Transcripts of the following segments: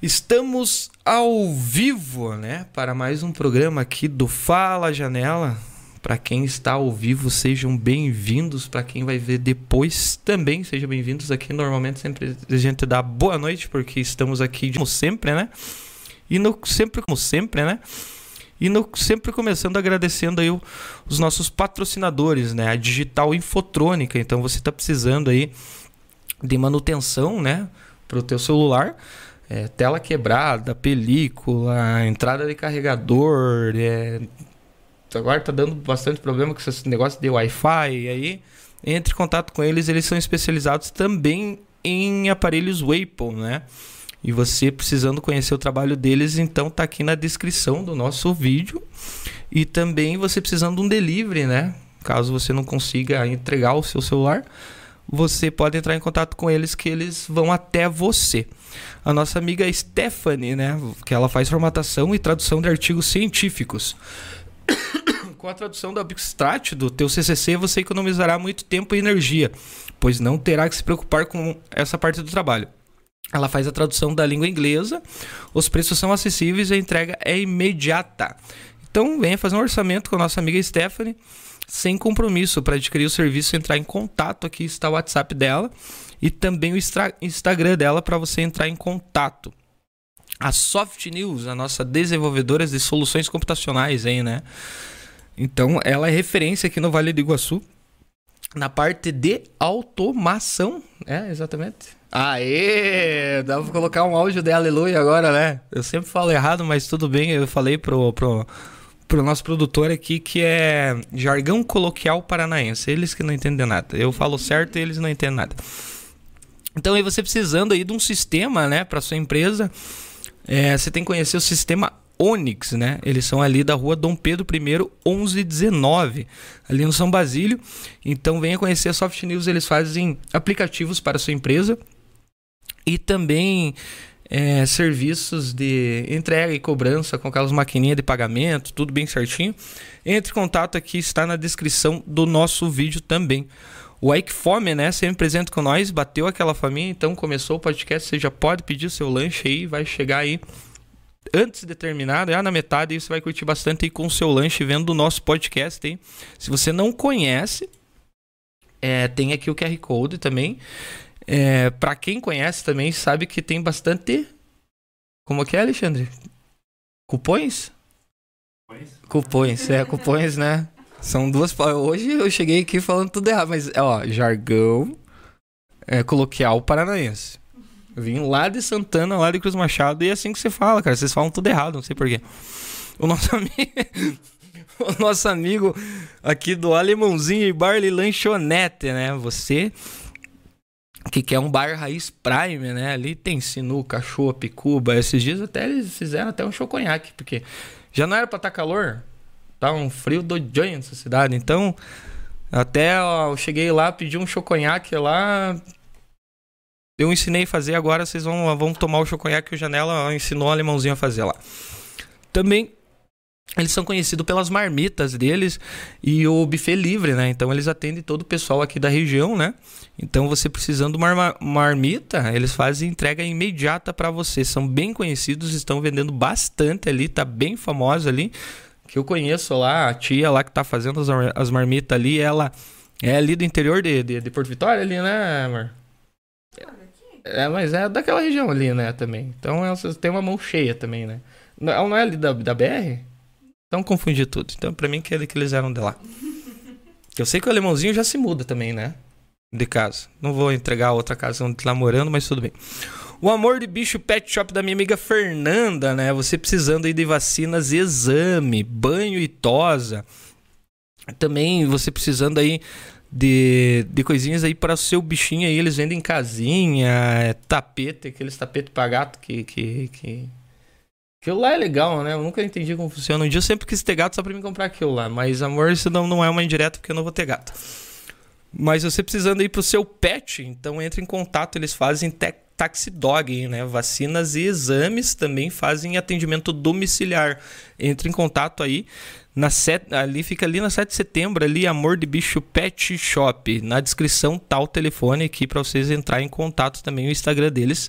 Estamos ao vivo, né, para mais um programa aqui do Fala Janela. Para quem está ao vivo, sejam bem-vindos. Para quem vai ver depois, também sejam bem-vindos aqui. Normalmente sempre a gente dá boa noite porque estamos aqui como sempre, né? E no sempre como sempre, né? E no, sempre começando agradecendo aí o, os nossos patrocinadores, né? A Digital Infotrônica. Então você está precisando aí de manutenção, né, para o teu celular é, tela quebrada, película, entrada de carregador, é... agora tá dando bastante problema com esse negócio de Wi-Fi, aí entre em contato com eles, eles são especializados também em aparelhos Apple, né? E você precisando conhecer o trabalho deles, então tá aqui na descrição do nosso vídeo. E também você precisando de um delivery, né? Caso você não consiga entregar o seu celular, você pode entrar em contato com eles que eles vão até você. A nossa amiga Stephanie, né, que ela faz formatação e tradução de artigos científicos. com a tradução do abstract do teu CCC, você economizará muito tempo e energia, pois não terá que se preocupar com essa parte do trabalho. Ela faz a tradução da língua inglesa, os preços são acessíveis e a entrega é imediata. Então, venha fazer um orçamento com a nossa amiga Stephanie sem compromisso. Para adquirir o serviço, entrar em contato. Aqui está o WhatsApp dela e também o Instagram dela para você entrar em contato. A Soft News, a nossa desenvolvedora de soluções computacionais aí, né? Então, ela é referência aqui no Vale do Iguaçu na parte de automação, é, exatamente. Aê! Dá pra colocar um áudio de aleluia agora, né? Eu sempre falo errado, mas tudo bem, eu falei pro, pro, pro nosso produtor aqui que é jargão coloquial paranaense. Eles que não entendem nada. Eu falo certo e eles não entendem nada. Então aí você precisando aí de um sistema, né, para sua empresa, é, você tem que conhecer o sistema Onix, né? Eles são ali da rua Dom Pedro I, 1119, ali no São Basílio. Então venha conhecer a Soft News, eles fazem aplicativos para sua empresa e também é, serviços de entrega e cobrança com aquelas maquininhas de pagamento, tudo bem certinho. Entre em contato aqui, está na descrição do nosso vídeo também. O Ike Fome, né, sempre presente com nós, bateu aquela família, então começou o podcast, você já pode pedir o seu lanche aí, vai chegar aí antes de terminar, já na metade, e você vai curtir bastante aí com o seu lanche vendo o nosso podcast aí. Se você não conhece, é, tem aqui o QR Code também. É, para quem conhece também, sabe que tem bastante. Como que é, Alexandre? Cupões? Cupões, cupões é, cupões, né? São duas. Hoje eu cheguei aqui falando tudo errado, mas, ó, jargão é, coloquial paranaense. Eu vim lá de Santana, lá de Cruz Machado, e é assim que você fala, cara. Vocês falam tudo errado, não sei porquê. O nosso amigo. o nosso amigo aqui do Alemãozinho e Barley Lanchonete, né? Você que quer um bar raiz prime, né? Ali tem sinuca, chopp, cuba. Esses dias até eles fizeram até um choconhaque, porque já não era pra estar tá calor. Tá um frio doidinho nessa cidade. Então, até ó, eu cheguei lá, pedi um choconhaque lá. Eu ensinei a fazer, agora vocês vão, vão tomar o choconhaque que o Janela ensinou o alemãozinho a fazer lá. Também eles são conhecidos pelas marmitas deles e o buffet livre, né? Então eles atendem todo o pessoal aqui da região, né? Então você precisando de uma marmita, eles fazem entrega imediata para você. São bem conhecidos, estão vendendo bastante ali, tá bem famosa ali. Que eu conheço lá, a tia lá que tá fazendo as, as marmitas ali, ela é ali do interior de, de, de Porto Vitória ali, né, amor? É, mas é daquela região ali, né, também. Então ela tem uma mão cheia também, né? Ela não é ali da, da BR? Então confundi tudo. Então, pra mim, que, é que eles eram de lá. Eu sei que o alemãozinho já se muda também, né? De casa. Não vou entregar outra casa onde tá morando, mas tudo bem. O amor de bicho pet shop da minha amiga Fernanda, né? Você precisando aí de vacinas, exame, banho e tosa. Também você precisando aí de, de coisinhas aí para o seu bichinho aí. Eles vendem casinha, é, tapete, aqueles tapetes para gato que, que, que Aquilo lá é legal, né? Eu nunca entendi como funciona. Um dia eu sempre quis ter gato só pra me comprar aquilo lá. Mas, amor, isso não, não é uma indireta porque eu não vou ter gato. Mas você precisando ir pro seu pet, então entre em contato. Eles fazem taxi dog, né? Vacinas e exames também fazem atendimento domiciliar. Entre em contato aí. Na set, ali fica ali na 7 de setembro, ali, Amor de Bicho Pet Shop. Na descrição tá o telefone aqui para vocês entrarem em contato também o Instagram deles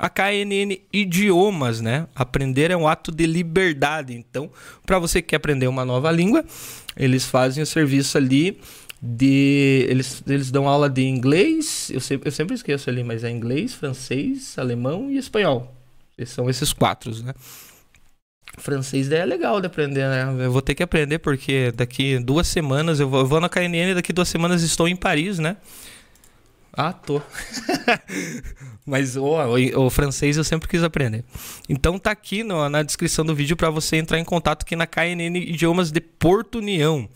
a KNN Idiomas, né? Aprender é um ato de liberdade. Então, para você que quer aprender uma nova língua, eles fazem o serviço ali de eles, eles dão aula de inglês, eu sempre, eu sempre esqueço ali, mas é inglês, francês, alemão e espanhol. São esses quatro, né? Francês daí é legal de aprender, né? Eu vou ter que aprender porque daqui duas semanas eu vou, eu vou na KNN daqui duas semanas estou em Paris, né? Ah, tô. Mas o, o, o, francês eu sempre quis aprender. Então tá aqui no, na descrição do vídeo para você entrar em contato aqui na KNN Idiomas de Porto União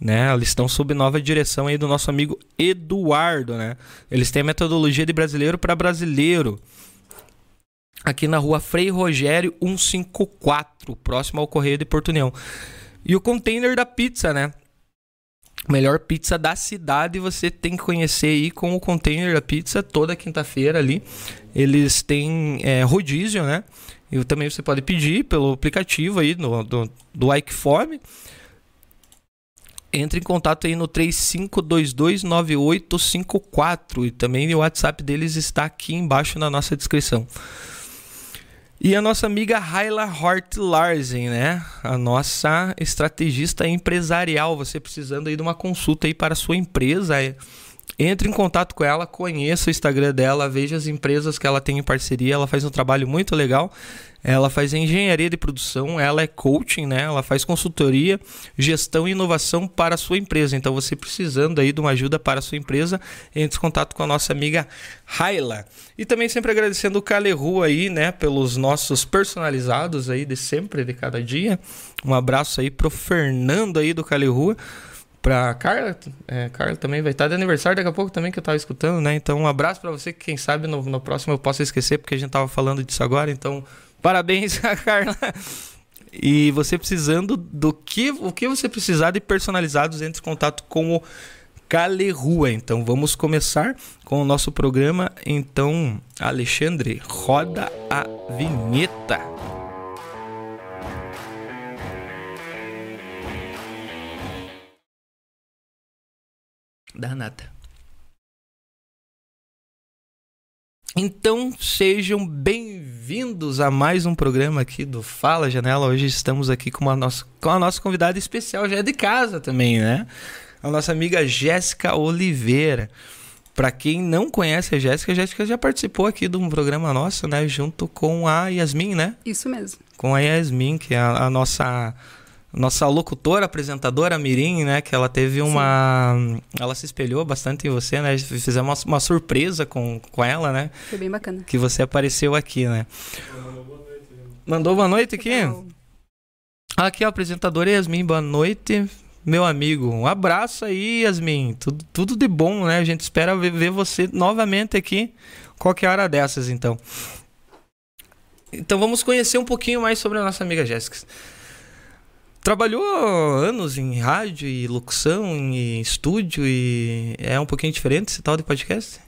né? Eles estão sob nova direção aí do nosso amigo Eduardo, né? Eles têm a metodologia de brasileiro para brasileiro. Aqui na rua Frei Rogério 154, próximo ao Correio de Porto União. E o container da pizza, né? Melhor pizza da cidade, você tem que conhecer aí com o container da pizza toda quinta-feira ali. Eles têm é, rodízio, né? E também você pode pedir pelo aplicativo aí do, do, do Ikeform entre em contato aí no 35229854 e também o WhatsApp deles está aqui embaixo na nossa descrição. E a nossa amiga Raila Hort Larsen, né? A nossa estrategista empresarial, você precisando aí de uma consulta aí para a sua empresa, é, entre em contato com ela, conheça o Instagram dela, veja as empresas que ela tem em parceria, ela faz um trabalho muito legal. Ela faz engenharia de produção, ela é coaching, né? Ela faz consultoria, gestão e inovação para a sua empresa. Então, você precisando aí de uma ajuda para a sua empresa, entre em contato com a nossa amiga Raila. E também sempre agradecendo o Caleru aí, né, pelos nossos personalizados aí de sempre, de cada dia. Um abraço aí pro Fernando aí do Caleru pra Carla, é, Carla também vai estar de aniversário daqui a pouco também que eu tava escutando, né? Então um abraço para você que quem sabe no, no próximo eu possa esquecer porque a gente tava falando disso agora, então Parabéns, Carla. E você precisando do que o que você precisar de personalizados, entre em contato com o Calerrua. Então vamos começar com o nosso programa. Então, Alexandre, roda a vinheta. Danada. Então sejam bem-vindos a mais um programa aqui do Fala Janela. Hoje estamos aqui com, a nossa, com a nossa convidada especial, já é de casa também, né? A nossa amiga Jéssica Oliveira. Para quem não conhece a Jéssica, a Jéssica já participou aqui de um programa nosso, né? Junto com a Yasmin, né? Isso mesmo. Com a Yasmin, que é a, a nossa nossa locutora, apresentadora Mirim, né? Que ela teve uma. Sim. Ela se espelhou bastante em você, né? Fizemos uma, uma, surpresa com, com ela, né? Foi bem bacana. Que você apareceu aqui, né? Mandou boa noite aqui? Aqui, ó, apresentadora Yasmin, boa noite. Meu amigo, um abraço aí, Yasmin. Tudo, tudo de bom, né? A gente espera ver, ver você novamente aqui qualquer hora dessas, então. Então vamos conhecer um pouquinho mais sobre a nossa amiga Jéssica. Trabalhou anos em rádio e locução, em estúdio e é um pouquinho diferente esse tal de podcast?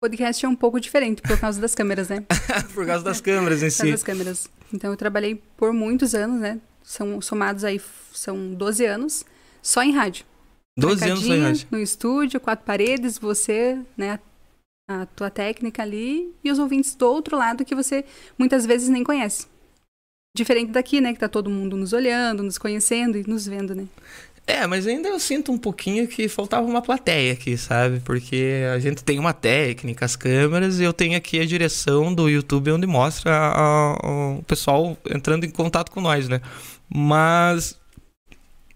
Podcast é um pouco diferente por causa das câmeras, né? por causa das câmeras em si. Por causa das câmeras. Então eu trabalhei por muitos anos, né? São somados aí, são 12 anos só em rádio. 12 anos só em rádio. No estúdio, quatro paredes, você, né? A tua técnica ali e os ouvintes do outro lado que você muitas vezes nem conhece. Diferente daqui, né? Que tá todo mundo nos olhando, nos conhecendo e nos vendo, né? É, mas ainda eu sinto um pouquinho que faltava uma plateia aqui, sabe? Porque a gente tem uma técnica, as câmeras, e eu tenho aqui a direção do YouTube onde mostra a, a, o pessoal entrando em contato com nós, né? Mas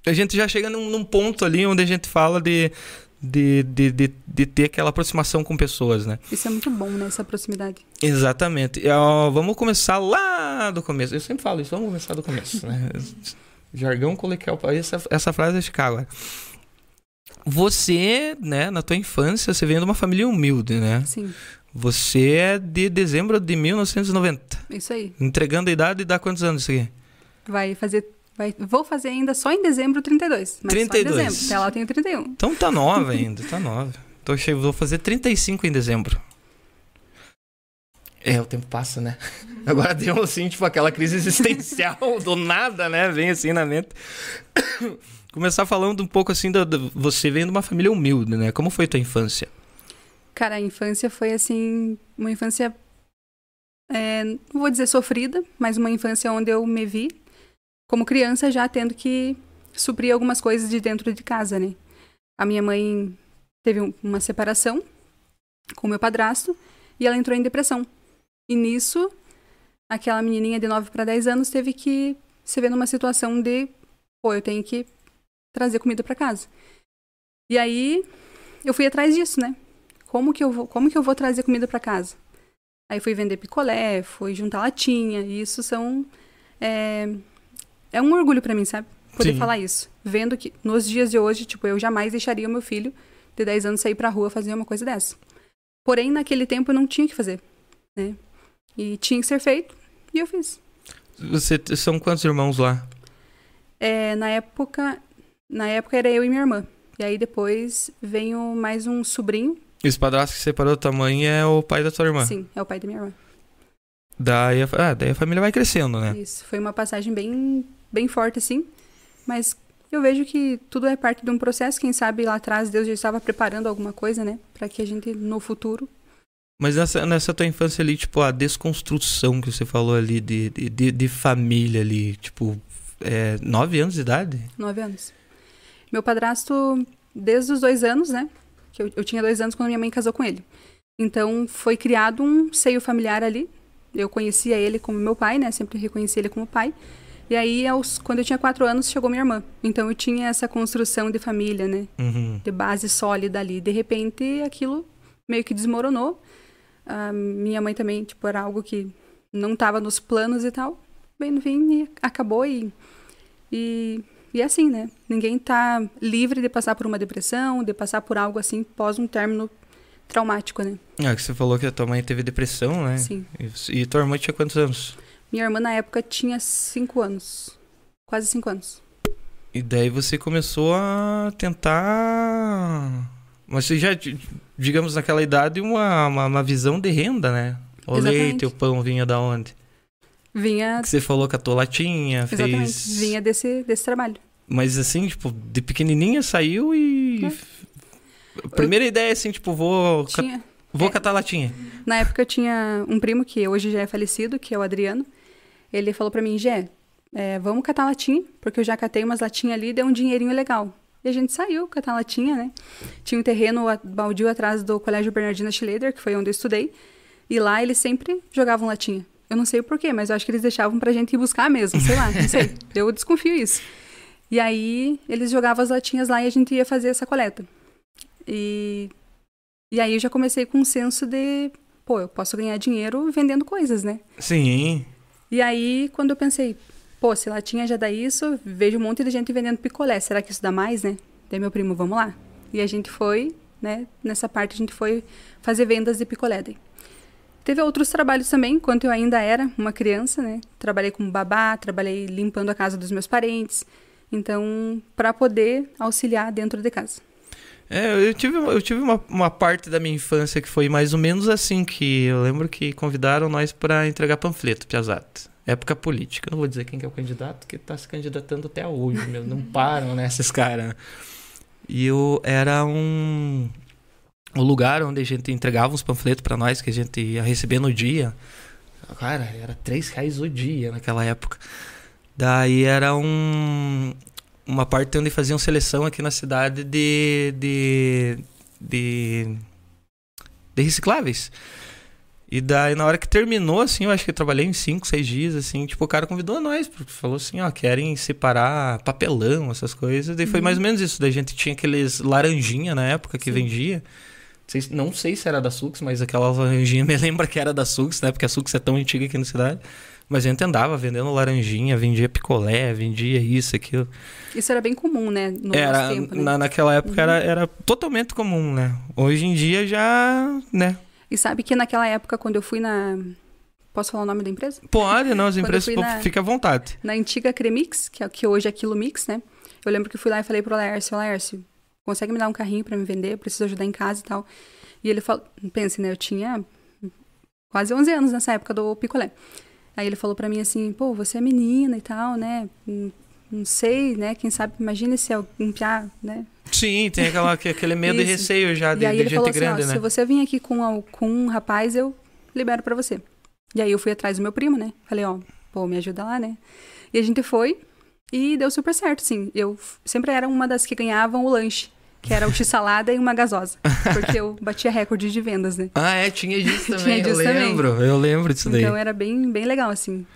a gente já chega num, num ponto ali onde a gente fala de de, de, de, de, ter aquela aproximação com pessoas, né? Isso é muito bom, né? Essa proximidade. Exatamente. Uh, vamos começar lá do começo. Eu sempre falo isso, vamos começar do começo, né? Jargão coloquial. Essa, essa frase é de Chicago. Você, né, na tua infância, você vem de uma família humilde, né? Sim. Você é de dezembro de 1990. Isso aí. Entregando a idade, dá quantos anos isso aqui? Vai fazer Vai, vou fazer ainda só em dezembro 32. Mas 32. Só em dezembro. Até lá eu tenho 31. Então tá nova ainda, tá nova. Então eu vou fazer 35 em dezembro. É, o tempo passa, né? Agora deu assim, tipo, aquela crise existencial do nada, né? Vem assim na mente. Começar falando um pouco assim, da, da, você vem de uma família humilde, né? Como foi tua infância? Cara, a infância foi assim, uma infância é, não vou dizer sofrida, mas uma infância onde eu me vi como criança já tendo que suprir algumas coisas de dentro de casa, né? A minha mãe teve uma separação com meu padrasto e ela entrou em depressão. E nisso, aquela menininha de 9 para 10 anos teve que se ver numa situação de, pô, eu tenho que trazer comida para casa. E aí eu fui atrás disso, né? Como que eu vou, como que eu vou trazer comida para casa? Aí fui vender picolé, fui juntar latinha. E isso são é, é um orgulho para mim, sabe? Poder Sim. falar isso. Vendo que nos dias de hoje, tipo, eu jamais deixaria o meu filho de 10 anos sair pra rua fazer uma coisa dessa. Porém, naquele tempo eu não tinha que fazer, né? E tinha que ser feito, e eu fiz. Você são quantos irmãos lá? É, na época, na época era eu e minha irmã. E aí depois veio mais um sobrinho. Esse padrasto que separou da tua mãe é o pai da tua irmã? Sim, é o pai da minha irmã. Daí a, ah, daí a família vai crescendo, né? Isso, foi uma passagem bem, bem forte, assim. Mas eu vejo que tudo é parte de um processo. Quem sabe lá atrás Deus já estava preparando alguma coisa, né? Para que a gente, no futuro. Mas nessa, nessa tua infância ali, tipo, a desconstrução que você falou ali de, de, de família ali, tipo, é, nove anos de idade? Nove anos. Meu padrasto, desde os dois anos, né? Que eu, eu tinha dois anos quando minha mãe casou com ele. Então, foi criado um seio familiar ali. Eu conhecia ele como meu pai, né? Sempre reconheci ele como pai. E aí, aos, quando eu tinha quatro anos, chegou minha irmã. Então eu tinha essa construção de família, né? Uhum. De base sólida ali. De repente, aquilo meio que desmoronou. A minha mãe também, tipo, era algo que não estava nos planos e tal. Bem, no fim, acabou e, e, e é assim, né? Ninguém tá livre de passar por uma depressão, de passar por algo assim pós um término traumático, né? Ah, que você falou que a tua mãe teve depressão, né? Sim. E, e tua irmã tinha quantos anos? Minha irmã, na época, tinha cinco anos. Quase cinco anos. E daí você começou a tentar. Mas você já, digamos, naquela idade, uma, uma, uma visão de renda, né? O Exatamente. leite, o pão vinha da onde? Vinha. Que você falou que a tua latinha, Exatamente. fez. Vinha desse, desse trabalho. Mas assim, tipo, de pequenininha saiu e. É. Primeira eu... ideia, assim, tipo, vou. Tinha... Vou é. catar latinha. Na época eu tinha um primo que hoje já é falecido, que é o Adriano. Ele falou para mim, Gé, é, vamos catar latinha, porque eu já catei umas latinhas ali e deu um dinheirinho legal. E a gente saiu catar latinha, né? Tinha um terreno baldio atrás do Colégio Bernardina Schleider, que foi onde eu estudei. E lá eles sempre jogavam latinha. Eu não sei o porquê, mas eu acho que eles deixavam pra gente ir buscar mesmo, sei lá, não sei. Eu desconfio isso. E aí eles jogavam as latinhas lá e a gente ia fazer essa coleta. E, e aí eu já comecei com um senso de, pô, eu posso ganhar dinheiro vendendo coisas, né? Sim. E aí, quando eu pensei, pô, se latinha já dá isso, vejo um monte de gente vendendo picolé, será que isso dá mais, né? Daí meu primo, vamos lá. E a gente foi, né, nessa parte a gente foi fazer vendas de picolé. Daí. Teve outros trabalhos também, enquanto eu ainda era uma criança, né? Trabalhei como babá, trabalhei limpando a casa dos meus parentes. Então, para poder auxiliar dentro de casa. É, eu tive, eu tive uma, uma parte da minha infância que foi mais ou menos assim, que eu lembro que convidaram nós para entregar panfleto, Piazzato. Época política. Não vou dizer quem que é o candidato, que tá se candidatando até hoje, meu. Não param, né, esses caras. E eu era um o lugar onde a gente entregava os panfletos para nós que a gente ia receber no dia. Cara, era três reais o dia naquela época. Daí era um uma parte onde faziam seleção aqui na cidade de, de, de, de recicláveis. E daí, na hora que terminou, assim, eu acho que eu trabalhei em 5, 6 dias, assim, tipo, o cara convidou nós, porque falou assim, ó, querem separar papelão, essas coisas. Daí uhum. foi mais ou menos isso. Daí a gente tinha aqueles laranjinha na época que Sim. vendia. Não sei se era da Sux, mas aquela laranjinha me lembra que era da Sux, né? Porque a Sux é tão antiga aqui na cidade. Mas a gente andava vendendo laranjinha, vendia picolé, vendia isso, aquilo. Isso era bem comum, né? No era, tempo, né? Na, naquela época uhum. era, era totalmente comum, né? Hoje em dia já, né? E sabe que naquela época, quando eu fui na... Posso falar o nome da empresa? Pode, não, as empresas na... fica à vontade. Na antiga Cremix, que, é, que hoje é Quilo Mix, né? Eu lembro que fui lá e falei pro Laércio, Laércio, consegue me dar um carrinho para me vender? Eu preciso ajudar em casa e tal. E ele falou, pense, né? Eu tinha quase 11 anos nessa época do picolé. Aí ele falou para mim assim, pô, você é menina e tal, né? Não, não sei, né? Quem sabe, imagina se é um piá, né? Sim, tem aquela, aquele medo e receio já de, e aí de ele gente falou grande, assim, ó, né? Se você vir aqui com, com um rapaz, eu libero para você. E aí eu fui atrás do meu primo, né? Falei, ó, pô, me ajuda lá, né? E a gente foi e deu super certo, sim. Eu sempre era uma das que ganhavam o lanche. Que era o x-salada e uma gasosa. Porque eu batia recorde de vendas, né? Ah, é, tinha disso também, Tinha eu disso também. lembro. Eu lembro disso daí. Então era bem, bem legal, assim.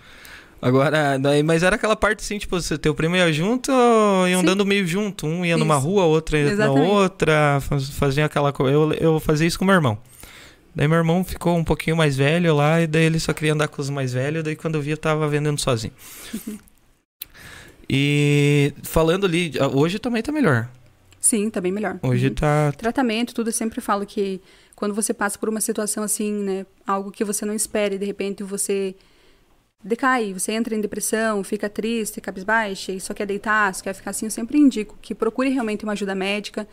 Agora, daí, mas era aquela parte assim, tipo, você teu primo ia junto, iam Sim. andando meio junto. Um ia numa Isso. rua, outro ia na Exatamente. outra, faz- fazia aquela coisa. Eu, eu fazia isso com meu irmão. Daí meu irmão ficou um pouquinho mais velho lá, e daí ele só queria andar com os mais velhos, daí quando eu via eu tava vendendo sozinho. e falando ali, hoje também tá melhor. Sim, tá bem melhor. Hoje Uhum. tá. Tratamento, tudo, eu sempre falo que quando você passa por uma situação assim, né? Algo que você não espere, de repente você decai, você entra em depressão, fica triste, cabisbaixa, e só quer deitar, só quer ficar assim, eu sempre indico que procure realmente uma ajuda médica,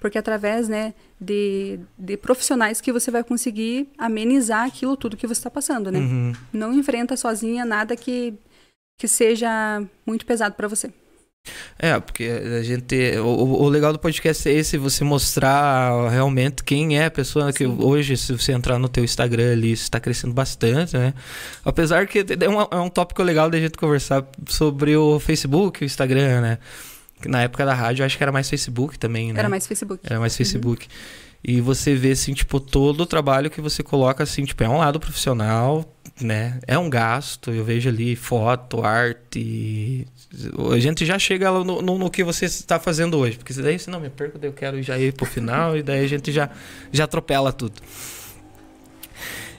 porque através, né, de, de profissionais que você vai conseguir amenizar aquilo tudo que você está passando, né? Uhum. Não enfrenta sozinha nada que, que seja muito pesado para você. É, porque a gente. O, o legal do podcast é esse, você mostrar realmente quem é a pessoa que Sim. hoje, se você entrar no teu Instagram ali, isso está crescendo bastante, né? Apesar que é um, é um tópico legal da gente conversar sobre o Facebook, o Instagram, né? Na época da rádio eu acho que era mais Facebook também, né? Era mais Facebook. Era mais Facebook. E você vê, assim, tipo, todo o trabalho que você coloca, assim, tipo, é um lado profissional, né? É um gasto. Eu vejo ali foto, arte. A gente já chega no, no, no que você está fazendo hoje. Porque daí, se não me perco, eu quero já ir pro final e daí a gente já, já atropela tudo.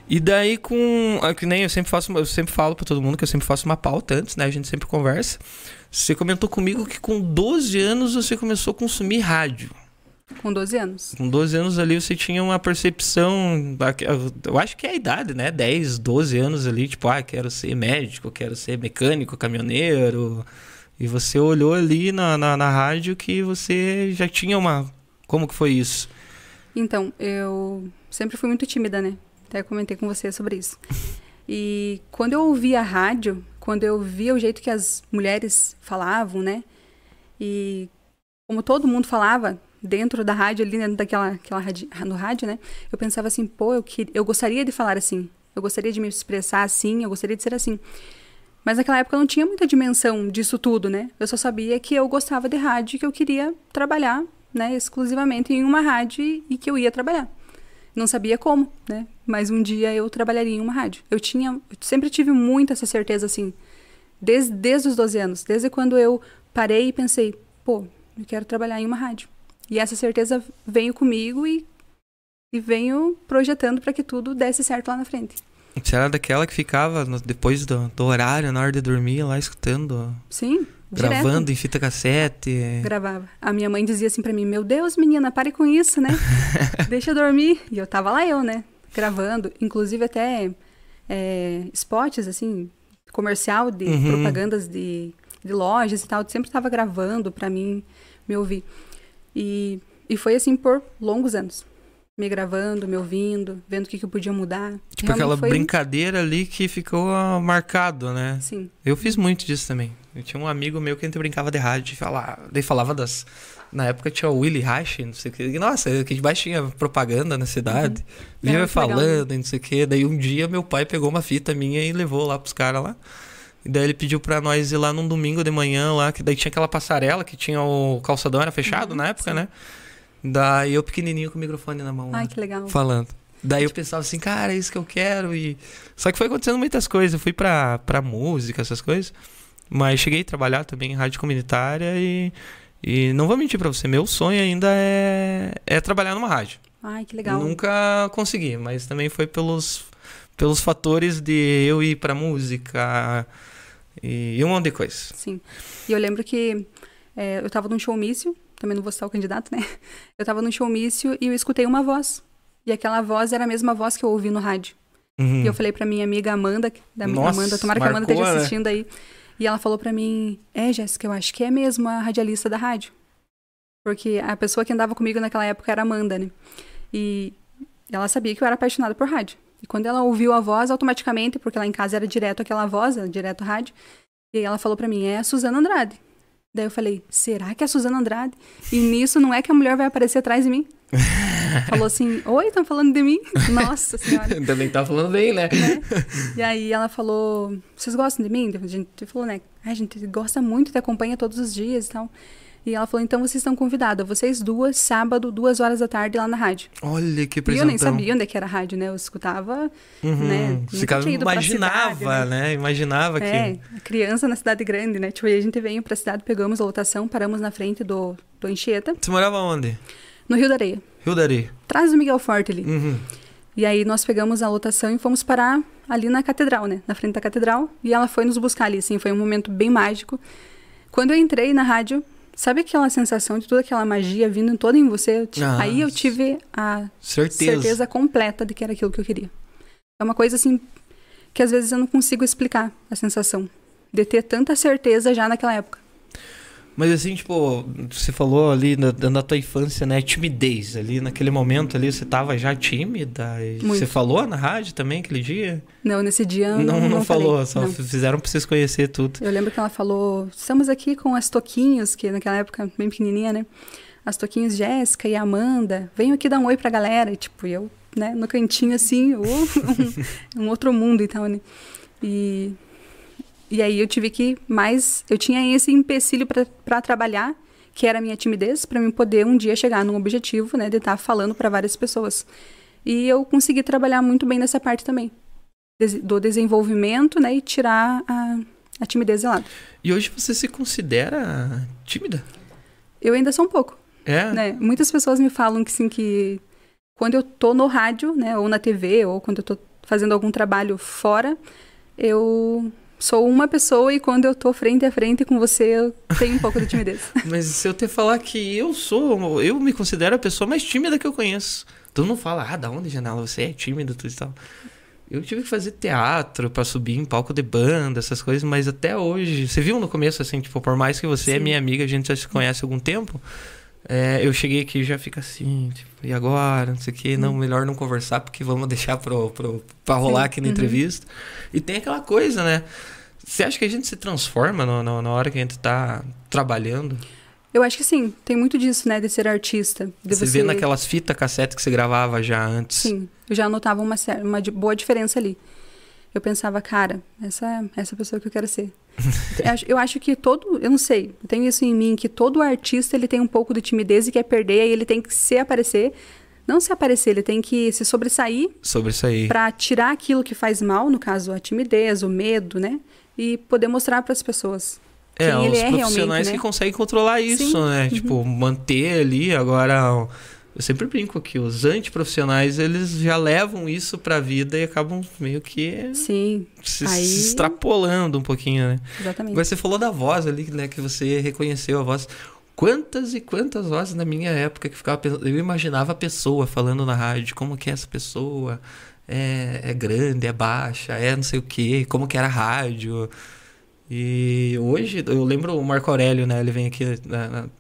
E daí com. ah, Que nem eu sempre faço. Eu sempre falo pra todo mundo que eu sempre faço uma pauta antes, né? A gente sempre conversa. Você comentou comigo que com 12 anos você começou a consumir rádio. Com 12 anos. Com 12 anos ali você tinha uma percepção. Eu acho que é a idade, né? 10, 12 anos ali, tipo, ah, quero ser médico, quero ser mecânico, caminhoneiro. E você olhou ali na, na, na rádio que você já tinha uma. Como que foi isso? Então, eu sempre fui muito tímida, né? Até comentei com você sobre isso. E quando eu ouvia a rádio, quando eu via o jeito que as mulheres falavam, né? E como todo mundo falava dentro da rádio, ali dentro daquela aquela rádio, no rádio, né? Eu pensava assim, pô, eu, que, eu gostaria de falar assim. Eu gostaria de me expressar assim, eu gostaria de ser assim. Mas naquela época eu não tinha muita dimensão disso tudo, né? Eu só sabia que eu gostava de rádio que eu queria trabalhar, né, exclusivamente em uma rádio e que eu ia trabalhar. Não sabia como, né? Mas um dia eu trabalharia em uma rádio. Eu tinha, eu sempre tive muito essa certeza assim, desde, desde os 12 anos, desde quando eu parei e pensei, pô, eu quero trabalhar em uma rádio. E essa certeza veio comigo e, e venho projetando para que tudo desse certo lá na frente. Você era daquela que ficava no- depois do, do horário, na hora de dormir, lá escutando, Sim, gravando em fita cassete. direto, gravava. A minha mãe dizia assim para mim: "Meu Deus, menina, pare com isso, né? Deixa eu dormir". E eu tava lá eu, né, gravando, inclusive até é, spots assim, comercial de Uhum. propagandas de, de lojas e tal, eu sempre tava gravando para mim me ouvir. E, e foi assim por longos anos. Me gravando, me ouvindo, vendo o que, que eu podia mudar. Tipo Realmente aquela foi- brincadeira ali que ficou ah, marcado, né? Sim, Eu fiz muito disso também. Eu tinha um amigo meu que a gente brincava de rádio e falava, daí falava das. Na época tinha o Willy Rash, não sei o que. Nossa, aqui debaixo tinha propaganda na cidade. Muito legal, falando e não sei o que. Daí um dia meu pai pegou uma fita minha e levou lá pros caras lá. E daí ele pediu pra nós ir lá num domingo de manhã lá, que daí tinha aquela passarela que tinha o calçadão era fechado Uhum, na época, sim. né? Daí eu pequenininho com o microfone na mão. Ai, que legal. falando. Daí eu pensava assim, cara, é isso que eu quero. E... Só que foi acontecendo muitas coisas. Eu fui pra, pra música, essas coisas. Mas cheguei a trabalhar também em rádio comunitária e. E não vou mentir pra você, meu sonho ainda é, é trabalhar numa rádio. Ai, que legal. Nunca consegui, mas também foi pelos, pelos fatores de eu ir pra música e, e um monte de coisa. Sim. E eu lembro que é, eu tava num showmício, também não vou citar o candidato, né? Eu tava num showmício e eu escutei uma voz. E aquela voz era a mesma voz que eu ouvi no rádio. Uhum. E eu falei pra minha amiga Amanda, da Nossa, Amanda, tomara que a Amanda esteja né? assistindo aí. E ela falou pra mim: É, Jéssica, eu acho que é mesmo a radialista da rádio. Porque a pessoa que andava comigo naquela época era a Amanda, né? E ela sabia que eu era apaixonada por rádio. E quando ela ouviu a voz, automaticamente, porque lá em casa era direto aquela voz, era direto rádio, e aí ela falou pra mim: É a Suzana Andrade. Daí eu falei: Será que é a Suzana Andrade? E nisso não é que a mulher vai aparecer atrás de mim? falou assim: Oi, estão falando de mim? Nossa senhora. Também tá falando bem, né? É. E aí ela falou: Vocês gostam de mim? A gente falou, né? A gente gosta muito, te acompanha todos os dias e tal. E ela falou, então vocês estão convidadas, vocês duas, sábado, duas horas da tarde, lá na rádio. Olha que presentão. E eu nem sabia onde é que era a rádio, né? Eu escutava, uhum. né? Ficava, imaginava, cidade, né? né? Imaginava que... É, criança na cidade grande, né? Tipo, aí a gente veio pra cidade, pegamos a lotação, paramos na frente do, do Encheta. Você morava onde? No Rio da Areia. Rio da Areia. Atrás do Miguel Forte ali. Uhum. E aí nós pegamos a lotação e fomos parar ali na catedral, né? Na frente da catedral. E ela foi nos buscar ali, assim, foi um momento bem mágico. Quando eu entrei na rádio, Sabe aquela sensação de toda aquela magia vindo toda em você? Ah, Aí eu tive a certeza. certeza completa de que era aquilo que eu queria. É uma coisa assim que às vezes eu não consigo explicar a sensação de ter tanta certeza já naquela época. Mas assim, tipo, você falou ali na, na tua infância, né? Timidez. Ali naquele momento ali, você tava já tímida? Você falou na rádio também aquele dia? Não, nesse dia não. Não, não, falou, falei. só não. fizeram pra vocês conhecer tudo. Eu lembro que ela falou: estamos aqui com as Toquinhos, que naquela época, bem pequenininha, né? As Toquinhos Jéssica e Amanda. Venham aqui dar um oi pra galera. E, tipo, eu, né, no cantinho assim, um, um outro mundo e tal, né? E e aí eu tive que mais. Eu tinha esse empecilho para trabalhar, que era a minha timidez, para mim poder um dia chegar num objetivo, né, de estar tá falando para várias pessoas. E eu consegui trabalhar muito bem nessa parte também, do desenvolvimento, né, e tirar a, a timidez de lado. E hoje você se considera tímida? Eu ainda sou um pouco. É? Né? Muitas pessoas me falam que, sim, que quando eu tô no rádio, né, ou na TV, ou quando eu tô fazendo algum trabalho fora, eu sou uma pessoa e quando eu tô frente a frente com você, eu tenho um pouco de timidez. Mas se eu te falar que eu sou, eu me considero a pessoa mais tímida que eu conheço. Tu não fala, ah, da onde, Janela? Você é tímida, tudo e tal. Eu tive que fazer teatro para subir em palco de banda, essas coisas, mas até hoje. Você viu no começo, assim, tipo, por mais que você é Sim. é minha amiga, a gente já se conhece há algum tempo. É, eu cheguei aqui e já fica assim, tipo, e agora? Não sei o quê. Não, uhum. melhor não conversar, porque vamos deixar pro, pro, pra rolar Sim. aqui na uhum. entrevista. E tem aquela coisa, né? Você acha que a gente se transforma no, no, na hora que a gente tá trabalhando? Eu acho que sim. Tem muito disso, né? De ser artista. De você, você vê naquelas fitas cassete que você gravava já antes. Sim. Eu já notava uma, uma boa diferença ali. Eu pensava, cara, essa, essa pessoa que eu quero ser. Eu, acho, que todo, eu não sei, eu tenho isso em mim, que todo artista ele tem um pouco de timidez e quer perder, aí ele tem que se aparecer. Não se aparecer, ele tem que se sobressair. Sobressair. Pra tirar aquilo que faz mal, no caso, a timidez, o medo, né? E poder mostrar para as pessoas. É, quem os é profissionais né? que conseguem controlar isso, Sim. né? Uhum. Tipo, manter ali agora eu sempre brinco que os antiprofissionais, eles já levam isso pra vida e acabam meio que Sim. Se, Aí... se extrapolando um pouquinho, né? Exatamente. Agora você falou da voz ali, né? Que você reconheceu a voz. Quantas e quantas vozes na minha época que ficava eu imaginava a pessoa falando na rádio, como que é essa pessoa? É, é grande, é baixa, é não sei o que, como que era a rádio. E hoje, eu lembro o Marco Aurélio, né? Ele vem aqui,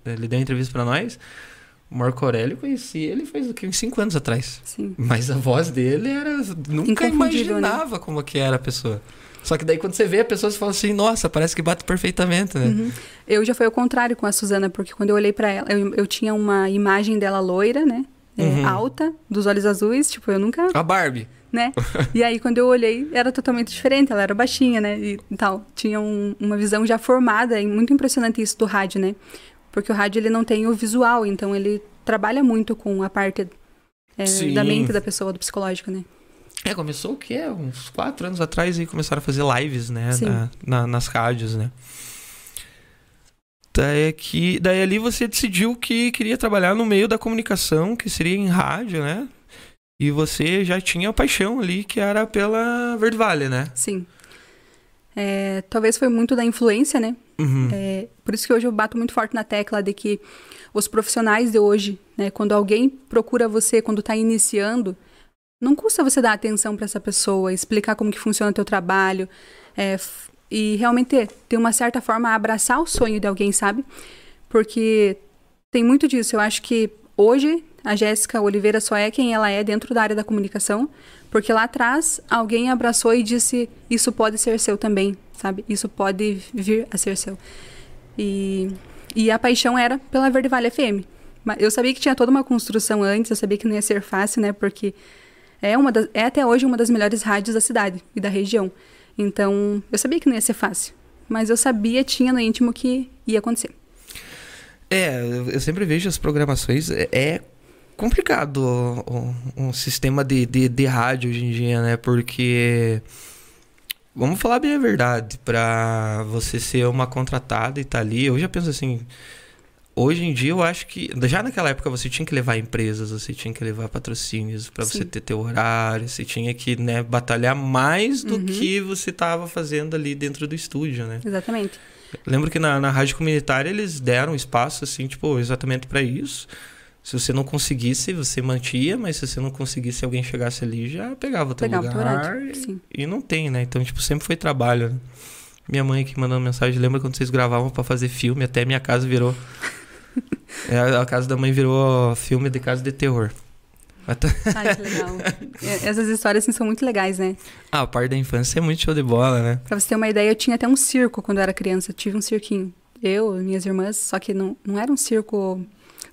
ele deu uma entrevista para nós. O Marco Aurélio conheci ele faz o que? Uns 5 anos atrás. Sim. Mas a voz dele era. Nunca né? imaginava né? como que era a pessoa. Só que daí quando você vê a pessoa, você fala assim, nossa, parece que bate perfeitamente, né? Uhum. Eu já foi o contrário com a Suzana, porque quando eu olhei para ela, eu, eu tinha uma imagem dela loira, né? É, uhum. Alta, dos olhos azuis, tipo, eu nunca. A Barbie. Né? e aí, quando eu olhei, era totalmente diferente, ela era baixinha, né? E tal. Tinha um, uma visão já formada, e muito impressionante isso do rádio, né? Porque o rádio ele não tem o visual, então ele trabalha muito com a parte é, da mente da pessoa, do psicológico, né? É, começou o quê? Uns quatro anos atrás e começaram a fazer lives, né? Na, na, nas rádios, né? Daí, aqui, daí ali você decidiu que queria trabalhar no meio da comunicação, que seria em rádio, né? E você já tinha a paixão ali, que era pela Verde Vale, né? Sim. É, talvez foi muito da influência, né? Uhum. É, por isso que hoje eu bato muito forte na tecla de que os profissionais de hoje, né, quando alguém procura você, quando está iniciando, não custa você dar atenção para essa pessoa, explicar como que funciona o teu trabalho, é, e realmente ter uma certa forma abraçar o sonho de alguém, sabe? Porque tem muito disso. Eu acho que hoje a Jéssica Oliveira só é quem ela é dentro da área da comunicação, porque lá atrás alguém abraçou e disse: Isso pode ser seu também, sabe? Isso pode vir a ser seu. E, e a paixão era pela Verde Vale FM. Eu sabia que tinha toda uma construção antes, eu sabia que não ia ser fácil, né? Porque é, uma das, é até hoje uma das melhores rádios da cidade e da região. Então, eu sabia que não ia ser fácil. Mas eu sabia, tinha no íntimo que ia acontecer. É, eu sempre vejo as programações. É, é complicado um, sistema de, de, de rádio hoje em dia, né? Porque. Vamos falar bem a verdade. Pra você ser uma contratada e tá ali, eu já penso assim hoje em dia eu acho que já naquela época você tinha que levar empresas, você tinha que levar patrocínios para você ter teu horário, você tinha que né, batalhar mais do uhum. que você estava fazendo ali dentro do estúdio, né? Exatamente. Lembro que na, na rádio comunitária eles deram espaço assim, tipo, exatamente para isso. Se você não conseguisse, você mantia, mas se você não conseguisse, alguém chegasse ali, já pegava o teu pegava lugar. E, e, não tem, né? Então, tipo, sempre foi trabalho. Né? Minha mãe aqui mandando mensagem, lembra quando vocês gravavam para fazer filme, até minha casa virou é, a casa da mãe virou filme de casa de terror. Ai, que legal. É, essas histórias assim, são muito legais, né? Ah, a parte da infância é muito show de bola, né? Pra você ter uma ideia, eu tinha até um circo quando eu era criança. Eu tive um cirquinho. Eu, minhas irmãs, só que não, não era um circo.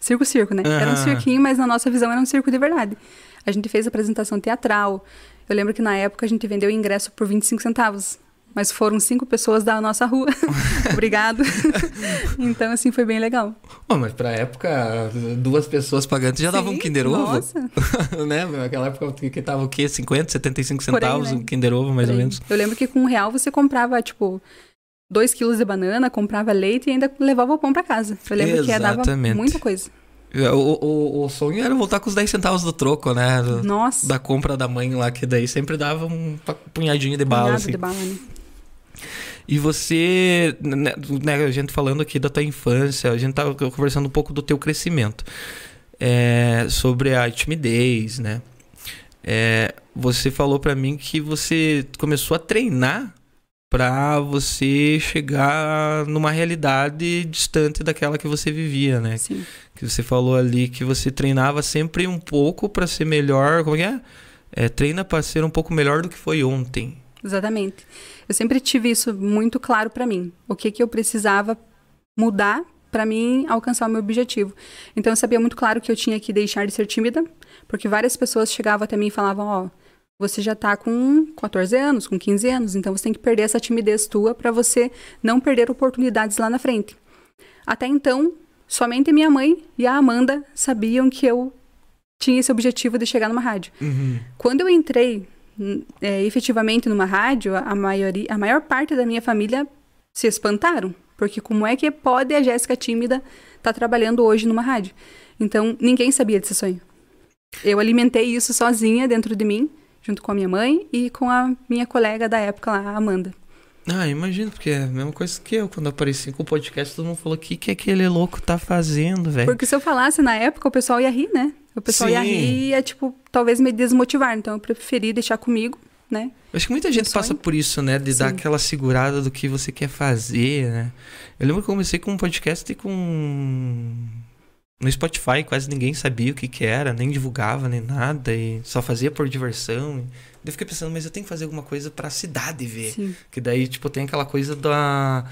Circo-circo, né? Era um cirquinho, mas na nossa visão era um circo de verdade. A gente fez apresentação teatral. Eu lembro que na época a gente vendeu o ingresso por 25 centavos. Mas foram cinco pessoas da nossa rua. Obrigado. então, assim, foi bem legal. Oh, mas pra época, duas pessoas pagando já Sim, dava um Kinder Ovo. Nossa. né? Naquela época que tava o quê? 50, 75 centavos aí, né? um Kinder Ovo, mais ou menos. Eu lembro que com um real você comprava, tipo, dois quilos de banana, comprava leite e ainda levava o pão para casa. Eu lembro Exatamente. que dava muita coisa. O, o, o, sonho era voltar com os 10 centavos do troco, né? Nossa. Da compra da mãe lá, que daí sempre dava um punhadinho de bala, Punhado assim. de bala, né? E você, né, a gente falando aqui da tua infância, a gente tá conversando um pouco do teu crescimento. É, sobre a timidez, né? É, você falou para mim que você começou a treinar para você chegar numa realidade distante daquela que você vivia, né? Sim. Que você falou ali que você treinava sempre um pouco para ser melhor, como é? é treina para ser um pouco melhor do que foi ontem. Exatamente. Eu sempre tive isso muito claro para mim. O que que eu precisava mudar para mim alcançar o meu objetivo. Então eu sabia muito claro que eu tinha que deixar de ser tímida, porque várias pessoas chegavam até mim e falavam, ó, oh, você já tá com 14 anos, com 15 anos, então você tem que perder essa timidez tua para você não perder oportunidades lá na frente. Até então, somente minha mãe e a Amanda sabiam que eu tinha esse objetivo de chegar numa rádio. Uhum. Quando eu entrei é, efetivamente numa rádio, a, maioria, a maior parte da minha família se espantaram. Porque como é que pode a Jéssica tímida estar tá trabalhando hoje numa rádio? Então, ninguém sabia desse sonho. Eu alimentei isso sozinha dentro de mim, junto com a minha mãe e com a minha colega da época lá, a Amanda. Ah, imagino, porque é a mesma coisa que eu. Quando apareci com o podcast, todo mundo falou: o que, que aquele louco tá fazendo, velho? Porque se eu falasse na época, o pessoal ia rir, né? O pessoal Sim. ia rir e ia, tipo, talvez me desmotivar. Então eu preferi deixar comigo, né? Eu acho que muita gente passa por isso, né? De Sim. dar aquela segurada do que você quer fazer, né? Eu lembro que eu comecei com um podcast e com. No Spotify quase ninguém sabia o que, que era, nem divulgava, nem nada, e só fazia por diversão. Eu fiquei pensando, mas eu tenho que fazer alguma coisa pra cidade ver. Sim. Que daí, tipo, tem aquela coisa da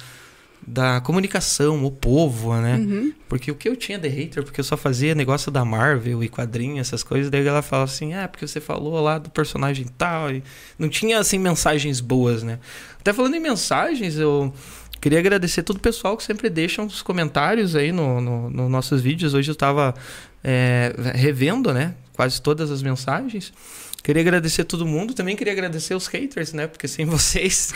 da comunicação, o povo, né? Uhum. Porque o que eu tinha de hater, porque eu só fazia negócio da Marvel e quadrinhos, essas coisas, daí ela fala assim, ah, porque você falou lá do personagem tal, e não tinha, assim, mensagens boas, né? Até falando em mensagens, eu queria agradecer todo o pessoal que sempre deixa os comentários aí nos no, no nossos vídeos. Hoje eu estava é, revendo, né, quase todas as mensagens. Queria agradecer todo mundo, também queria agradecer os haters, né? Porque sem vocês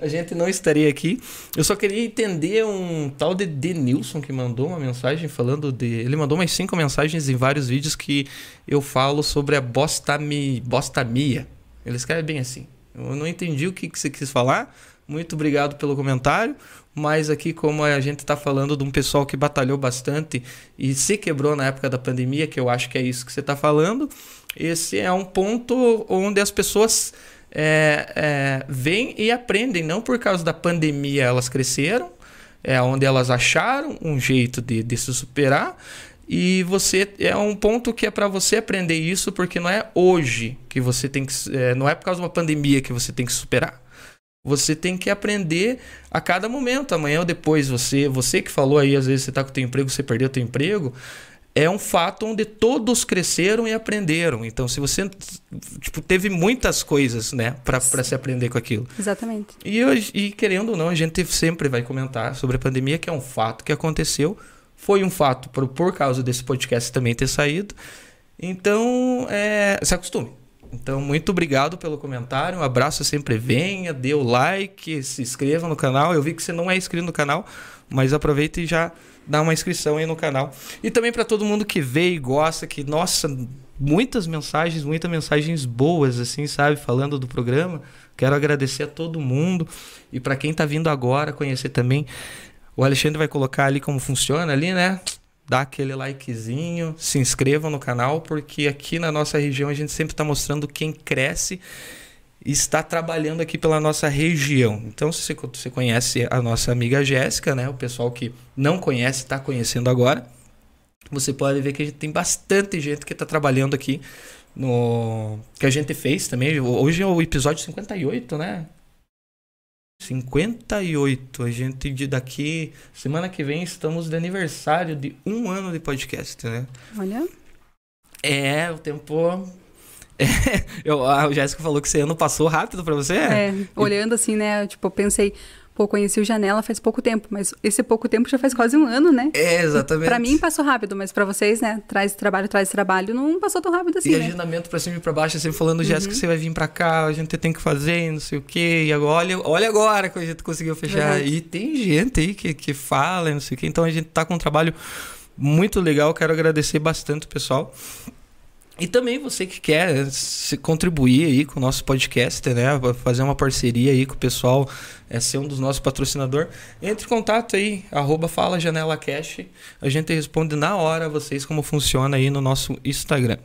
a gente não estaria aqui. Eu só queria entender um tal de Denilson que mandou uma mensagem falando de. Ele mandou umas cinco mensagens em vários vídeos que eu falo sobre a bostami... bostamia. Ele escreve bem assim. Eu não entendi o que, que você quis falar. Muito obrigado pelo comentário. Mas aqui, como a gente está falando de um pessoal que batalhou bastante e se quebrou na época da pandemia, que eu acho que é isso que você está falando esse é um ponto onde as pessoas é, é, vêm e aprendem, não por causa da pandemia elas cresceram, é onde elas acharam um jeito de, de se superar. E você é um ponto que é para você aprender isso, porque não é hoje que você tem que. É, não é por causa de uma pandemia que você tem que superar. Você tem que aprender a cada momento, amanhã ou depois. Você, você que falou aí, às vezes você está com o teu emprego, você perdeu o teu emprego é um fato onde todos cresceram e aprenderam. Então, se você tipo, teve muitas coisas, né, para se aprender com aquilo. Exatamente. E, hoje, e querendo ou não, a gente sempre vai comentar sobre a pandemia, que é um fato que aconteceu. Foi um fato por, por causa desse podcast também ter saído. Então, é, se acostume. Então, muito obrigado pelo comentário. Um abraço sempre venha, dê o like, se inscreva no canal. Eu vi que você não é inscrito no canal, mas aproveita e já dá uma inscrição aí no canal. E também para todo mundo que vê e gosta, que, nossa, muitas mensagens, muitas mensagens boas, assim, sabe? Falando do programa. Quero agradecer a todo mundo. E para quem tá vindo agora conhecer também, o Alexandre vai colocar ali como funciona ali, né? Dá aquele likezinho, se inscrevam no canal, porque aqui na nossa região a gente sempre está mostrando quem cresce está trabalhando aqui pela nossa região. Então, se você conhece a nossa amiga Jéssica, né? O pessoal que não conhece está conhecendo agora. Você pode ver que a gente tem bastante gente que está trabalhando aqui no que a gente fez também. Hoje é o episódio 58, né? 58. A gente daqui semana que vem estamos de aniversário de um ano de podcast, né? Olha. É, o tempo eu, a Jéssica falou que esse ano passou rápido para você? É, olhando assim, né? Tipo, eu pensei, pô, conheci o Janela faz pouco tempo, mas esse pouco tempo já faz quase um ano, né? É, exatamente. Para mim passou rápido, mas para vocês, né? Traz trabalho, traz trabalho, não passou tão rápido assim. E né? agendamento para cima e para baixo, sempre falando, Jéssica, uhum. você vai vir para cá, a gente tem que fazer, não sei o quê. E agora, olha, olha agora que a gente conseguiu fechar. Verdade. E tem gente aí que, que fala, não sei o quê. Então a gente tá com um trabalho muito legal. Quero agradecer bastante o pessoal. E também você que quer se contribuir aí com o nosso podcast, né? Fazer uma parceria aí com o pessoal, é, ser um dos nossos patrocinadores, entre em contato aí, arroba Fala Janela Cash. A gente responde na hora vocês como funciona aí no nosso Instagram.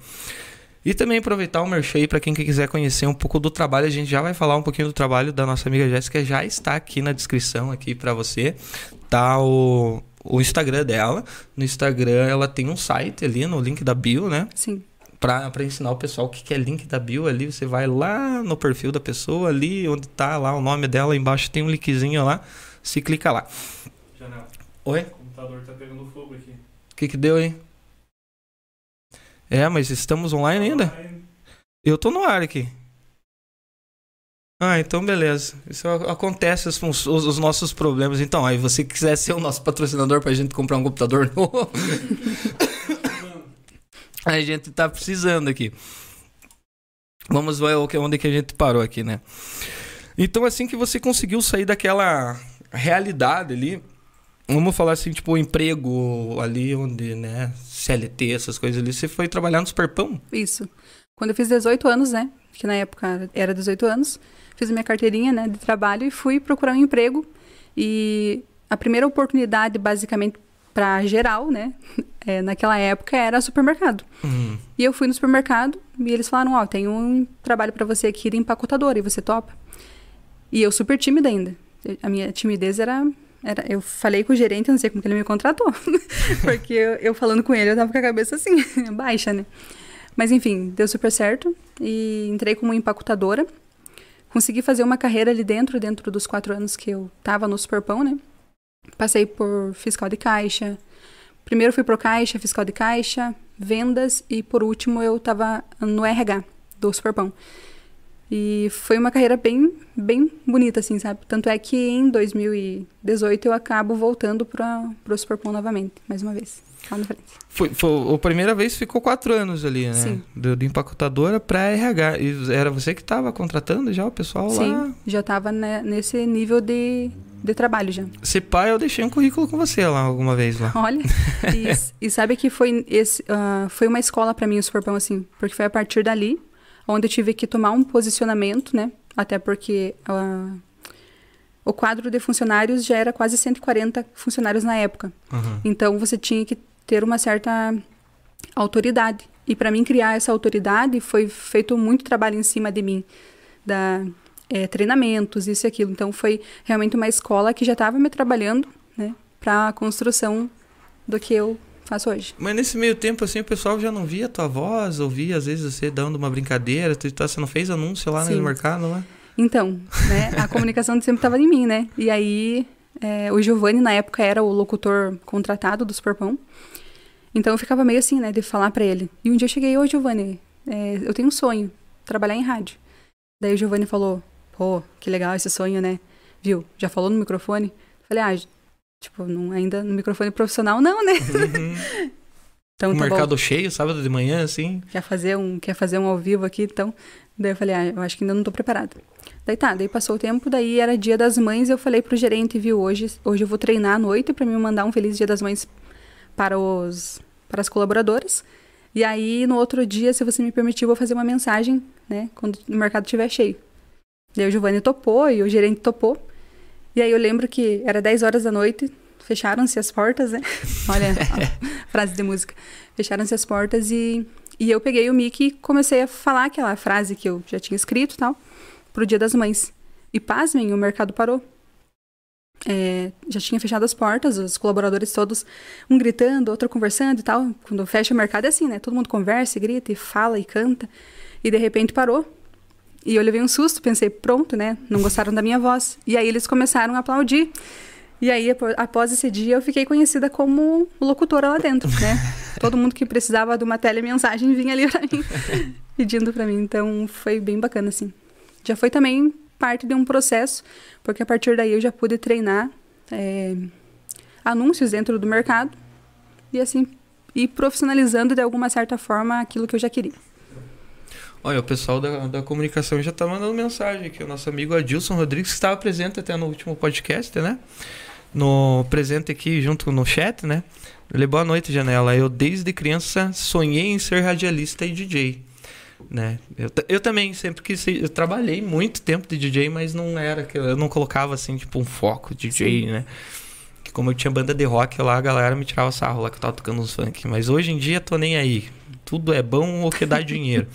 E também aproveitar o merchan aí para quem quiser conhecer um pouco do trabalho. A gente já vai falar um pouquinho do trabalho da nossa amiga Jéssica, já está aqui na descrição aqui para você. Tá o, o Instagram dela. No Instagram ela tem um site ali no link da bio, né? Sim para ensinar o pessoal o que, que é link da bio ali. Você vai lá no perfil da pessoa, ali onde tá lá o nome dela, embaixo tem um linkzinho lá. Se clica lá. Janela. Oi? O computador tá pegando fogo aqui. O que, que deu aí? É, mas estamos online ainda? Eu tô no ar aqui. Ah, então beleza. Isso acontece os, os, os, nossos problemas. Então, aí você quiser ser o nosso patrocinador pra gente comprar um computador novo. a gente tá precisando aqui. Vamos ver onde que a gente parou aqui, né? Então, assim que você conseguiu sair daquela realidade ali, vamos falar assim, tipo, emprego ali onde, né, CLT, essas coisas ali, você foi trabalhar no Superpão? Isso. Quando eu fiz 18 anos, né, que na época era 18 anos, fiz minha carteirinha, né, de trabalho e fui procurar um emprego. E a primeira oportunidade, basicamente, para geral, né? É, naquela época era supermercado. Uhum. E eu fui no supermercado e eles falaram: Ó, oh, tem um trabalho para você aqui de empacotadora e você topa. E eu super tímida ainda. A minha timidez era. era eu falei com o gerente, não sei como que ele me contratou. Porque eu, eu, falando com ele, eu tava com a cabeça assim, baixa, né? Mas enfim, deu super certo. E entrei como empacotadora. Consegui fazer uma carreira ali dentro, dentro dos quatro anos que eu tava no Superpão, né? Passei por fiscal de caixa. Primeiro fui pro caixa, fiscal de caixa, vendas e por último eu estava no RH do Superpão. E foi uma carreira bem, bem bonita, assim, sabe? Tanto é que em 2018 eu acabo voltando para o Superpão novamente, mais uma vez. Lá na frente. Foi, foi, a primeira vez ficou quatro anos ali, né? Sim. Do, de empacotadora para RH. E era você que estava contratando já o pessoal Sim, lá? Sim, já estava né, nesse nível de, de trabalho já. Se pai, eu deixei um currículo com você lá alguma vez lá. Olha, e, e sabe que foi, esse, uh, foi uma escola para mim o Superpão, assim, porque foi a partir dali onde eu tive que tomar um posicionamento, né? Até porque uh, o quadro de funcionários já era quase 140 funcionários na época. Uhum. Então você tinha que ter uma certa autoridade. E para mim criar essa autoridade foi feito muito trabalho em cima de mim, da é, treinamentos, isso e aquilo. Então foi realmente uma escola que já estava me trabalhando, né, para a construção do que eu faço hoje. Mas nesse meio tempo, assim, o pessoal já não via a tua voz, ouvia às vezes você dando uma brincadeira, tu, você não fez anúncio lá Sim. no mercado lá? Então, né, a comunicação sempre estava em mim, né? E aí, é, o Giovanni, na época, era o locutor contratado do Superpão. Então, eu ficava meio assim, né, de falar para ele. E um dia eu cheguei, ô Giovanni, é, eu tenho um sonho, trabalhar em rádio. Daí o Giovanni falou, pô, que legal esse sonho, né? Viu? Já falou no microfone? Falei, ah, tipo, não, ainda no microfone profissional não, né? Uhum. Então, tá bom. mercado cheio, sábado de manhã, assim. quer fazer um quer fazer um ao vivo aqui então daí eu falei ah eu acho que ainda não tô preparada daí tá daí passou o tempo daí era dia das mães eu falei pro gerente viu hoje hoje eu vou treinar à noite para me mandar um feliz dia das mães para os para as colaboradoras e aí no outro dia se você me permitir eu vou fazer uma mensagem né quando o mercado estiver cheio daí o Giovanni topou e o gerente topou e aí eu lembro que era 10 horas da noite fecharam-se as portas, né? Olha a frase de música. Fecharam-se as portas e, e eu peguei o mic e comecei a falar aquela frase que eu já tinha escrito e tal, pro Dia das Mães. E pasmem, o mercado parou. É, já tinha fechado as portas, os colaboradores todos, um gritando, outro conversando e tal. Quando fecha o mercado é assim, né? Todo mundo conversa, e grita, e fala, e canta. E de repente parou. E eu levei um susto, pensei, pronto, né? Não gostaram da minha voz. E aí eles começaram a aplaudir. E aí, após esse dia, eu fiquei conhecida como locutora lá dentro, né? Todo mundo que precisava de uma telemensagem vinha ali pra mim, pedindo pra mim. Então, foi bem bacana, assim. Já foi também parte de um processo, porque a partir daí eu já pude treinar é, anúncios dentro do mercado e, assim, ir profissionalizando de alguma certa forma aquilo que eu já queria. Olha, o pessoal da, da comunicação já tá mandando mensagem aqui. O nosso amigo Adilson Rodrigues, que estava presente até no último podcast, né? No presente aqui junto no chat, né? Ele, boa noite, Janela. Eu desde criança sonhei em ser radialista e DJ. Né? Eu, eu também sempre quis ser, eu trabalhei muito tempo de DJ, mas não era que eu não colocava assim tipo um foco de DJ, né? Que como eu tinha banda de rock lá, a galera me tirava sarro lá que eu tava tocando uns funk, mas hoje em dia tô nem aí. Tudo é bom ou que dá dinheiro.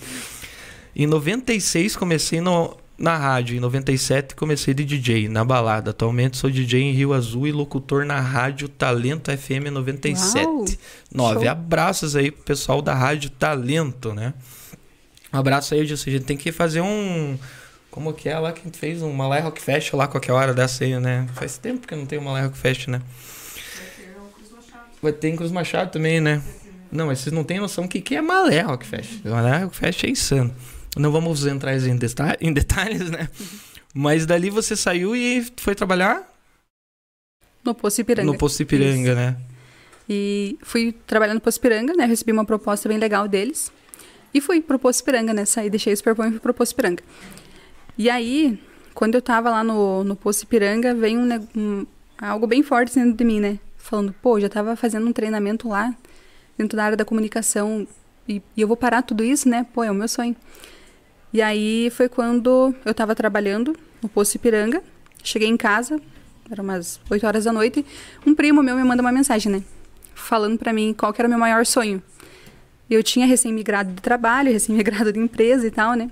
Em 96 comecei no, na rádio, em 97 comecei de DJ na balada. Atualmente sou DJ em Rio Azul e locutor na rádio Talento FM 97. Uau! Nove Show. abraços aí pro pessoal da Rádio Talento, né? Um abraço aí, Edilson. A gente tem que fazer um. Como que é lá que a gente fez? Um Malay Rock Fest lá qualquer hora dessa aí, né? Faz tempo que não tem um Malay Rock Fest, né? Vai ter em Cruz Machado também, né? Não, mas vocês não têm noção do que, que é Malé Rock Fest. Malé Rock Fest é insano. Não vamos entrar em, deta- em detalhes, né? Mas dali você saiu e foi trabalhar No Poço Ipiranga. no Posto Ipiranga, né? E fui trabalhando no Poço Piranga, né? Recebi uma proposta bem legal deles. E fui pro Poço Piranga, né? Saí, deixei o Superpão e fui pro Poço Piranga. E aí, quando eu tava lá no, no Poço Piranga, veio um, um- algo bem forte dentro de mim, né? Falando, pô, já tava fazendo um treinamento lá, dentro da área da comunicação, e, e eu vou parar tudo isso, né? Pô, é o meu sonho. E aí foi quando eu tava trabalhando no Poço Ipiranga, cheguei em casa, era umas 8 horas da noite, um primo meu me manda uma mensagem, né? Falando pra mim qual que era o meu maior sonho. Eu tinha recém-migrado de trabalho, recém-migrado de empresa e tal, né?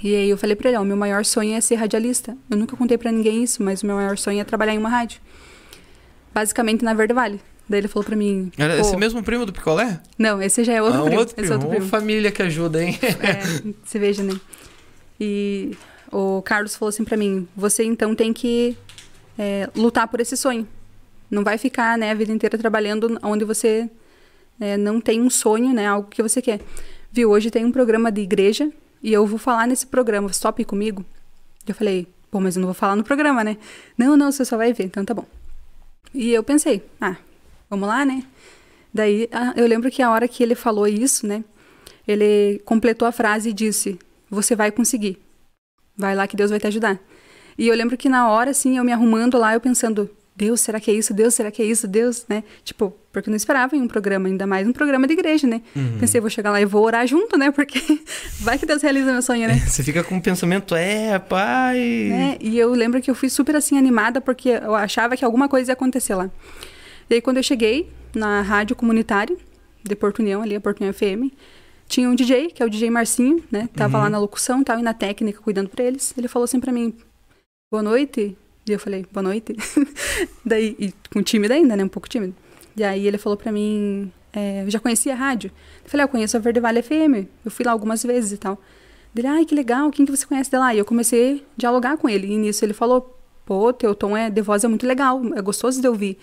E aí eu falei pra ele, ó, meu maior sonho é ser radialista. Eu nunca contei pra ninguém isso, mas o meu maior sonho é trabalhar em uma rádio. Basicamente na Verde Vale. Daí ele falou pra mim... Era "Pô, esse mesmo primo do picolé? Não, esse já é outro ah, primo. outro esse primo. é outro primo. família que ajuda, hein? É, você veja, né? E o Carlos falou assim pra mim: você então tem que é, lutar por esse sonho. Não vai ficar né, a vida inteira trabalhando onde você né, não tem um sonho, né? Algo que você quer. Viu, hoje tem um programa de igreja e eu vou falar nesse programa. Você topa comigo? Eu falei, pô, mas eu não vou falar no programa, né? Não, não, você só vai ver, então tá bom. E eu pensei, ah, vamos lá, né? Daí ah, eu lembro que a hora que ele falou isso, né? Ele completou a frase e disse: Você vai conseguir. Vai lá que Deus vai te ajudar. E eu lembro que na hora, assim, eu me arrumando lá, eu pensando: Deus, será que é isso? Deus, será que é isso? Deus, né? Tipo, porque eu não esperava em um programa, ainda mais um programa de igreja, né? Uhum. Pensei, vou chegar lá e vou orar junto, né? Porque vai que Deus realiza meu sonho, né? Você fica com um pensamento, é, pai. né? E eu lembro que eu fui super assim animada porque eu achava que alguma coisa ia acontecer lá. E aí quando eu cheguei na rádio comunitária de Porto União, ali a Porto União FM, tinha um DJ, que é o DJ Marcinho, né? Tava Uhum. lá na locução, tal, e na técnica, cuidando pra eles. Ele falou assim pra mim: "Boa noite". E eu falei: "Boa noite". daí e com tímido ainda, né? Um pouco tímido. E aí ele falou pra mim: é, "Eu já conhecia a rádio?". Eu falei: "Ah, "Eu conheço a Verde Vale FM. Eu fui lá algumas vezes e tal". Ele, ai, que legal, quem que você conhece dela? E eu comecei a dialogar com ele. E nisso ele falou, pô, teu tom é, de voz é muito legal, é gostoso de ouvir.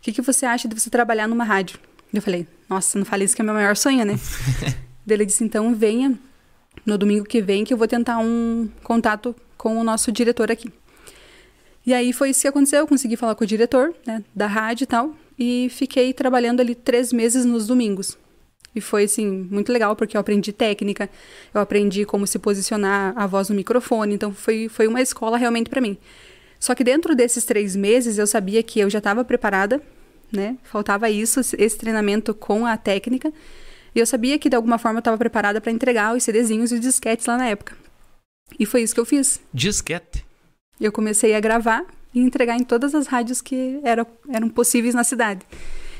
O que, que você acha de você trabalhar numa rádio? Eu falei, nossa, não fale isso que é meu maior sonho, né? Daí ele disse, então venha no domingo que vem que eu vou tentar um contato com o nosso diretor aqui. E aí foi isso que aconteceu, eu consegui falar com o diretor, né, da rádio e tal, e fiquei trabalhando ali três meses nos domingos. E foi, assim, muito legal, porque eu aprendi técnica, eu aprendi como se posicionar a voz no microfone, então foi, foi uma escola realmente para mim. Só que dentro desses três meses eu sabia que eu já estava preparada, né? Faltava isso, esse treinamento com a técnica. E eu sabia que de alguma forma eu estava preparada para entregar os CDzinhos e os disquetes lá na época. E foi isso que eu fiz. Disquete. Eu comecei a gravar e entregar em todas as rádios que eram, eram possíveis na cidade.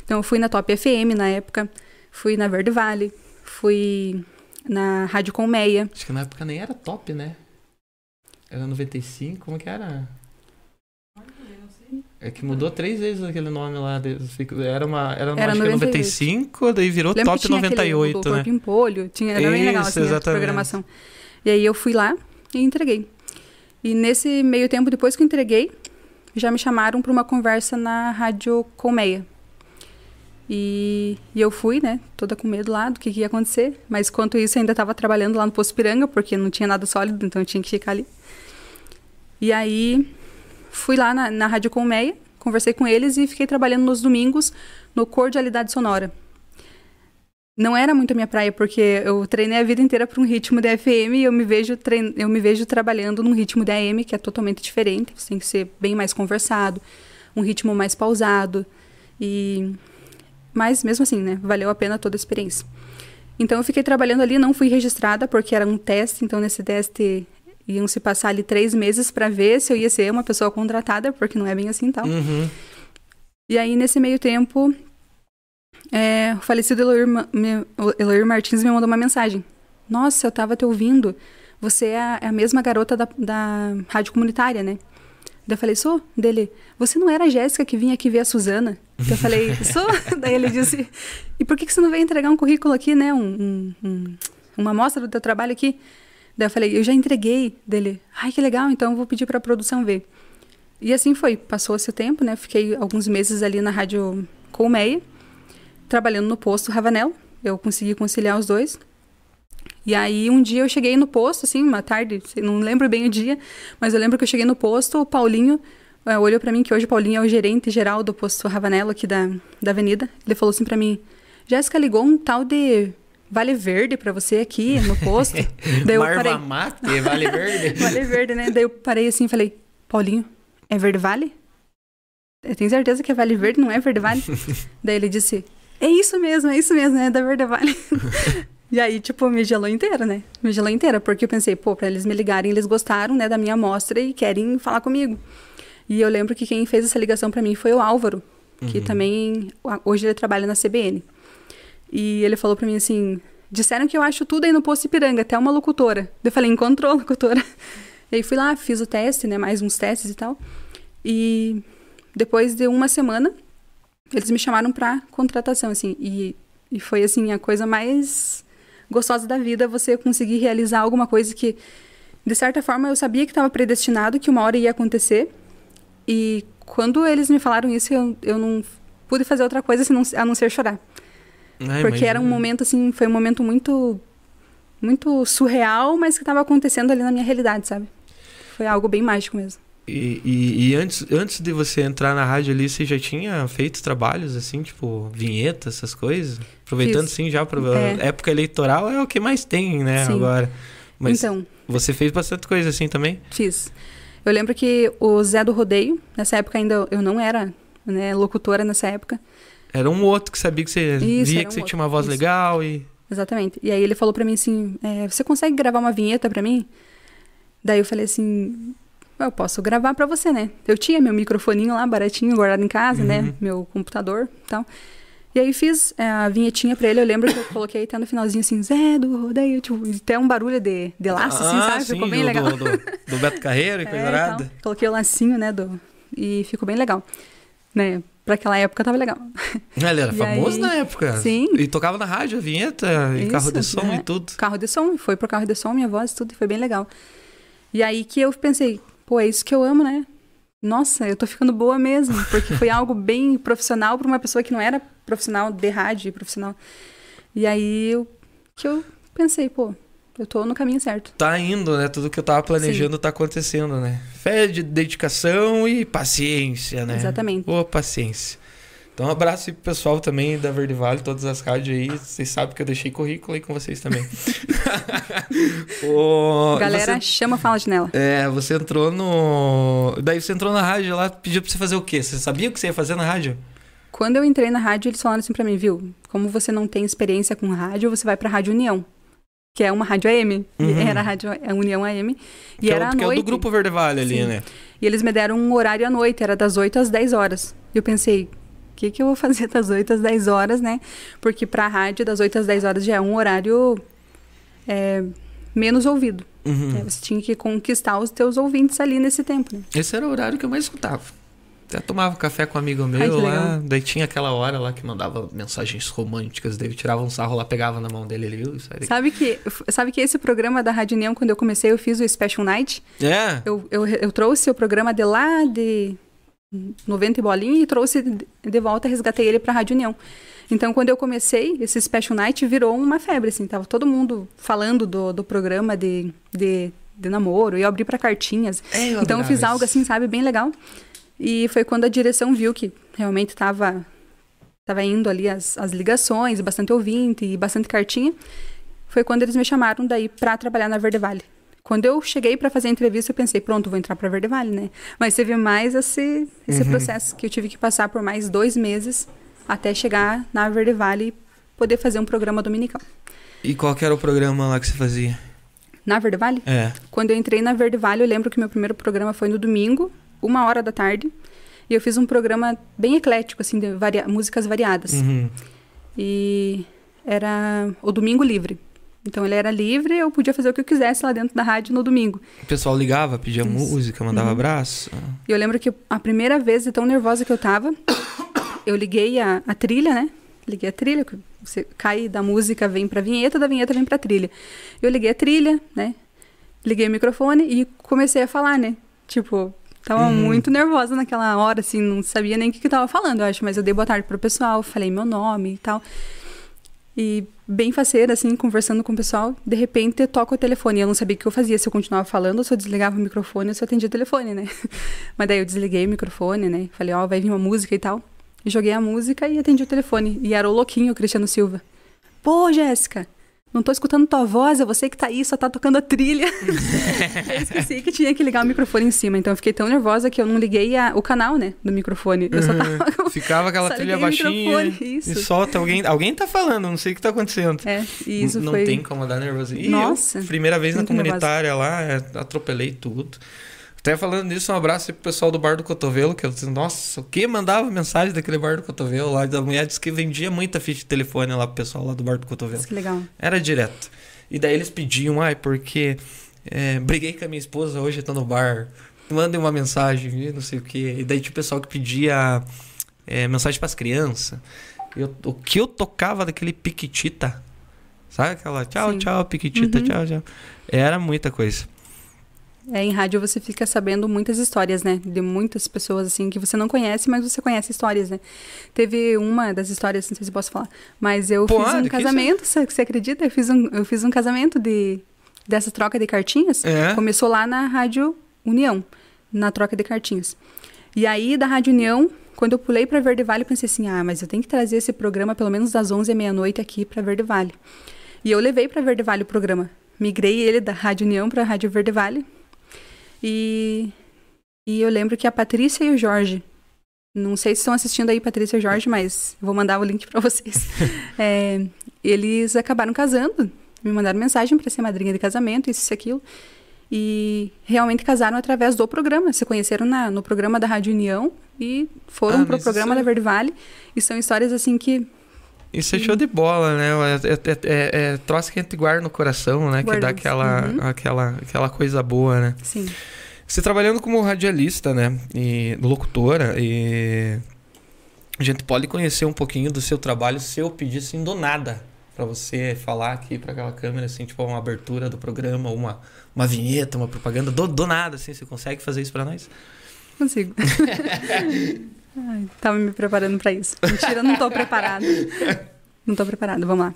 Então eu fui na Top FM na época, fui na Verde Vale, fui na Rádio Colmeia. Acho que na época nem era top, né? Era 95, como que era? É que mudou três vezes aquele nome lá. Era uma. Era, Era acho que 98. 95, daí virou Lembra top que tinha aquele, 98, o né? Corpo em Polho, tinha, era bem legal Isso, assim, a exatamente. programação. E aí eu fui lá e entreguei. E nesse meio tempo, depois que eu entreguei, já me chamaram para uma conversa na Rádio Colmeia. E, e eu fui, né, toda com medo lá do que, que ia acontecer. Mas quanto isso, ainda estava trabalhando lá no Poço Piranga, porque não tinha nada sólido, então eu tinha que ficar ali. E aí fui lá na, na Rádio Colmeia, conversei com eles e fiquei trabalhando nos domingos no Cordialidade Sonora. Não era muito a minha praia, porque eu treinei a vida inteira para um ritmo de FM e eu me, vejo trein... eu me vejo trabalhando num ritmo de AM que é totalmente diferente. Você tem que ser bem mais conversado, um ritmo mais pausado. E... Mas mesmo assim, né? Valeu a pena toda a experiência. Então eu fiquei trabalhando ali, não fui registrada porque era um teste, então nesse teste iam se passar ali três meses para ver se eu ia ser uma pessoa contratada, porque não é bem assim tal. Uhum. E aí, nesse meio tempo, é, o falecido Eloir, me- Eloir Martins me mandou uma mensagem. Nossa, eu tava te ouvindo. Você é a, é a mesma garota da, da rádio comunitária, né? Daí eu falei, sou? Dele, você não era a Jéssica que vinha aqui ver a Suzana? Daí eu falei, sou? Daí ele disse, e por que, que você não veio entregar um currículo aqui, né? Um, um- um- uma amostra do teu trabalho aqui? Daí eu falei, eu já entreguei. Dele, ai, que legal, então eu vou pedir pra produção ver. E assim foi, passou-se tempo, né? Fiquei alguns meses ali na Rádio Colmeia, trabalhando no posto Ravanel. Eu consegui conciliar os dois. E aí um dia eu cheguei no posto, assim, uma tarde, não lembro bem o dia, mas eu lembro que eu cheguei no posto, o Paulinho eh, olhou pra mim, que hoje o Paulinho é o gerente geral do posto Ravanello aqui da, da avenida. Ele falou assim pra mim, Jéssica ligou um tal de Vale Verde pra você aqui no posto. Daí eu parei. Mate, vale verde. Vale Verde, né? Daí eu parei assim e falei, Paulinho, é Verde Vale? Eu tenho certeza que é Vale Verde, não é Verde Vale? Daí ele disse, é isso mesmo, é isso mesmo, é da Verde Vale. e aí, tipo, me gelou inteira, né? Me gelou inteira, porque eu pensei, pô, pra eles me ligarem, eles gostaram, né, da minha amostra e querem falar comigo. E eu lembro que quem fez essa ligação pra mim foi o Álvaro, que também, hoje ele trabalha na CBN. E ele falou pra mim assim: disseram que eu acho tudo aí no posto Ipiranga, até uma locutora. Eu falei: encontrou a locutora. E aí fui lá, fiz o teste, né? Mais uns testes e tal. E depois de uma semana, eles me chamaram pra contratação, assim. E, e foi, assim, a coisa mais gostosa da vida você conseguir realizar alguma coisa que, de certa forma, eu sabia que estava predestinado, que uma hora ia acontecer. E quando eles me falaram isso, eu, eu não pude fazer outra coisa a não ser chorar. Ai, Porque era um momento, assim, foi um momento muito, muito surreal, mas que estava acontecendo ali na minha realidade, sabe? Foi algo bem mágico mesmo. E, e- e antes, antes de você entrar na rádio ali, você já tinha feito trabalhos assim, tipo, vinheta, essas coisas? Aproveitando Fiz. sim já, pra, É. época eleitoral é o que mais tem, né, Sim. agora. Mas Então, você fez bastante coisa assim também? fiz. Eu lembro que o Zé do Rodeio, nessa época ainda eu não era né, locutora nessa época, Era um outro que sabia que você Isso, via que um você outro, tinha uma voz isso. legal e. Exatamente. E aí ele falou pra mim assim: é, você consegue gravar uma vinheta pra mim? Daí eu falei assim: eu posso gravar pra você, né? Eu tinha meu microfoninho lá, baratinho, guardado em casa, Uhum. né? Meu computador e tal. E aí fiz é, a vinhetinha pra ele. Eu lembro que eu coloquei até no finalzinho assim: Zé do rodeio, tipo, até um barulho de, de laço, assim, Ah, sabe? sim, Ficou bem do, legal. Do, do- do Beto Carreiro e coisa É, então, coloquei o lacinho, né? Do, e ficou bem legal. Né? Pra aquela época tava legal. Ele era E famoso aí- na época. Sim. E tocava na rádio, a vinheta, e Isso, carro de som né? e tudo. Carro de som, foi pro carro de som, minha voz, tudo, e foi bem legal. E aí que eu pensei, pô, é isso que eu amo, né? Nossa, eu tô ficando boa mesmo, porque foi algo bem profissional para uma pessoa que não era profissional de rádio, profissional. E aí eu, que eu pensei, pô, eu tô no caminho certo. Tá indo, né? Tudo que eu tava planejando tá acontecendo, né? Fé de dedicação e paciência, né? Exatamente. Boa paciência. Então, um abraço aí pro pessoal também da Verde Vale, todas as rádios aí. Vocês sabem que eu deixei currículo aí com vocês também. Ô, Galera, você- chama Fala Janela. é, você entrou no. Daí você entrou na rádio lá, pediu pra você fazer o quê? Você sabia o que você ia fazer na rádio? Quando eu entrei na rádio, eles falaram assim pra mim, viu? Como você não tem experiência com rádio, você vai pra Rádio União, que é uma rádio AM. Uhum. Era a Rádio a União AM. E que era é, à que é noite. do Grupo Verde Vale ali, Sim. né? E eles me deram um horário à noite, era das 8 às 10 horas. E eu pensei, o que, que eu vou fazer das 8 às 10 horas, né? Porque pra rádio, das 8 às 10 horas já é um horário é, menos ouvido. Uhum. né? Você tinha que conquistar os teus ouvintes ali nesse tempo, né? Esse era o horário que eu mais escutava. Até tomava café com um amigo meu Ai, lá. Daí tinha aquela hora lá que mandava mensagens românticas. Daí eu tirava um sarro lá, pegava na mão dele ali. viu? Isso aí. Sabe que, sabe que esse programa da Rádio União, quando eu comecei, eu fiz o Special Night. É. Eu, eu, eu trouxe o programa de lá de 90 e bolinha e trouxe de- volta, resgatei ele pra Rádio União. Então, quando eu comecei, esse Special Night virou uma febre, assim. Tava todo mundo falando do, do programa de, de, de namoro. E eu abri pra cartinhas. É, eu Então, eu fiz algo isso. assim, sabe, bem legal. E foi quando a direção viu que realmente tava, tava indo ali as, as ligações, bastante ouvinte e bastante cartinha. Foi quando eles me chamaram daí pra trabalhar na Verde Vale. Quando eu cheguei pra fazer a entrevista, eu pensei, pronto, vou entrar pra Verde Vale, né? Mas teve mais esse, esse Uhum. processo que eu tive que passar por mais dois meses até chegar na Verde Vale e poder fazer um programa dominical. E qual que era o programa lá que você fazia? Na Verde Vale? É. Quando eu entrei na Verde Vale, eu lembro que meu primeiro programa foi no domingo, uma hora da tarde. E eu fiz um programa bem eclético, assim, de varia- músicas variadas. Uhum. E era o domingo livre. Então ele era livre, eu podia fazer o que eu quisesse lá dentro da rádio no domingo. O pessoal ligava, pedia Isso. música, mandava Uhum. abraço. E eu lembro que a primeira vez, de tão nervosa que eu tava, eu liguei a, a trilha, né? Liguei a trilha, você cai da música, vem pra vinheta, da vinheta vem pra trilha. Eu liguei a trilha, né? Liguei o microfone e comecei a falar, né? Tipo, tava Uhum. muito nervosa naquela hora, assim, não sabia nem o que, que eu tava falando, eu acho, mas eu dei boa tarde pro pessoal, falei meu nome e tal. E bem faceira, assim, conversando com o pessoal, de repente toca o telefone. Eu não sabia o que eu fazia, se eu continuava falando, ou se eu desligava o microfone, ou se eu atendia o telefone, né? Mas daí eu desliguei o microfone, né? Falei, ó, vai vir uma música e tal. E joguei a música e atendi o telefone. E era o louquinho, o Cristiano Silva. Pô, Jéssica, não tô escutando tua voz, é você que tá aí, só tá tocando a trilha. eu esqueci que tinha que ligar o microfone em cima. Então eu fiquei tão nervosa que eu não liguei a- o canal, né? Do microfone. Eu só tava. Ficava aquela Só trilha liguei o baixinha microfone, isso. e solta alguém. Alguém tá falando, não sei o que tá acontecendo. É, e isso não foi. tem como dar nervoso. E Nossa, eu, primeira vez na muito nervosa. comunitária lá, atropelei tudo. Até falando nisso, um abraço aí pro pessoal do Bar do Cotovelo, que eu disse, nossa, o que mandava mensagem daquele Bar do Cotovelo lá? Da mulher disse que vendia muita ficha de telefone lá pro pessoal lá do Bar do Cotovelo. Que legal. Era direto. E daí eles pediam, ai, porque é, briguei com a minha esposa hoje, tô no bar. Mandem uma mensagem, não sei o quê. E daí tinha o pessoal que pedia é, mensagem pras crianças. Eu, o que eu tocava daquele piquitita, sabe aquela tchau, Sim. tchau, piquitita, Uhum. tchau, tchau. Era muita coisa. É, em rádio você fica sabendo muitas histórias, né? De muitas pessoas, assim, que você não conhece, mas você conhece histórias, né? Teve uma das histórias, não sei se posso falar, mas eu Pode, fiz um que casamento, você, você acredita? Eu fiz um, eu fiz um casamento de, dessa troca de cartinhas. É. Começou lá na Rádio União, na troca de cartinhas. E aí, da Rádio União, quando eu pulei para Verde Vale, eu pensei assim, ah, mas eu tenho que trazer esse programa pelo menos das 11 à meia-noite aqui para Verde Vale. E eu levei para Verde Vale o programa. Migrei ele da Rádio União para a Rádio Verde Vale. E, e eu lembro que a Patrícia e o Jorge, não sei se estão assistindo aí, Patrícia e Jorge, mas vou mandar o link para vocês. É, eles acabaram casando, me mandaram mensagem para ser madrinha de casamento, isso e aquilo. E realmente casaram através do programa. Se conheceram na, no programa da Rádio União e foram Ah, pro programa é- da Verde Vale. E são histórias assim que Isso é show de bola, né? É, é, é, é troço que a gente guarda no coração, né? Que dá aquela, Uhum. aquela, aquela coisa boa, né? Sim. Você trabalhando como radialista, né? E locutora, e a gente pode conhecer um pouquinho do seu trabalho se eu pedir assim do nada para você falar aqui para aquela câmera assim, tipo uma abertura do programa, uma uma vinheta, uma propaganda do, do nada assim, você consegue fazer isso para nós? Consigo. Ai, tava me preparando para isso. Mentira, não tô preparada. Não tô preparada, vamos lá.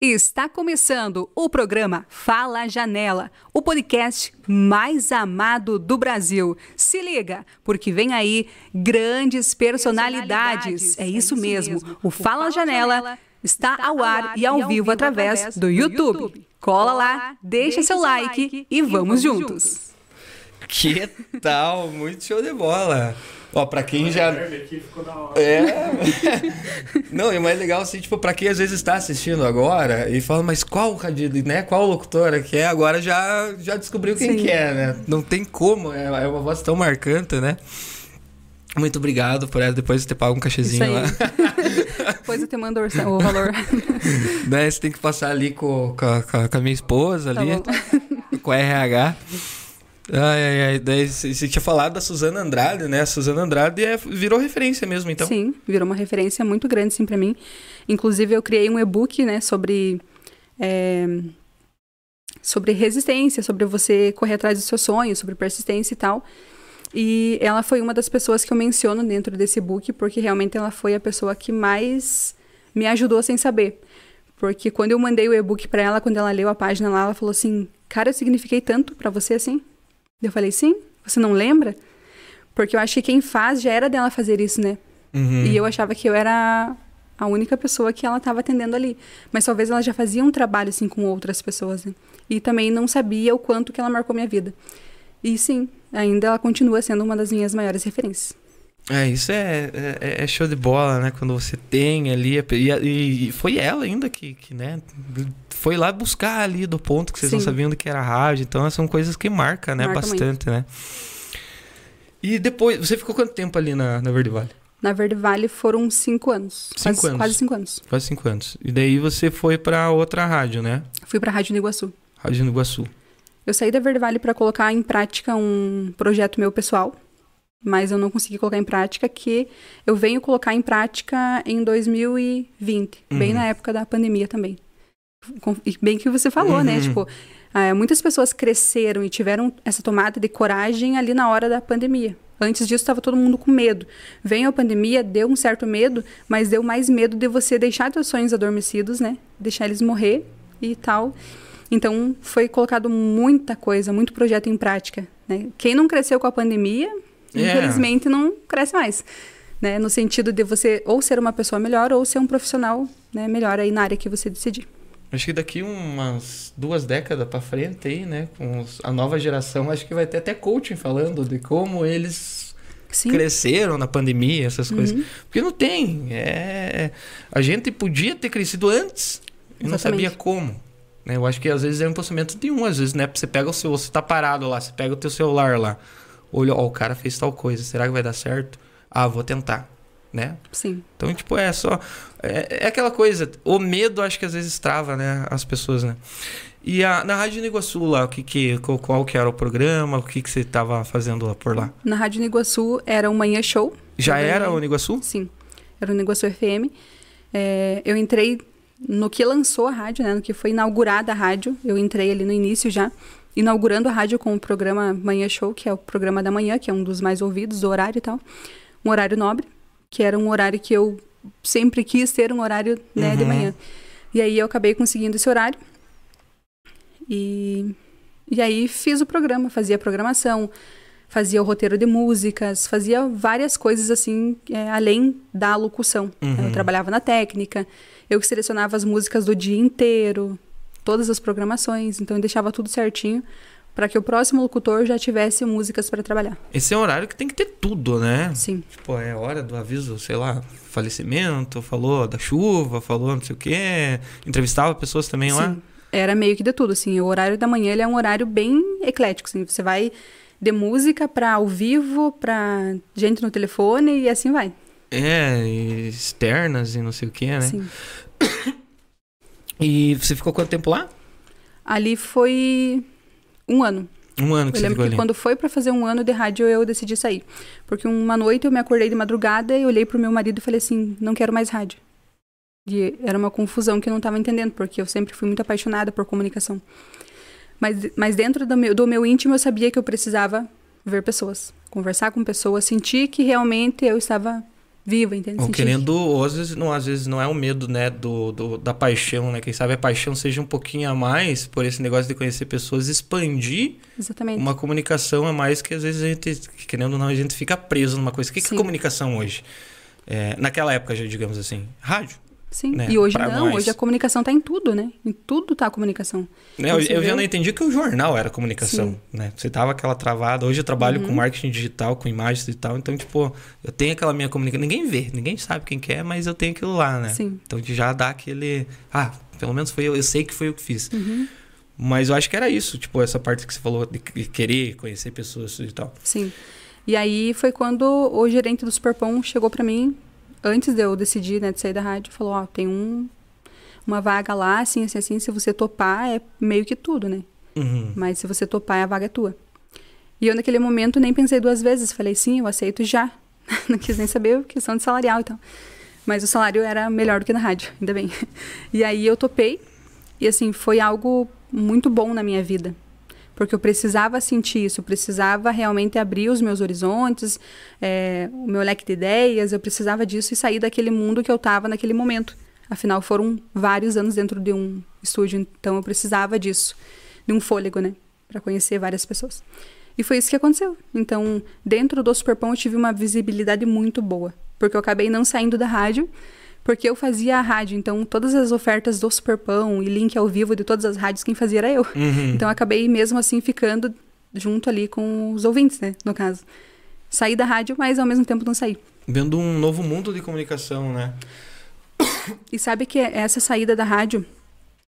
Está começando o programa Fala Janela, o podcast mais amado do Brasil. Se liga, porque vem aí grandes personalidades. É isso mesmo. O Fala Janela está ao ar e ao vivo através do YouTube. Cola lá, deixa seu like e vamos juntos. Que tal? Muito show de bola. Ó, pra quem já. Aqui ficou da hora. É. Não, e o mais legal, assim, tipo, pra quem às vezes está assistindo agora e fala, mas qual Cadido, né? Qual locutora que é? Agora já, já descobriu quem Sim. que é, né? Não tem como, é, é uma voz tão marcante, né? Muito obrigado por ela, depois de ter pago um cachezinho lá. Depois eu te mando o valor. né? Você tem que passar ali com, com, a- com a- com a minha esposa Tá ali, bom. com a RH. Ai, ai, ai. Você tinha falado da Suzana Andrade, né? A Suzana Andrade é, virou referência mesmo, então. Sim, virou uma referência muito grande, sim, para mim. Inclusive, eu criei um e-book, né, sobre... é, sobre resistência, sobre você correr atrás dos seus sonhos, sobre persistência e tal. E ela foi uma das pessoas que eu menciono dentro desse book, porque realmente ela foi a pessoa que mais me ajudou sem saber. Porque quando eu mandei o e-book para ela, quando ela leu a página lá, ela falou assim: Cara, eu signifiquei tanto para você assim? Eu falei: Sim, você não lembra? Porque eu acho que quem faz já era dela fazer isso, né? Uhum. E eu achava que eu era a única pessoa que ela estava atendendo ali. Mas talvez ela já fazia um trabalho assim com outras pessoas, né? E também não sabia o quanto que ela marcou minha vida. E sim, ainda ela continua sendo uma das minhas maiores referências. É, isso é, é, é show de bola, né? Quando você tem ali. E, e foi ela ainda que, que, né? Foi lá buscar ali do ponto que vocês não Sim. sabiam do que era rádio. Então, são coisas que marcam, né? Marca Bastante, né? E depois, você ficou quanto tempo ali na, na Verde Vale? Na Verde Vale foram cinco anos. Cinco quase, anos. Quase cinco anos. Faz cinco anos. E daí você foi pra outra rádio, né? Fui para Rádio do Iguaçu. Rádio no Iguaçu. Eu saí da Verde Vale para colocar em prática um projeto meu pessoal, mas eu não consegui colocar em prática, que eu venho colocar em prática em 2020, bem Uhum. na época da pandemia também. Com- e Bem que você falou, né? Uhum. Tipo, ah, muitas pessoas cresceram e tiveram essa tomada de coragem ali na hora da pandemia. Antes disso, estava todo mundo com medo. Veio a pandemia, deu um certo medo, mas deu mais medo de você deixar seus sonhos adormecidos, né? Deixar eles morrer e tal. Então, foi colocado muita coisa, muito projeto em prática. Né? Quem não cresceu com a pandemia. Infelizmente, não cresce mais. Né? No sentido de você ou ser uma pessoa melhor ou ser um profissional né, melhor aí na área que você decidir. Acho que daqui umas duas décadas pra frente aí, né? Com os- a nova geração, acho que vai ter até coaching falando de como eles Sim. cresceram na pandemia, essas Uhum. coisas. Porque não tem. É... A gente podia ter crescido antes e não sabia como. né? Eu acho que às vezes é um pensamento de um, às vezes, né? Você pega o seu, você tá parado lá, você pega o teu celular lá, olha, ó, o cara fez tal coisa, será que vai dar certo? Ah, vou tentar, né? Sim. Então, tipo, é só. É, é aquela coisa. O medo acho que às vezes trava, né? As pessoas, né? E a, na Rádio Niguaçu lá, o que, que, qual, qual que era o programa? O que, que você tava fazendo lá por lá? Na Rádio Niguaçu era um manhã show. Já era o Niguaçu? Sim, era o Negócio FM. É, eu entrei no que lançou a rádio, né? No que foi inaugurada a rádio. Eu entrei ali no início já, inaugurando a rádio com o programa Manhã Show, que é o programa da manhã, que é um dos mais ouvidos do horário e tal. Um horário nobre, que era um horário que eu sempre quis ter um horário né, de Uhum. manhã. E aí eu acabei conseguindo esse horário. E, e aí fiz o programa, fazia programação, fazia o roteiro de músicas, fazia várias coisas assim, é, além da locução. Uhum. Eu trabalhava na técnica, eu que selecionava as músicas do dia inteiro, todas as programações, então eu deixava tudo certinho para que o próximo locutor já tivesse músicas para trabalhar. Esse é um horário que tem que ter tudo, né? Sim, Tipo, é hora do aviso, sei lá, falecimento, falou da chuva, falou não sei o quê. Entrevistava pessoas também lá. sim. Era meio que de tudo, assim. O horário da manhã ele é um horário bem eclético, assim. Você vai de música para ao vivo, para gente no telefone e assim vai. É, externas e não sei o quê, né? Sim. E você ficou quanto tempo lá? Ali foi um ano. Um ano que Eu você lembro que ali. quando foi pra fazer um ano de rádio, eu decidi sair. Porque uma noite eu me acordei de madrugada e olhei pro meu marido e falei assim: não quero mais rádio. E era uma confusão que eu não estava entendendo, porque eu sempre fui muito apaixonada por comunicação. Mas, mas dentro do meu, do meu íntimo eu sabia que eu precisava ver pessoas, conversar com pessoas, sentir que realmente eu estava viva, entende? Ou querendo, ou às vezes não, às vezes não é o medo, né, do, do- da paixão, né? Quem sabe a paixão seja um pouquinho a mais por esse negócio de conhecer pessoas, expandir Exatamente. uma comunicação a mais que às vezes a gente, querendo ou não, a gente fica preso numa coisa. O que, que é comunicação hoje? É, naquela época, já digamos assim, rádio. Sim. né, E hoje pra não, nós. hoje a comunicação tá em tudo, né? Em tudo tá a comunicação. Né, Eu, Você eu já não entendi que o jornal era comunicação, Sim. né? Você tava aquela travada. Hoje eu trabalho Uhum. com marketing digital, com imagens e tal. Então, tipo, eu tenho aquela minha comunicação. Ninguém vê, ninguém sabe quem que é, mas eu tenho aquilo lá, né? Sim. Então já dá aquele. Ah, pelo menos foi eu, eu sei que foi eu que fiz. Uhum. Mas eu acho que era isso, tipo, essa parte que você falou de querer conhecer pessoas e tal. Sim. E aí foi quando o gerente do Superpão chegou pra mim, antes de eu decidir, né, de sair da rádio, falou, ó, tem um, uma vaga lá, assim, assim, assim, se você topar é meio que tudo, né? Uhum. Mas se você topar, a vaga é tua. E eu naquele momento nem pensei duas vezes, falei, sim, eu aceito já. Não quis nem saber questão de salarial e tal. Mas o salário era melhor do que na rádio, ainda bem. E aí eu topei, e assim, foi algo muito bom na minha vida. Porque eu precisava sentir isso, eu precisava realmente abrir os meus horizontes, é, o meu leque de ideias, eu precisava disso e sair daquele mundo que eu estava naquele momento. Afinal, foram vários anos dentro de um estúdio, então eu precisava disso, de um fôlego, né? Para conhecer várias pessoas. E foi isso que aconteceu. Então, dentro do Superpão, eu tive uma visibilidade muito boa, porque eu acabei não saindo da rádio, porque eu fazia a rádio. Então, todas as ofertas do Superpão e link ao vivo de todas as rádios, quem fazia era eu. Uhum. Então, eu acabei mesmo assim ficando junto ali com os ouvintes, né? No caso. Saí da rádio, mas ao mesmo tempo não saí. Vendo um novo mundo de comunicação, né? E sabe que essa saída da rádio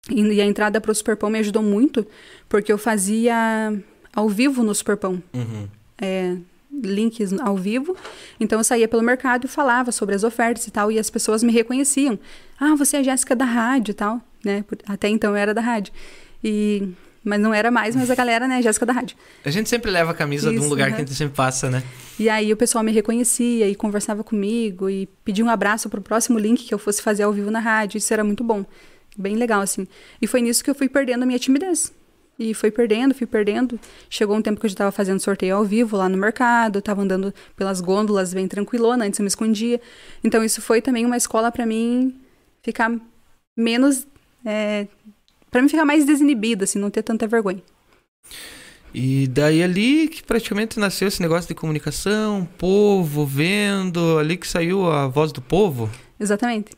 e a entrada para o Superpão me ajudou muito, porque eu fazia ao vivo no Superpão. Uhum. é, links ao vivo. Então eu saía pelo mercado e falava sobre as ofertas e tal, e as pessoas me reconheciam. Ah, você é a Jéssica da rádio e tal, né? Até então eu era da rádio. E mas não era mais, mas a galera, né, Jéssica da rádio. A gente sempre leva a camisa de um Isso, lugar uhum. que a gente sempre passa, né? E aí o pessoal me reconhecia e conversava comigo e pedia um abraço pro próximo link que eu fosse fazer ao vivo na rádio. Isso era muito bom. Bem legal, assim. E foi nisso que eu fui perdendo a minha timidez. E fui perdendo, fui perdendo. Chegou um tempo que eu já estava fazendo sorteio ao vivo lá no mercado, estava andando pelas gôndolas bem tranquilona, antes eu me escondia. Então isso foi também uma escola para mim ficar menos. É, para mim ficar mais desinibida, assim, não ter tanta vergonha. E daí ali que praticamente nasceu esse negócio de comunicação, povo vendo, ali que saiu a voz do povo. Exatamente.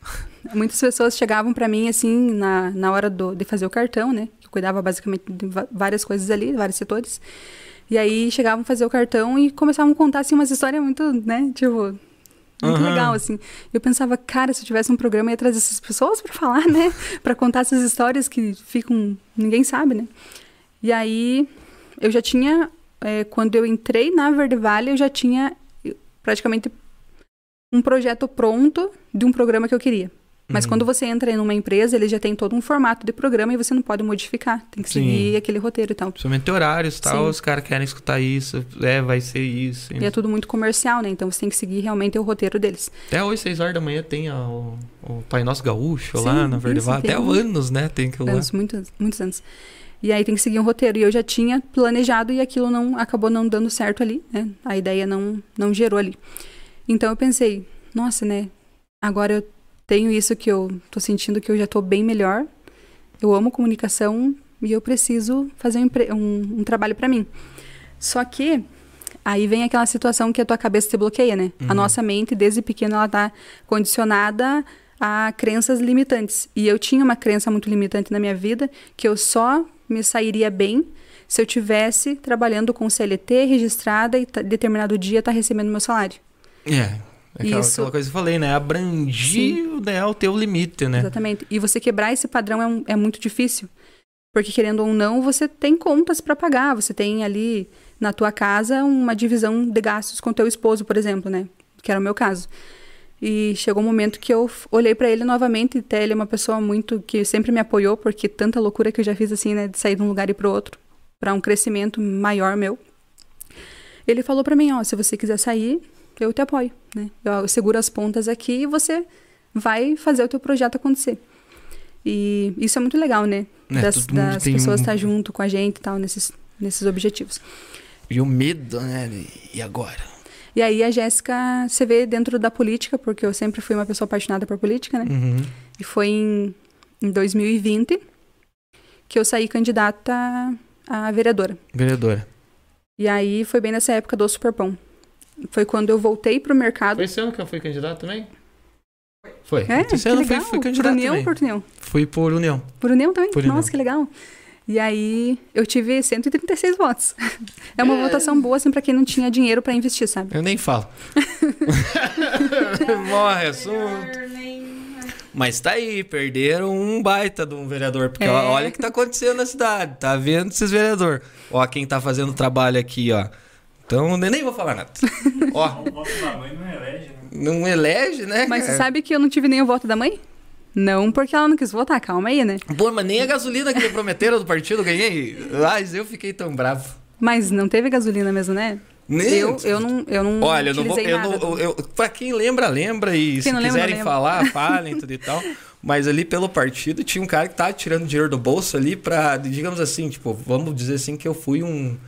Muitas pessoas chegavam para mim, assim, na, na hora do, de fazer o cartão, né? Cuidava basicamente de várias coisas ali, vários setores. E aí chegavam a fazer o cartão e começavam a contar, assim, umas histórias muito, né? Tipo, muito Aham. legal, assim. Eu pensava, cara, se eu tivesse um programa, eu ia trazer essas pessoas para falar, né? para contar essas histórias que ficam. ninguém sabe, né? E aí eu já tinha. eh, quando eu entrei na Verde Vale, eu já tinha praticamente um projeto pronto de um programa que eu queria. Mas Uhum. quando você entra em uma empresa, ele já tem todo um formato de programa e você não pode modificar. Tem que Sim. seguir aquele roteiro e tal. Principalmente horários e tal, Sim. os caras querem escutar isso, é, vai ser isso. E é tudo muito comercial, né? Então você tem que seguir realmente o roteiro deles. Até hoje, 6 horas da manhã, tem a- o, o Pai Nosso Gaúcho Sim, lá na Verde Vale. Até anos, né? Tem lá. Anos, muitos, muitos anos. E aí tem que seguir um roteiro. E eu já tinha planejado e aquilo não acabou não dando certo ali, né? A ideia não, não gerou ali. Então eu pensei, nossa, né? Agora eu tenho isso que eu tô sentindo que eu já tô bem melhor. Eu amo comunicação e eu preciso fazer um, um, um trabalho para mim. Só que aí vem aquela situação que a tua cabeça te bloqueia, né? Uhum. A nossa mente, desde pequena, ela tá condicionada a crenças limitantes. E eu tinha uma crença muito limitante na minha vida, que eu só me sairia bem se eu tivesse trabalhando com CLT registrada e determinado dia tá recebendo meu salário. É. Aquela, Isso. aquela coisa que eu falei, né? Abrangir né, o teu limite, né? Exatamente. E você quebrar esse padrão é, um- é muito difícil. Porque, querendo ou não, você tem contas para pagar. Você tem ali na tua casa uma divisão de gastos com teu esposo, por exemplo, né? Que era o meu caso. E chegou um momento que eu olhei para ele novamente, e até ele é uma pessoa muito que sempre me apoiou, porque tanta loucura que eu já fiz assim, né, de sair de um lugar e pro outro. para um crescimento maior meu. Ele falou para mim, ó, se você quiser sair, eu te apoio, né? Eu seguro as pontas aqui e você vai fazer o teu projeto acontecer. E isso é muito legal, né? É, das das pessoas um- estar junto com a gente e tal, nesses, nesses objetivos. E o medo, né? E agora? E aí a Jéssica se vê dentro da política, porque eu sempre fui uma pessoa apaixonada por política, né? Uhum. E foi em, em 2020 que eu saí candidata a vereadora. Vereadora. E aí foi bem nessa época do Superpão. Foi quando eu voltei pro mercado. Foi esse ano que eu fui candidato também? Foi. É, esse ano eu fui, legal. fui por candidato União também. ou por União? Fui por União. Por União também? Por Nossa, União. que legal. E aí eu tive 136 votos. É uma É. votação boa, assim, pra quem não tinha dinheiro pra investir, sabe? Eu nem falo. Morre assunto. Mas tá aí, perderam um baita de um vereador. Porque É. ó, olha o que tá acontecendo na cidade. Tá vendo esses vereadores? Ó, quem tá fazendo trabalho aqui, ó. Então, eu nem vou falar nada. ó, O voto da mãe não elege, né? não elege, né? Mas você sabe que eu não tive nem o voto da mãe? Não porque ela não quis votar, calma aí, né? Pô, mas nem a gasolina que me prometeram do partido eu ganhei. Mas eu fiquei tão bravo. Mas não teve gasolina mesmo, né? Nem... Eu, eu não, eu não Olha, eu não vou. Eu nada. não, eu, pra quem lembra, lembra. E se não lembra, quiserem lembra. falar, falem, tudo e tal. Mas ali pelo partido tinha um cara que tava tirando dinheiro do bolso ali pra, digamos assim, tipo, vamos dizer assim que eu fui um.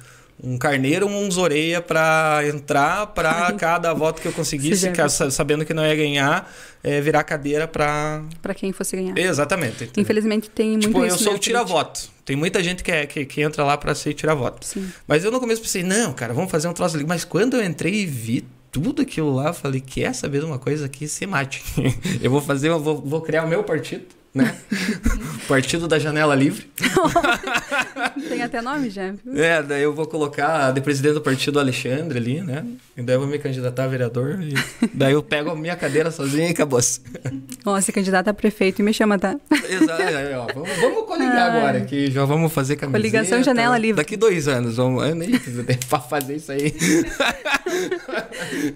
Um carneiro, uns orelha pra entrar, pra cada voto que eu conseguisse, sa- sabendo que não ia ganhar, é, virar cadeira pra. Pra quem fosse ganhar. Exatamente. entendeu? Infelizmente tem muito Tipo, eu sou né, o política. tira-voto. Tem muita gente que, é, que, que entra lá pra ser tira-voto. Sim. Mas eu no começo pensei, não, cara, vamos fazer um troço ali. Mas quando eu entrei e vi tudo aquilo lá, eu falei, quer saber de uma coisa aqui? Se mate. eu vou fazer, eu vou, vou criar o meu partido, né? partido da Janela Livre. Tem até nome já. É, daí eu vou colocar de presidente do partido Alexandre ali, né? E daí eu vou me candidatar a vereador. E daí eu pego a minha cadeira sozinho e acabou-se. Ó, se candidata a prefeito e me chama, tá? Exato. aí, ó, vamos, vamos coligar Ai. agora aqui. Já vamos fazer camiseta. Coligação Janela Livre. Daqui dois anos. Vamos, eu nem tempo pra fazer isso aí.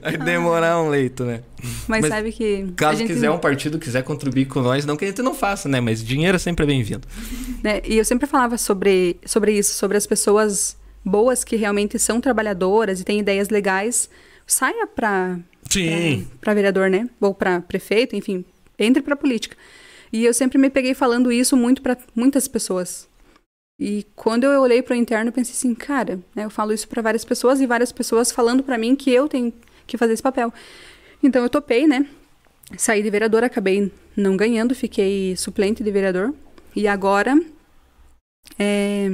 Vai demorar um leito, né? Mas, Mas sabe que. Caso gente, quiser um partido, quiser contribuir com nós, não que a gente não faça, né? Mas dinheiro sempre é bem-vindo. né, E eu sempre falava sobre, sobre isso, sobre as pessoas boas que realmente são trabalhadoras e têm ideias legais. Saia Sim. para vereador, né? Ou para prefeito, enfim, entre para política. E eu sempre me peguei falando isso muito para muitas pessoas. E quando eu olhei para o interno, eu pensei assim, cara, né, eu falo isso para várias pessoas e várias pessoas falando para mim que eu tenho que fazer esse papel. Então eu topei, né? Saí de vereadora, acabei não ganhando, fiquei suplente de vereador. E agora, é,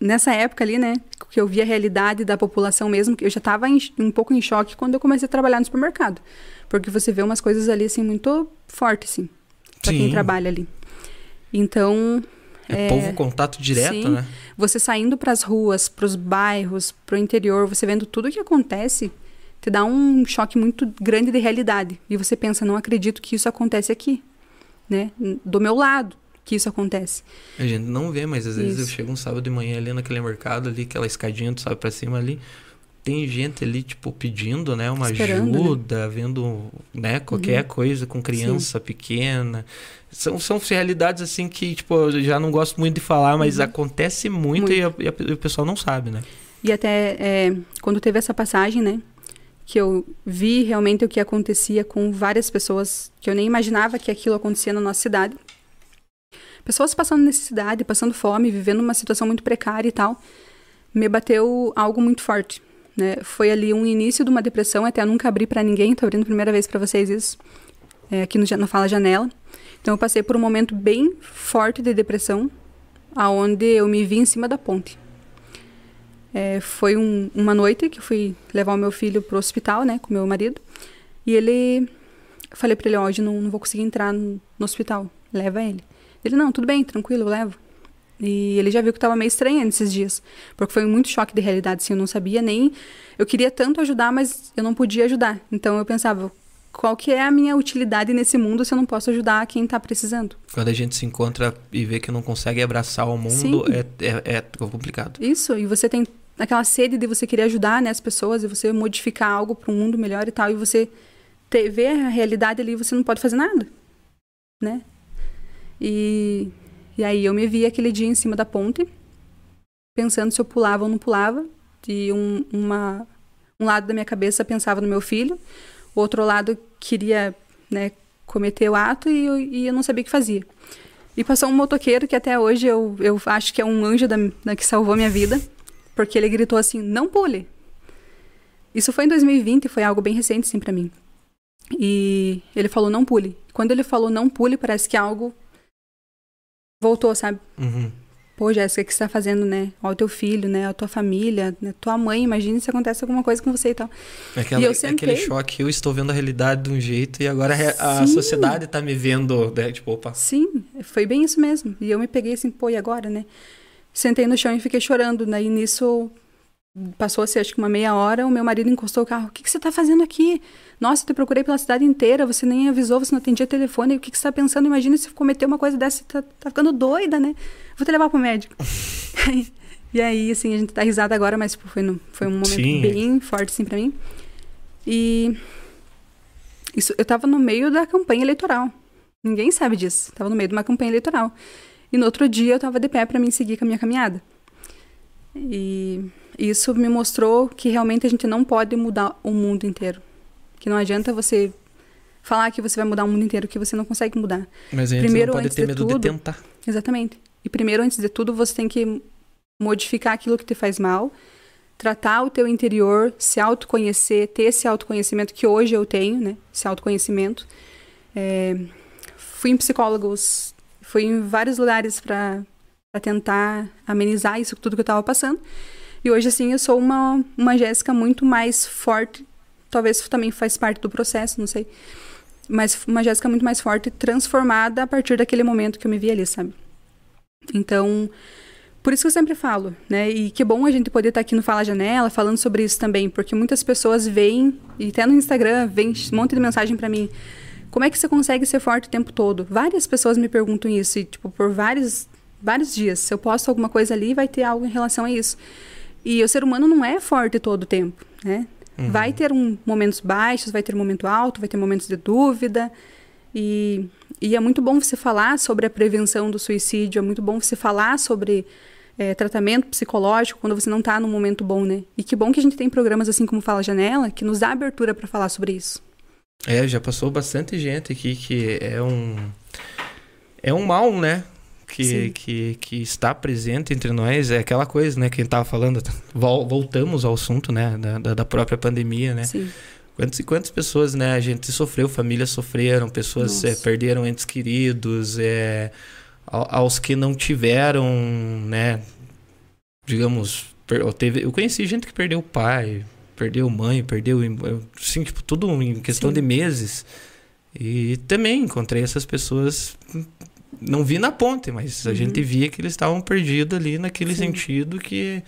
nessa época ali, né, que eu vi a realidade da população mesmo, que eu já estava um pouco em choque quando eu comecei a trabalhar no supermercado. Porque você vê umas coisas ali, assim, muito fortes, assim, pra quem trabalha ali. Então, É, É, povo contato direto, sim. né? você saindo pras ruas, pros bairros, pro interior, você vendo tudo o que acontece, te dá um choque muito grande de realidade. E você pensa, não acredito que isso acontece aqui, né? Do meu lado que isso acontece. A gente não vê, mas às vezes eu chego um sábado de manhã ali naquele mercado ali, aquela escadinha, tu sabe, pra cima ali. Tem gente ali, tipo, pedindo, né, uma Esperando, né? ajuda, vendo, né, qualquer coisa com criança pequena. São, são realidades, assim, que, tipo, eu já não gosto muito de falar, mas acontece muito, E, a- e a- e o pessoal não sabe, né? E até é, quando teve essa passagem, né? Que eu vi realmente o que acontecia com várias pessoas que eu nem imaginava que aquilo acontecia na nossa cidade. Pessoas passando necessidade, passando fome, vivendo uma situação muito precária e tal. Me bateu algo muito forte. Né? Foi ali um início de uma depressão, até eu nunca abri pra ninguém, tô abrindo a primeira vez pra vocês isso, é, aqui no, no Fala Janela. Então eu passei por um momento bem forte de depressão, aonde eu me vi em cima da ponte. É, foi um- uma noite que eu fui levar o meu filho pro hospital, né, com meu marido. E ele. Falei pra ele: ó, hoje não, não vou conseguir entrar no, no hospital. Leva ele. Ele: não, tudo bem, tranquilo, eu levo. E ele já viu que tava meio estranha nesses dias. Porque foi muito choque de realidade, assim. Eu não sabia nem. Eu queria tanto ajudar, mas eu não podia ajudar. Então eu pensava: qual que é a minha utilidade nesse mundo se eu não posso ajudar quem tá precisando? Quando a gente se encontra e vê que não consegue abraçar o mundo, é, é, é complicado. Isso, e você tem aquela sede de você querer ajudar né, as pessoas e você modificar algo para um mundo melhor e tal, e você te, vê a realidade ali você não pode fazer nada, né? E, e aí eu me vi aquele dia em cima da ponte, pensando se eu pulava ou não pulava. E um, uma, um lado da minha cabeça pensava no meu filho, o outro lado queria né, cometer o ato e eu, e eu não sabia o que fazia. E passou um motoqueiro que até hoje eu, eu acho que é um anjo da, da que salvou minha vida, porque ele gritou assim: não pule. Isso foi em 2020, foi algo bem recente, sim, para mim. E ele falou: não pule. Quando ele falou não pule, parece que algo voltou, sabe? Uhum. Pô, Jéssica, o que você tá fazendo, né? Ó, o teu filho, né? A tua família, né? tua mãe, imagina se acontece alguma coisa com você e tal. É aquela- E eu é aquele sentei. choque, eu estou vendo a realidade de um jeito e agora a sociedade tá me vendo, né? Tipo, opa. Sim, foi bem isso mesmo. E eu me peguei assim, pô, e agora, né? Sentei no chão e fiquei chorando. Daí nisso passou-se acho que uma meia hora, o meu marido encostou o carro. O que, que você tá fazendo aqui? Nossa, eu te procurei pela cidade inteira, você nem avisou, você não atendia telefone. O que, que você tá pensando? Imagina se cometer uma coisa dessa, você tá, tá ficando doida, né? Vou te levar pro médico. e aí, assim, a gente tá risada agora, mas tipo, foi, no- foi um momento Sim. bem forte, assim, pra mim. E isso, eu tava no meio da campanha eleitoral. Ninguém sabe disso. Tava no meio de uma campanha eleitoral. E no outro dia eu tava de pé para mim seguir com a minha caminhada. E isso me mostrou que realmente a gente não pode mudar o mundo inteiro. Que não adianta você falar que você vai mudar o mundo inteiro, que você não consegue mudar. Mas a gente Primeiro, não pode ter de medo de tudo- tentar. Exatamente. E primeiro, antes de tudo, você tem que modificar aquilo que te faz mal, tratar o teu interior, se autoconhecer, ter esse autoconhecimento que hoje eu tenho, né? Esse autoconhecimento. É, fui em psicólogos, fui em vários lugares para tentar amenizar isso tudo que eu estava passando. E hoje, assim, eu sou uma, uma Jéssica muito mais forte. Talvez também faz parte do processo, não sei. Mas uma Jéssica muito mais forte, transformada a partir daquele momento que eu me vi ali, sabe? Então, por isso que eu sempre falo, né? E que bom a gente poder estar aqui no Fala Janela falando sobre isso também, porque muitas pessoas veem, e até no Instagram, vem um monte de mensagem pra mim. Como é que você consegue ser forte o tempo todo? Várias pessoas me perguntam isso, e, tipo, por vários, vários dias. Se eu posto alguma coisa ali, vai ter algo em relação a isso. E o ser humano não é forte todo o tempo, né? Uhum. Vai ter um, momentos baixos, vai ter momento alto, vai ter momentos de dúvida. E, e é muito bom você falar sobre a prevenção do suicídio, é muito bom você falar sobre é, tratamento psicológico quando você não está num momento bom, né? E que bom que a gente tem programas assim como Fala Janela, que nos dá abertura para falar sobre isso. É, já passou bastante gente aqui que é um. É um mal, né? Que, Sim. que, que está presente entre nós. É aquela coisa, né? Quem tava falando. Vol- voltamos ao assunto, né? Da, da, própria pandemia, né? Sim. Quantas e quantas pessoas, né? A gente sofreu, famílias sofreram, pessoas é, perderam entes queridos, é, ao- aos que não tiveram, né? Digamos, eu, teve, eu conheci gente que perdeu o pai, perdeu mãe, perdeu, im- eu- assim, tipo, tudo em questão Sim. de meses. E também encontrei essas pessoas, não vi na ponte, mas a Uhum. gente via que eles estavam perdidos ali naquele Sim. sentido que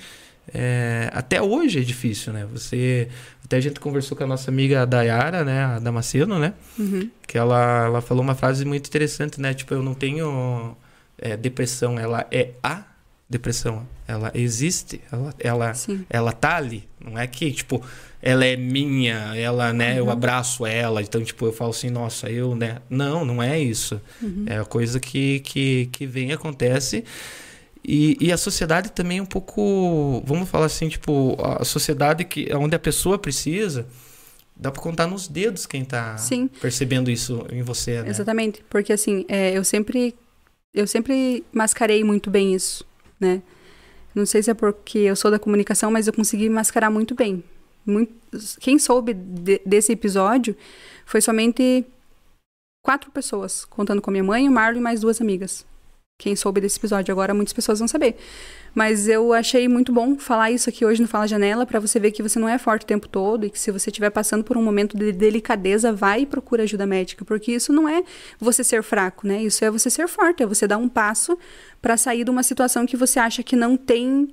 é, até hoje é difícil, né? Você até a gente conversou com a nossa amiga Dayara, né, a Damasceno, né? Uhum. Que ela, ela falou uma frase muito interessante, né? Tipo, eu não tenho é, depressão, ela é a depressão. Ela existe, ela, ela, Sim. ela tá ali. Não é que, tipo, ela é minha, ela, né, eu Uhum. abraço ela, então, tipo, eu falo assim, nossa, eu, né? Não, não é isso. Uhum. É a coisa que, que, que vem e acontece. E, e a sociedade também é um pouco, vamos falar assim, tipo, a sociedade que onde a pessoa precisa, dá pra contar nos dedos quem tá Sim. percebendo isso em você, né? Exatamente, porque assim, é, eu sempre eu sempre mascarei muito bem isso, né? Não sei se é porque eu sou da comunicação, mas eu consegui mascarar muito bem. Muito, quem soube de- desse episódio foi somente quatro pessoas, contando com a minha mãe, o Marlon e mais duas amigas. Quem soube desse episódio agora, muitas pessoas vão saber. Mas eu achei muito bom falar isso aqui hoje no Fala Janela, pra você ver que você não é forte o tempo todo e que se você estiver passando por um momento de delicadeza, vai e procura ajuda médica, porque isso não é você ser fraco, né? Isso é você ser forte, é você dar um passo pra sair de uma situação que você acha que não tem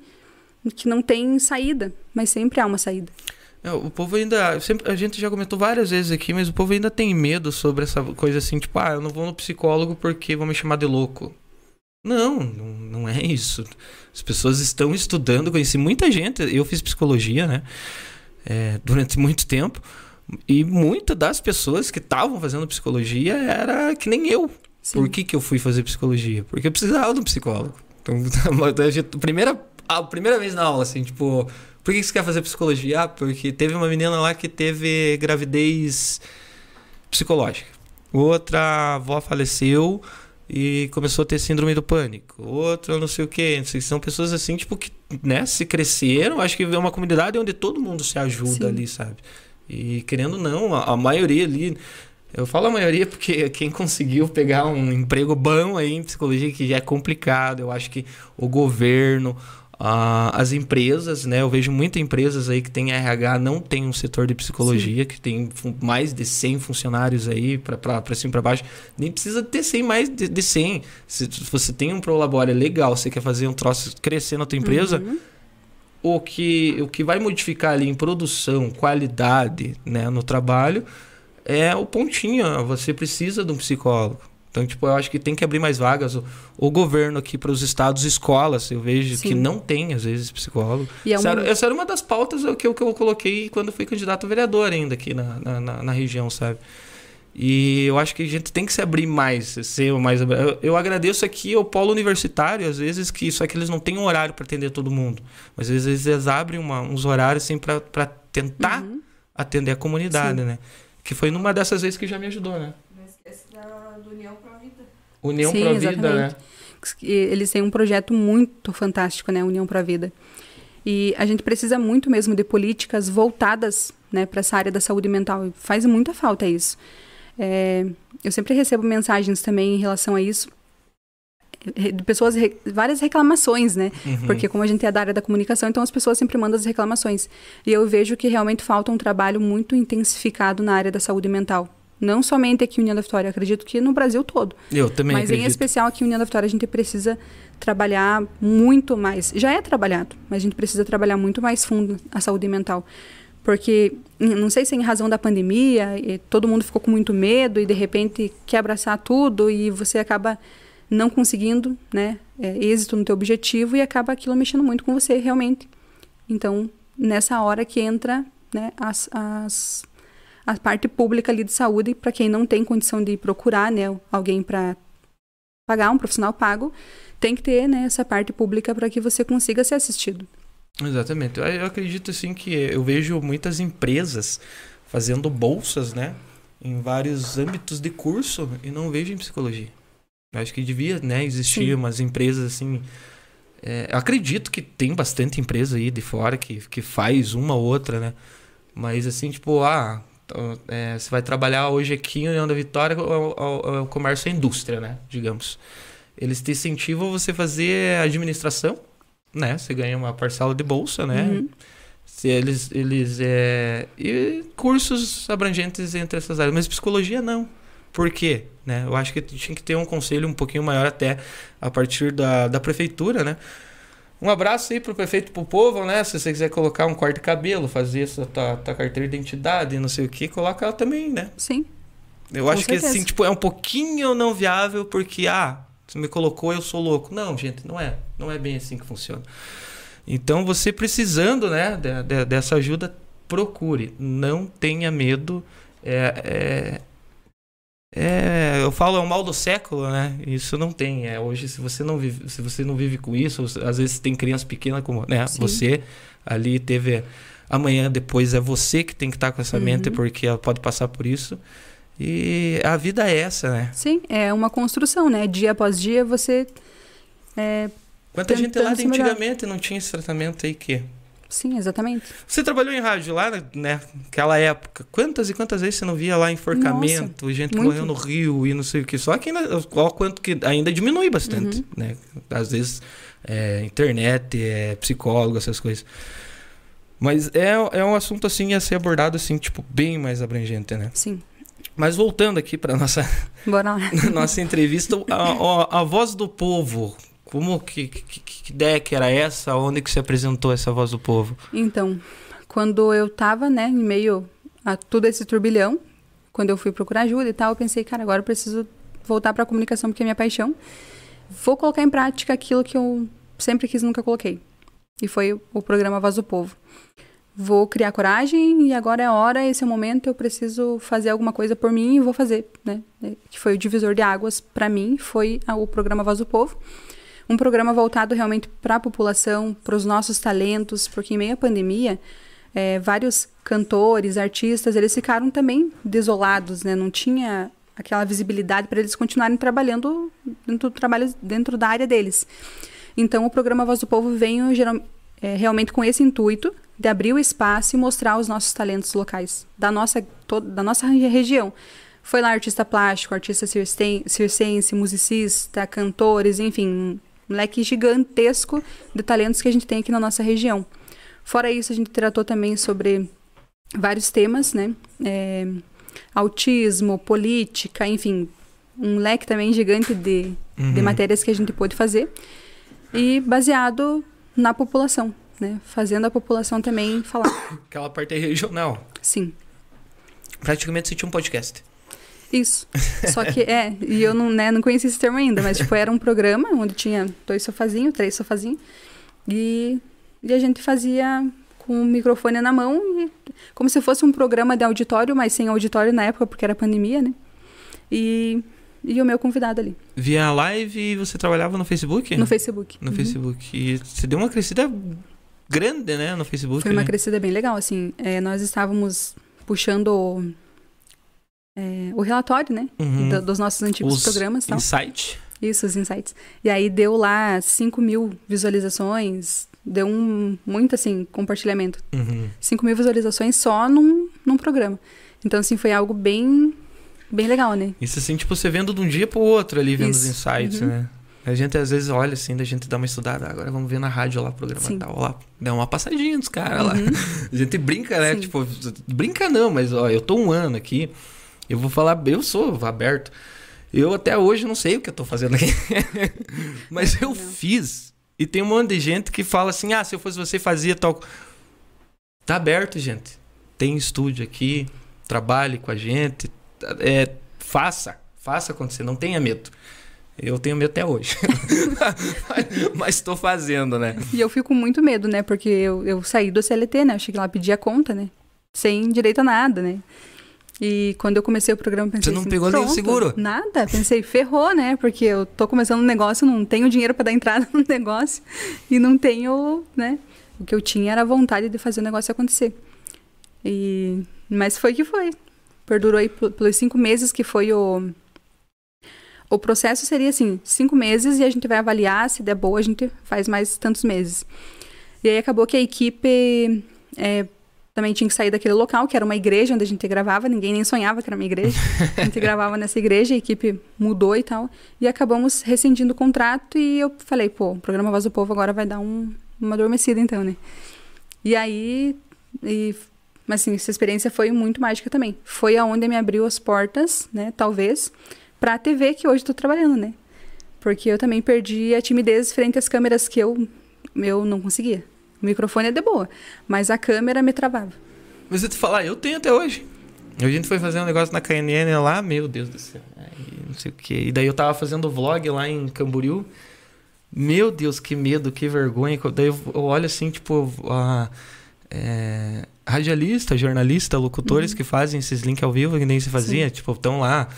que não tem saída, mas sempre há uma saída. É, O povo ainda. Sempre, a gente já comentou várias vezes aqui, mas o povo ainda tem medo sobre essa coisa assim, tipo, ah, eu não vou no psicólogo porque vão me chamar de louco. Não, não, é isso. As pessoas estão estudando, conheci muita gente, eu fiz psicologia, né? é, durante muito tempo. E muitas das pessoas que estavam fazendo psicologia era que nem eu. Sim. Por que, que eu fui fazer psicologia? Porque eu precisava de um psicólogo. Então, a primeira a primeira vez na aula, assim, tipo, por que você quer fazer psicologia? Ah, porque teve uma menina lá que teve gravidez psicológica. Outra avó faleceu e começou a ter síndrome do pânico. Outra não sei o quê. São pessoas assim, tipo, que né, se cresceram. Acho que é uma comunidade onde todo mundo se ajuda Sim. ali, sabe? E querendo ou não, a, a maioria ali. Eu falo a maioria porque quem conseguiu pegar um emprego bom aí em psicologia, que já é complicado, eu acho que o governo, Uh, as empresas, né? Eu vejo muitas empresas aí que tem RH, não tem um setor de psicologia, Sim. que tem mais de 100 funcionários aí para cima para baixo. Nem precisa ter 100 mais de, de 100. Se você tem um prolabore legal, você quer fazer um troço crescer na tua empresa, uhum. o, que, o que vai modificar ali em produção, qualidade né, no trabalho é o pontinho. Você precisa de um psicólogo. Então, tipo, eu acho que tem que abrir mais vagas. O, o governo aqui para os estados, escolas, eu vejo Sim. que não tem, às vezes, psicólogo. E é uma... Sério, essa era uma das pautas que eu, que eu coloquei quando fui candidato a vereador ainda aqui na, na, na, na região, sabe? E eu acho que a gente tem que se abrir mais, ser mais. Eu, eu agradeço aqui ao polo universitário, às vezes, que só que eles não têm um horário para atender todo mundo. Mas às vezes eles abrem uma, uns horários assim para tentar uhum. atender a comunidade, Sim. né? Que foi numa dessas vezes que já me ajudou, né? Do União Pro Vida. União Sim, Pro Vida, né? Eles têm um projeto muito fantástico, né? União Pro Vida. E a gente precisa muito mesmo de políticas voltadas né, para essa área da saúde mental. Faz muita falta isso. É, eu sempre recebo mensagens também em relação a isso. De pessoas, várias reclamações, né? Uhum. Porque como a gente é da área da comunicação, então as pessoas sempre mandam as reclamações. E eu vejo que realmente falta um trabalho muito intensificado na área da saúde mental. Não somente aqui em União da Vitória, acredito que no Brasil todo. Eu também Mas acredito. em especial aqui em União da Vitória a gente precisa trabalhar muito mais. Já é trabalhado, mas a gente precisa trabalhar muito mais fundo a saúde mental. Porque, não sei se é em razão da pandemia, todo mundo ficou com muito medo e de repente quer abraçar tudo e você acaba não conseguindo né, é, êxito no teu objetivo e acaba aquilo mexendo muito com você realmente. Então, nessa hora que entra né, as, as a parte pública ali de saúde para quem não tem condição de procurar, né, alguém para pagar um profissional pago, tem que ter, né, essa parte pública para que você consiga ser assistido. Exatamente. Eu acredito assim que eu vejo muitas empresas fazendo bolsas, né, em vários âmbitos de curso e não vejo em psicologia. Eu acho que devia, né, existir Sim. umas empresas assim. É, acredito que tem bastante empresa aí de fora que, que faz uma ou outra, né? Mas assim, tipo, ah, então, é, você vai trabalhar hoje aqui em União da Vitória, o, o, o comércio é indústria, né? Digamos. Eles te incentivam você fazer administração, né? Você ganha uma parcela de bolsa, né? Uhum. Se eles, eles é... E cursos abrangentes entre essas áreas. Mas psicologia não. Por quê? Né? Eu acho que tinha que ter um conselho um pouquinho maior até a partir da, da prefeitura, né? Um abraço aí pro prefeito pro povo, né? Se você quiser colocar um corte de cabelo, fazer essa tua, tua carteira de identidade, não sei o que, coloca ela também, né? Sim. Eu Com acho certeza. que assim, tipo, é um pouquinho não viável porque, ah, você me colocou, eu sou louco. Não, gente, não é. Não é bem assim que funciona. Então, você precisando, né, de, de, dessa ajuda, procure. Não tenha medo. É, é, é, eu falo é o mal do século, né? Isso não tem. É, hoje, se você não vive, se você não vive com isso, às vezes tem criança pequena como, né? Sim. Você ali teve amanhã depois é você que tem que estar com essa uhum. mente porque ela pode passar por isso. E a vida é essa, né? Sim, é uma construção, né? Dia após dia você é, Quanta gente lá antigamente não tinha esse tratamento aí que Sim, exatamente. Você trabalhou em rádio lá, né? Naquela época. Quantas e quantas vezes você não via lá enforcamento, Nossa, gente muito. morrendo no rio e não sei o que. Só que ainda, ó, quanto que ainda diminui bastante, uhum. né? Às vezes, é, internet, é, psicólogo, essas coisas. Mas é, é um assunto, assim, a ser abordado, assim, tipo, bem mais abrangente, né? Sim. Mas voltando aqui para nossa nossa entrevista, a, a, a voz do povo, como que, que, que, ideia que era essa? Onde que se apresentou essa voz do povo? Então, quando eu tava, né, em meio a todo esse turbilhão, quando eu fui procurar ajuda e tal, eu pensei, cara, agora eu preciso voltar para a comunicação porque é minha paixão. Vou colocar em prática aquilo que eu sempre quis nunca coloquei. E foi o programa Voz do Povo. Vou criar coragem e agora é hora, esse é o momento, eu preciso fazer alguma coisa por mim e vou fazer, né? Que foi o divisor de águas para mim, foi o programa Voz do Povo um programa voltado realmente para a população, para os nossos talentos, porque em meio à pandemia, é, vários cantores, artistas, eles ficaram também desolados, né? Não tinha aquela visibilidade para eles continuarem trabalhando dentro do trabalho dentro da área deles. Então, o programa Voz do Povo veio geral, é, realmente com esse intuito de abrir o espaço e mostrar os nossos talentos locais da nossa to, da nossa região. Foi lá artista plástico, artista circense, musicista, cantores, enfim, um leque gigantesco de talentos que a gente tem aqui na nossa região. Fora isso, a gente tratou também sobre vários temas, né? É, autismo, política, enfim, um leque também gigante de, uhum. de matérias que a gente pôde fazer. E baseado na população, né? Fazendo a população também falar. Aquela parte regional. Sim. Praticamente você tinha um podcast. Isso. Só que, é, e eu não, né, não conhecia esse termo ainda, mas, tipo, era um programa onde tinha dois sofazinhos, três sofazinhos, e, e a gente fazia com o microfone na mão, e, como se fosse um programa de auditório, mas sem auditório na época, porque era pandemia, né? E, e o meu convidado ali. Via live e você trabalhava no Facebook? No Facebook. No uhum. Facebook. E você deu uma crescida grande, né, no Facebook. Foi uma né? crescida bem legal, assim. É, nós estávamos puxando é, o relatório, né? Uhum. Do, dos nossos antigos os programas. Tal. Insight. Isso, os insights. E aí deu lá 5 mil visualizações, deu um muito assim, compartilhamento. Uhum. 5 mil visualizações só num, num programa. Então, assim, foi algo bem, bem legal, né? Isso assim, tipo, você vendo de um dia pro outro ali, vendo Isso. os insights, uhum. né? A gente às vezes olha assim, da gente dá uma estudada, agora vamos ver na rádio lá o programa Sim. tal, lá, dá uma passadinha dos caras uhum. lá. A gente brinca, né? Sim. Tipo, brinca não, mas ó, eu tô um ano aqui, eu vou falar, eu sou aberto. Eu até hoje não sei o que eu tô fazendo aqui. Mas eu fiz. E tem um monte de gente que fala assim: ah, se eu fosse você, fazia tal. Tá aberto, gente. Tem estúdio aqui. Trabalhe com a gente. É, faça. Faça acontecer. Não tenha medo. Eu tenho medo até hoje. Mas estou fazendo, né? E eu fico com muito medo, né? Porque eu, eu saí do CLT, né? Eu cheguei lá pedir a conta, né? Sem direito a nada, né? E quando eu comecei o programa, pensei. Você não assim, pegou nenhum seguro? Nada. Pensei, ferrou, né? Porque eu tô começando um negócio, não tenho dinheiro para dar entrada no negócio e não tenho, né? O que eu tinha era a vontade de fazer o negócio acontecer. E... Mas foi que foi. Perdurou aí pelos cinco meses que foi o. O processo seria assim: cinco meses e a gente vai avaliar. Se der boa, a gente faz mais tantos meses. E aí acabou que a equipe. É, também tinha que sair daquele local, que era uma igreja onde a gente gravava, ninguém nem sonhava que era uma igreja. A gente gravava nessa igreja, a equipe mudou e tal. E acabamos rescindindo o contrato e eu falei, pô, o programa Voz do Povo agora vai dar um, uma adormecida então, né? E aí, e, mas assim, essa experiência foi muito mágica também. Foi aonde me abriu as portas, né, talvez, pra TV que hoje estou trabalhando, né? Porque eu também perdi a timidez frente às câmeras que eu, eu não conseguia. O microfone é de boa, mas a câmera me travava. Mas eu te falar, eu tenho até hoje. A gente foi fazer um negócio na KNN lá, meu Deus do céu. não sei o que. E daí eu tava fazendo vlog lá em Camboriú. Meu Deus, que medo, que vergonha. Daí eu, olho assim, tipo, a, é, radialista, jornalista, locutores uhum. que fazem esses links ao vivo, que nem se fazia, Sim. tipo, estão lá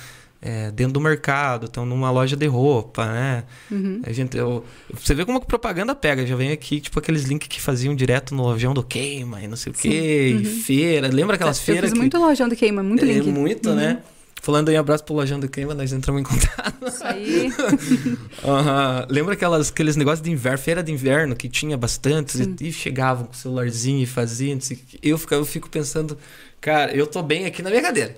é, dentro do mercado, estão numa loja de roupa, né? Uhum. A gente, eu, você vê como a propaganda pega. Já vem aqui, tipo, aqueles links que faziam direto no lojão do Queima e não sei o quê, uhum. feira. Lembra aquelas eu feiras? Eu fiz que... muito lojão do Queima, muito link. É, muito, né? uhum. né? Falando em abraço pro Lojão do Queima, nós entramos em contato. Isso aí. uhum. Lembra aquelas, aqueles negócios de inverno, feira de inverno, que tinha bastante, e, e, chegavam com o celularzinho e faziam. Eu eu fico pensando, cara, eu tô bem aqui na minha cadeira.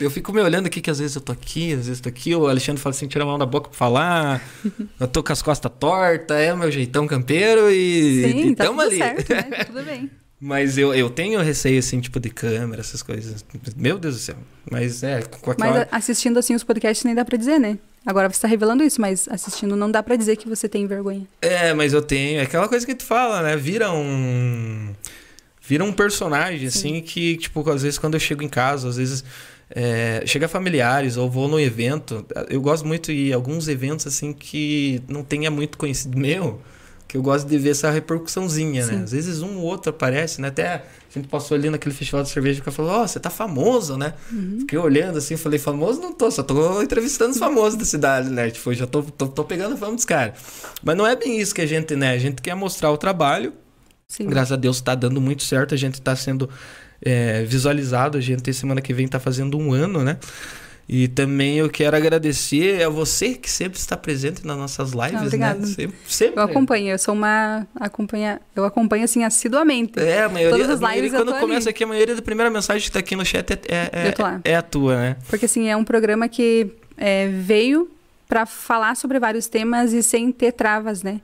Eu fico me olhando aqui que às vezes eu tô aqui, às vezes eu tô aqui. O Alexandre fala assim, tira a mão da boca pra falar. eu tô com as costas tortas, é o meu jeitão campeiro e, Sim, e tá tamo ali. Certo, né? tudo bem. Mas eu, eu tenho receio, assim, tipo, de câmera, essas coisas. Meu Deus do céu. Mas é, com aquela... Mas assistindo, assim, os podcasts nem dá pra dizer, né? Agora você tá revelando isso, mas assistindo não dá pra dizer que você tem vergonha. É, mas eu tenho. É aquela coisa que tu fala, né? Vira um... Vira um personagem, Sim. assim, que, tipo, às vezes quando eu chego em casa, às vezes é, chega familiares ou vou no evento. Eu gosto muito de alguns eventos assim que não tenha muito conhecido meu. que eu gosto de ver essa repercussãozinha, né? Sim. Às vezes um ou outro aparece, né? Até a gente passou ali naquele festival de cerveja e falou, ó, você tá famoso, né? Uhum. Fiquei olhando assim, falei, famoso não tô, só tô entrevistando os famosos da cidade, né? Tipo, já tô, tô, tô pegando fama dos caras. Mas não é bem isso que a gente, né? A gente quer mostrar o trabalho, Sim. Graças a Deus tá dando muito certo, a gente tá sendo é, visualizado, a gente semana que vem tá fazendo um ano, né? E também eu quero agradecer a você que sempre está presente nas nossas lives, né? obrigada. Sempre, sempre. Eu acompanho, eu sou uma acompanha, eu acompanho assim assiduamente. É, a maioria, Todas as a maioria lives eu quando tô começa aqui, a maioria da primeira mensagem que tá aqui no chat é, é, é, Eu é a tua, né? Porque assim, é um programa que é, veio para falar sobre vários temas e sem ter travas, né?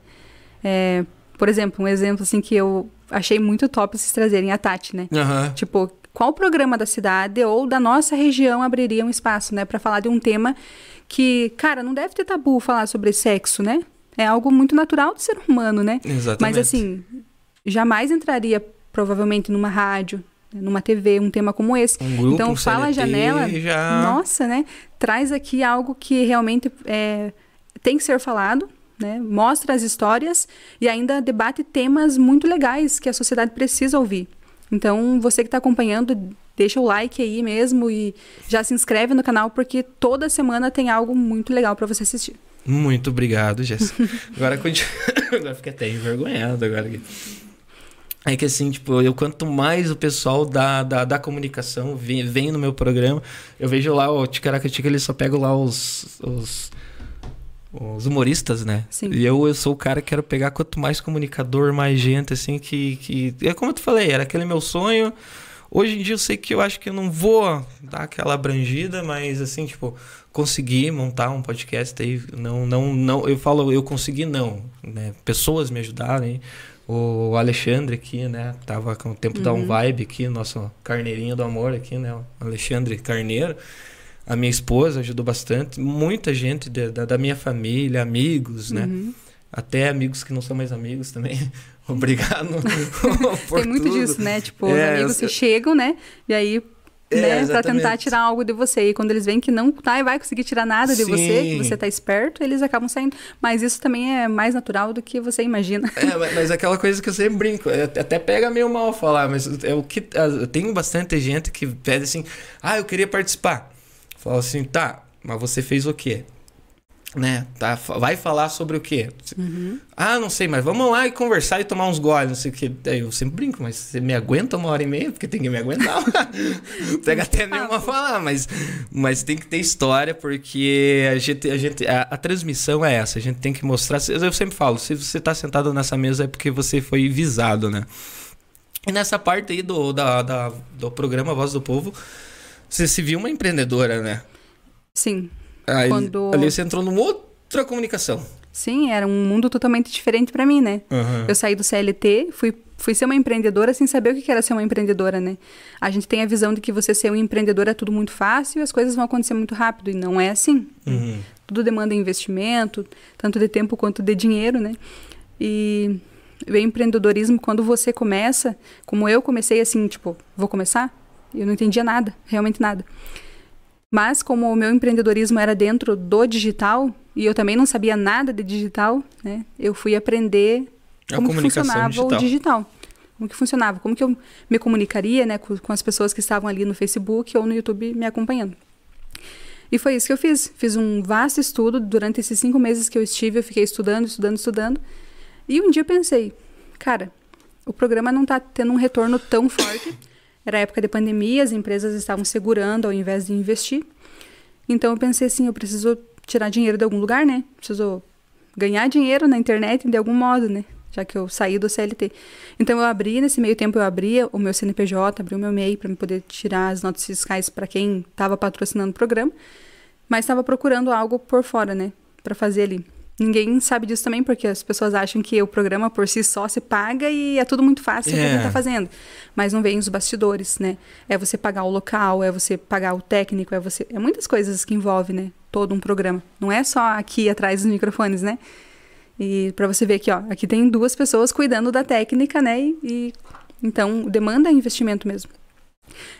É, por exemplo, um exemplo assim que eu achei muito top vocês trazerem a Tati, né? Aham. Tipo, qual programa da cidade ou da nossa região abriria um espaço, né, para falar de um tema que, cara, não deve ter tabu falar sobre sexo, né? É algo muito natural do ser humano, né? Exatamente. Mas assim, jamais entraria provavelmente numa rádio, numa TV, um tema como esse. um grupo, então, um fala a janela. já... Nossa, né? Traz aqui algo que realmente é, tem que ser falado, né? Mostra as histórias e ainda debate temas muito legais que a sociedade precisa ouvir. Então, você que está acompanhando, deixa o like aí mesmo e já se inscreve no canal porque toda semana tem algo muito legal para você assistir. Muito obrigado, Jéssica. agora, continu... agora fiquei até envergonhado agora. aqui. É que assim, tipo, eu quanto mais o pessoal da, da, da comunicação vem, vem no meu programa, eu vejo lá o Ticaracatica, eles só pegam lá os, os, os humoristas, né? Sim. E eu, eu sou o cara que quero pegar quanto mais comunicador, mais gente, assim, que, que... É como eu te falei, era aquele meu sonho. Hoje em dia eu sei que eu acho que eu não vou dar aquela abrangida, mas assim, tipo, consegui montar um podcast aí, não, não, não, eu falo, eu consegui não, né? Pessoas me ajudaram, hein? O Alexandre aqui, né? Tava com o tempo da Um Vibe aqui, nosso carneirinho do amor aqui, né? O Alexandre Carneiro. A minha esposa ajudou bastante. Muita gente de- da, da minha família, amigos, né? Uhum. Até amigos que não são mais amigos também. Obrigado por Tem muito tudo. disso, né? Tipo, os É, amigos eu- que chegam, né? E aí, É, né, pra tentar exatamente. tirar algo de você. E quando eles veem que não tá, vai conseguir tirar nada de você, que Sim. você tá esperto, eles acabam saindo. Mas isso também é mais natural do que você imagina. É, mas, mas aquela coisa que eu sempre brinco, é, até pega meio mal falar, mas é o que eu tenho bastante gente que pede assim: "Ah, eu queria participar". Falo assim: "Tá, mas você fez o quê?" Né? Tá, vai falar sobre o quê? Ah, não sei, mas vamos lá e conversar e tomar uns goles, não sei o que. Aí eu sempre brinco, mas você me aguenta uma hora e meia? Porque tem que me aguentar. Pega até mesmo a falar, mas, mas tem que ter história, porque a gente, a gente, a, a transmissão é essa, a gente tem que mostrar. Eu sempre falo, se você tá sentado nessa mesa é porque você foi visado, né? E nessa parte aí do, da, da- do programa Voz do Povo, você se viu uma empreendedora, né? Sim. Aí, Quando- Ali você entrou numa outra comunicação. Sim, era um mundo totalmente diferente pra mim, né? Aham. Eu saí do CLT, fui, fui ser uma empreendedora sem saber o que que era ser uma empreendedora, né? A gente tem a visão de que você ser um empreendedor é tudo muito fácil e as coisas vão acontecer muito rápido. E não é assim. Uhum. Tudo demanda investimento, tanto de tempo quanto de dinheiro, né? E o empreendedorismo, quando você começa, como eu comecei assim, tipo, vou começar? Eu não entendia nada, realmente nada. Mas como o meu empreendedorismo era dentro do digital, e eu também não sabia nada de digital, né? Eu fui aprender como que funcionava digital. o digital. Como que funcionava, como que eu me comunicaria, né, com, com as pessoas que estavam ali no Facebook ou no YouTube me acompanhando. E foi isso que eu fiz. Fiz um vasto estudo. Durante esses cinco meses que eu estive, eu fiquei estudando, estudando, estudando. E um dia eu pensei, cara, o programa não está tendo um retorno tão forte. Era época de pandemia, as empresas estavam segurando ao invés de investir. Então eu pensei assim, eu preciso tirar dinheiro de algum lugar, né? Preciso ganhar dinheiro na internet de algum modo, né? Já que eu saí do CLT. Então eu abri, nesse meio tempo eu abria o meu CNPJ, abri o meu MEI para poder tirar as notas fiscais para quem estava patrocinando o programa, mas estava procurando algo por fora, né, para fazer ali. Ninguém sabe disso também porque as pessoas acham que o programa por si só se paga e é tudo muito fácil o que a gente É. tá fazendo. Mas não vem os bastidores, né? É você pagar o local, é você pagar o técnico, é você, é muitas coisas que envolve, né, todo um programa. Não é só aqui atrás dos microfones, né? E para você ver aqui, ó, aqui tem duas pessoas cuidando da técnica, né? E, e- então demanda investimento mesmo.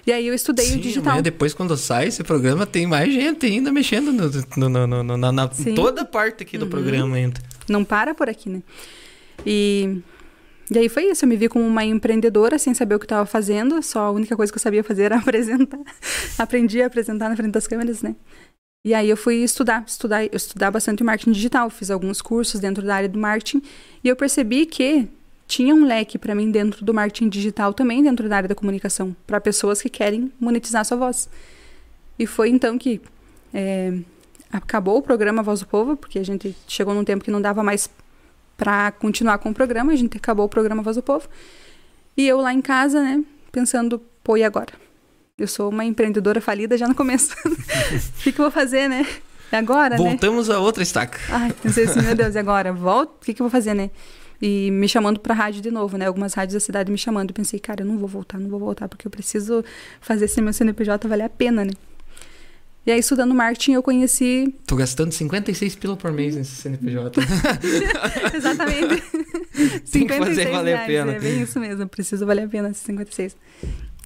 E aí eu estudei Sim, o digital. depois, quando sai esse programa, tem mais gente ainda mexendo no, no- no- no- na, na- toda parte aqui do Uhum. programa ainda. Não para por aqui, né? E, e aí foi isso. Eu me vi como uma empreendedora sem saber o que estava fazendo. Só a única coisa que eu sabia fazer era apresentar. Aprendi a apresentar na frente das câmeras, né? E aí eu fui estudar, estudar, estudar bastante marketing digital. Fiz alguns cursos dentro da área do marketing. E eu percebi que tinha um leque para mim dentro do marketing digital também dentro da área da comunicação para pessoas que querem monetizar sua voz. E foi então que é, acabou o programa Voz do Povo porque a gente chegou num tempo que não dava mais para continuar com o programa a gente acabou o programa Voz do Povo. E eu lá em casa né pensando pô e agora? Eu sou uma empreendedora falida já no começo. O que, que eu vou fazer né? Agora voltamos né? a outra estaca. Ai assim meu Deus e agora? Volto? O que, que eu vou fazer né e me chamando para rádio de novo, né? Algumas rádios da cidade me chamando. Eu pensei, cara, eu não vou voltar, não vou voltar, porque eu preciso fazer esse meu CNPJ valer a pena, né? E aí, estudando marketing, eu conheci. Tô gastando 56 pila por mês nesse CNPJ. Exatamente. Tem que fazer valer reais, a pena. É bem isso mesmo, preciso valer a pena esses 56.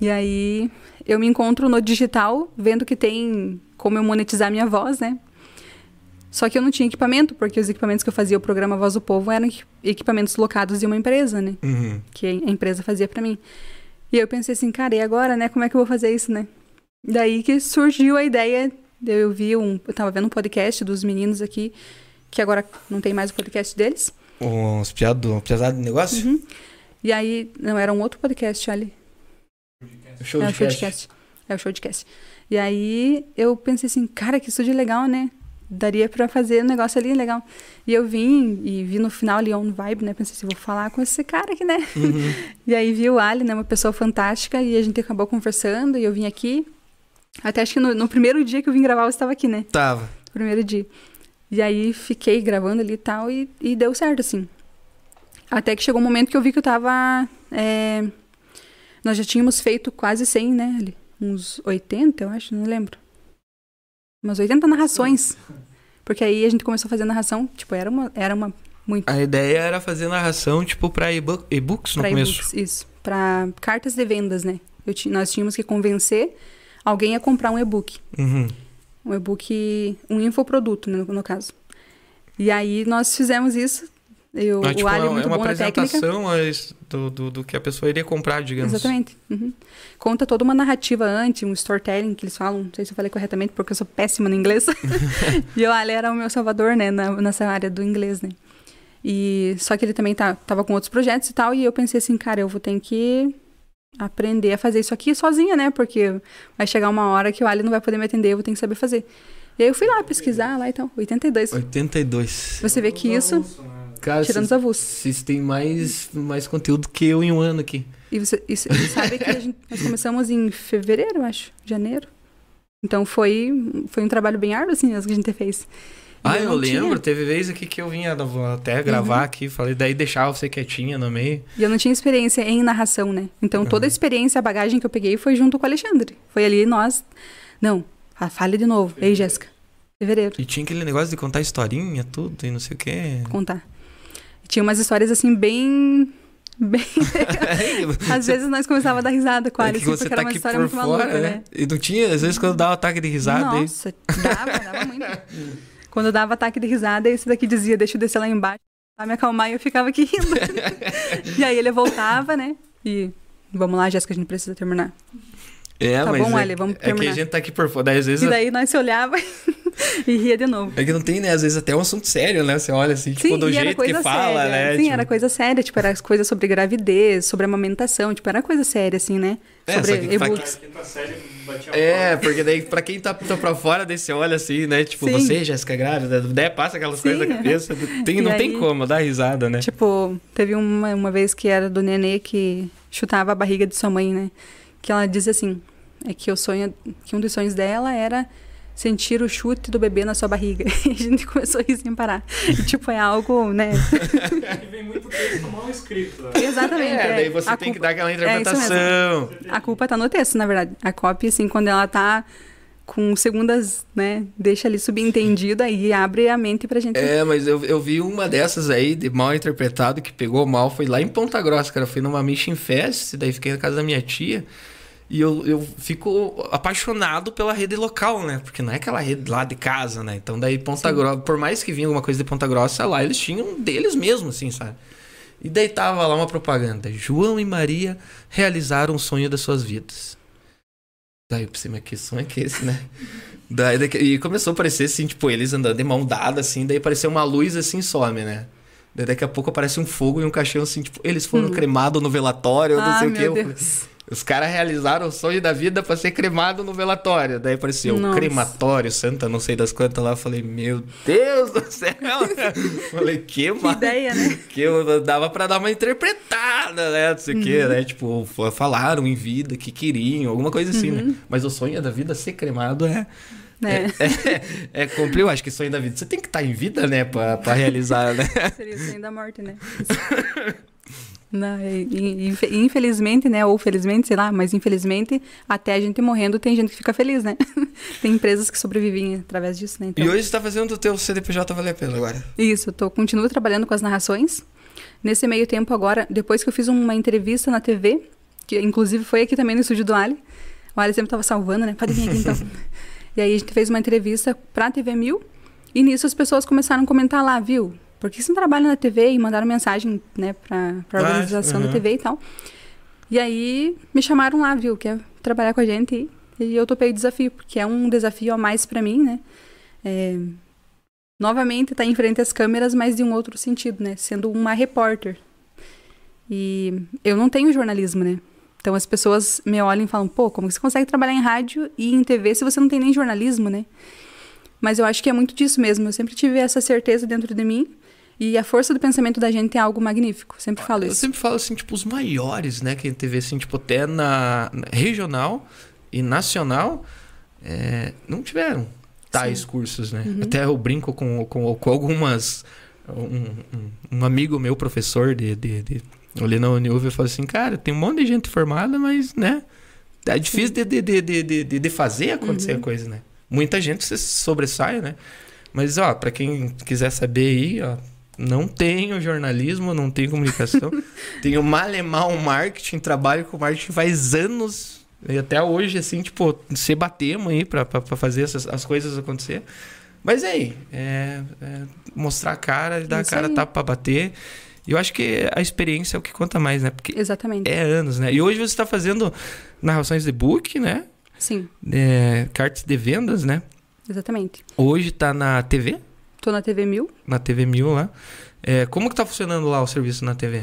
E aí, eu me encontro no digital, vendo que tem como eu monetizar minha voz, né? Só que eu não tinha equipamento, porque os equipamentos que eu fazia o programa Voz do Povo eram equipamentos locados de uma empresa, né? Uhum. Que a empresa fazia para mim. E eu pensei assim, cara, e agora, né? Como é que eu vou fazer isso, né? Daí que surgiu a ideia. Eu vi um. Eu tava vendo um podcast dos meninos aqui, que agora não tem mais o podcast deles. Uns piados piados de negócio? Uhum. E aí. Não, era um outro podcast ali. O show é de o showcast. É o showcast. E aí eu pensei assim, cara, que estúdio legal, né? Daria para fazer um negócio ali legal. E eu vim e vi no final ali on vibe, né? Pensei assim, vou falar com esse cara aqui, né? Uhum. e aí vi o Ali, né? Uma pessoa fantástica e a gente acabou conversando e eu vim aqui. Até acho que no, no primeiro dia que eu vim gravar, você estava aqui, né? Tava. Primeiro dia. E aí fiquei gravando ali e tal e, e deu certo, assim. Até que chegou um momento que eu vi que eu tava... É... Nós já tínhamos feito quase 100, né? Ali. Uns 80, eu acho, não lembro umas 80 narrações. Porque aí a gente começou a fazer narração, tipo, era uma, era uma muito. A ideia era fazer narração, tipo, pra e-books no pra começo. Isso. Pra cartas de vendas, né? Nós tínhamos que convencer alguém a comprar um e-book. Uhum. Um e-book, um infoproduto, né, no, no caso. E aí nós fizemos isso. Eu, Mas, tipo, o Ali é é muito uma bom na técnica. apresentação do, do, do que a pessoa iria comprar, digamos. Exatamente. Uhum. Conta toda uma narrativa antes, um storytelling que eles falam. Não sei se eu falei corretamente, porque eu sou péssima no inglês. e o Ali era o meu salvador, né, na, nessa área do inglês, né. E só que ele também tá, tava com outros projetos e tal, e eu pensei assim, cara, eu vou ter que aprender a fazer isso aqui sozinha, né? Porque vai chegar uma hora que o Ali não vai poder me atender, eu vou ter que saber fazer. E aí eu fui lá pesquisar lá e tal, 82. 82. Você vê que isso, Cara, tirando os vocês, avulsos. vocês têm mais, mais conteúdo que eu em um ano aqui. E você, e sabe que a gente, nós começamos em fevereiro, eu acho, janeiro. Então foi, foi um trabalho bem árduo, assim, as que a gente fez. E Ah, eu, não lembro. tinha- Teve vez aqui que eu vinha até gravar Uhum. aqui. Falei, daí deixava você quietinha no meio. E eu não tinha experiência em narração, né? Então toda a experiência, a bagagem que eu peguei foi junto com o Alexandre. Foi ali nós. Não, fa- fale de novo. Ei, Jéssica. Fevereiro, E tinha aquele negócio de contar historinha, tudo, e não sei o quê. contar. Tinha umas histórias assim, bem. Bem. Às vezes nós começava a dar risada com a é Alice, que você porque tá era uma história muito fora, maluca, né? né? E não tinha, às vezes, quando dava ataque de risada. aí- Nossa, dava, dava muito. Quando dava ataque de risada, esse daqui dizia, deixa eu descer lá embaixo, pra me acalmar, e eu ficava aqui rindo. e aí ele voltava, né? E vamos lá, Jéssica, a gente precisa terminar. É, Tá mas bom, é, Ali, vamos é que terminar. a gente tá aqui por fora. Daí, às vezes, E daí nós se olhava e ria de novo. é que não tem, né? Às vezes até um assunto sério, né? Você olha assim, tipo, Sim, do jeito que fala, séria. né? Sim, tipo... era coisa séria, tipo, era coisa sobre gravidez, sobre amamentação, tipo, era coisa séria, assim, né? É, sobre só que e-books. Batia É, porque daí pra quem tá, tá pra fora, você olha assim, né? Tipo, Sim. você, Jéssica grávida, daí passa aquelas Sim, coisas na cabeça. Tem, não E tem aí- como, dá risada, né? Tipo, teve uma, uma vez que era do nenê que chutava a barriga de sua mãe, né? Que ela diz assim, é que o sonho, que um dos sonhos dela era sentir o chute do bebê na sua barriga. E a gente começou a rir sem parar. E, tipo, é algo, né? E vem muito texto mal escrito. né? Exatamente. é, daí você A tem que culpa- dar aquela é interpretação. A culpa tá no texto, na verdade. A cópia, assim, quando ela tá com segundas, né? Deixa ali subentendida e abre a mente pra gente. É, mas eu, eu vi uma dessas aí, de mal interpretado, que pegou mal, foi lá em Ponta Grossa, cara. Eu fui numa Mission Fest, daí fiquei na casa da minha tia. E eu, eu fico apaixonado pela rede local, né? Porque não é aquela rede lá de casa, né? Então daí Ponta Grossa, por mais que vinha alguma coisa de Ponta Grossa, lá eles tinham deles mesmo, assim, sabe? E daí tava lá uma propaganda. João e Maria realizaram o sonho das suas vidas. Daí eu pensei, mas que sonho é que esse, né? daí, daqui- e começou a aparecer assim, tipo, eles andando de mão dada, assim, daí apareceu uma luz assim some, né? Daí daqui a pouco aparece um fogo e um caixão assim, tipo, eles foram cremados no velatório, não ah, sei o quê. meu Eu Deus. Os caras realizaram o sonho da vida pra ser cremado no velatório. Daí apareceu Nossa. crematório, santa, não sei das quantas lá. Eu falei, meu Deus do céu. falei, que, Que ideia, né? Que dava pra dar uma interpretada, né? Não sei o Uhum. quê, né? Tipo, falaram em vida que queriam, alguma coisa assim, Uhum. né? Mas o sonho da vida ser cremado é. né? É, é, é cumprir, eu acho que sonho da vida. Você tem que estar em vida, né? Pra, pra realizar, né? Seria o sonho da morte, né? Não, infe- infelizmente, né? Ou felizmente, sei lá, mas infelizmente, até a gente morrendo, tem gente que fica feliz, né? tem empresas que sobrevivem através disso, né? Então, E hoje você tá fazendo o teu CDPJ valer a pena agora. Isso, eu tô, continuo trabalhando com as narrações. Nesse meio tempo agora, depois que eu fiz uma entrevista na TV, que inclusive foi aqui também no estúdio do Ali, o Ali sempre tava salvando, né? Pode vir aqui então. e aí a gente fez uma entrevista pra TV Mil, e nisso as pessoas começaram a comentar lá, viu? Por que você não trabalha na TV? E mandaram mensagem, né, pra, pra Ah, organização uhum. da TV e tal. E aí me chamaram lá, viu? Quer trabalhar com a gente? E, e eu topei o desafio, porque é um desafio a mais pra mim, né? É, novamente tá em frente às câmeras, mas de um outro sentido, né? Sendo uma repórter. E eu não tenho jornalismo, né? Então as pessoas me olham e falam, pô, como você consegue trabalhar em rádio e em TV se você não tem nem jornalismo, né? Mas eu acho que é muito disso mesmo. Eu sempre tive essa certeza dentro de mim. E a força do pensamento da gente é algo magnífico. Sempre falo Eu isso. sempre falo assim, tipo, os maiores, né, que a gente vê assim, tipo, até na, na regional e nacional, é, não tiveram tais cursos, né? Uhum. Até eu brinco com, com, com algumas. Um, um- amigo meu, professor de, de, de ali na Uniuv, fala assim, cara, tem um monte de gente formada, mas, né? É difícil de, de, de, de, de, fazer acontecer Uhum. a coisa, né? Muita gente se sobressai, né? Mas, ó, pra quem quiser saber aí, ó, não tenho jornalismo, não tenho comunicação. tenho malemar um marketing, trabalho com marketing faz anos. E até hoje, assim, tipo, se batemos aí pra, pra, pra fazer essas, as coisas acontecer. Mas aí, é, é mostrar a cara, dar a cara, aí. tapa pra bater. E eu acho que a experiência é o que conta mais, né? Porque Exatamente. é anos, né? E hoje você está fazendo narrações de book, né? Sim, É, cartas de vendas, né? exatamente. Hoje tá na TV, Tô na TV Mil. na TV Mil lá. É, como que tá funcionando lá o serviço na TV?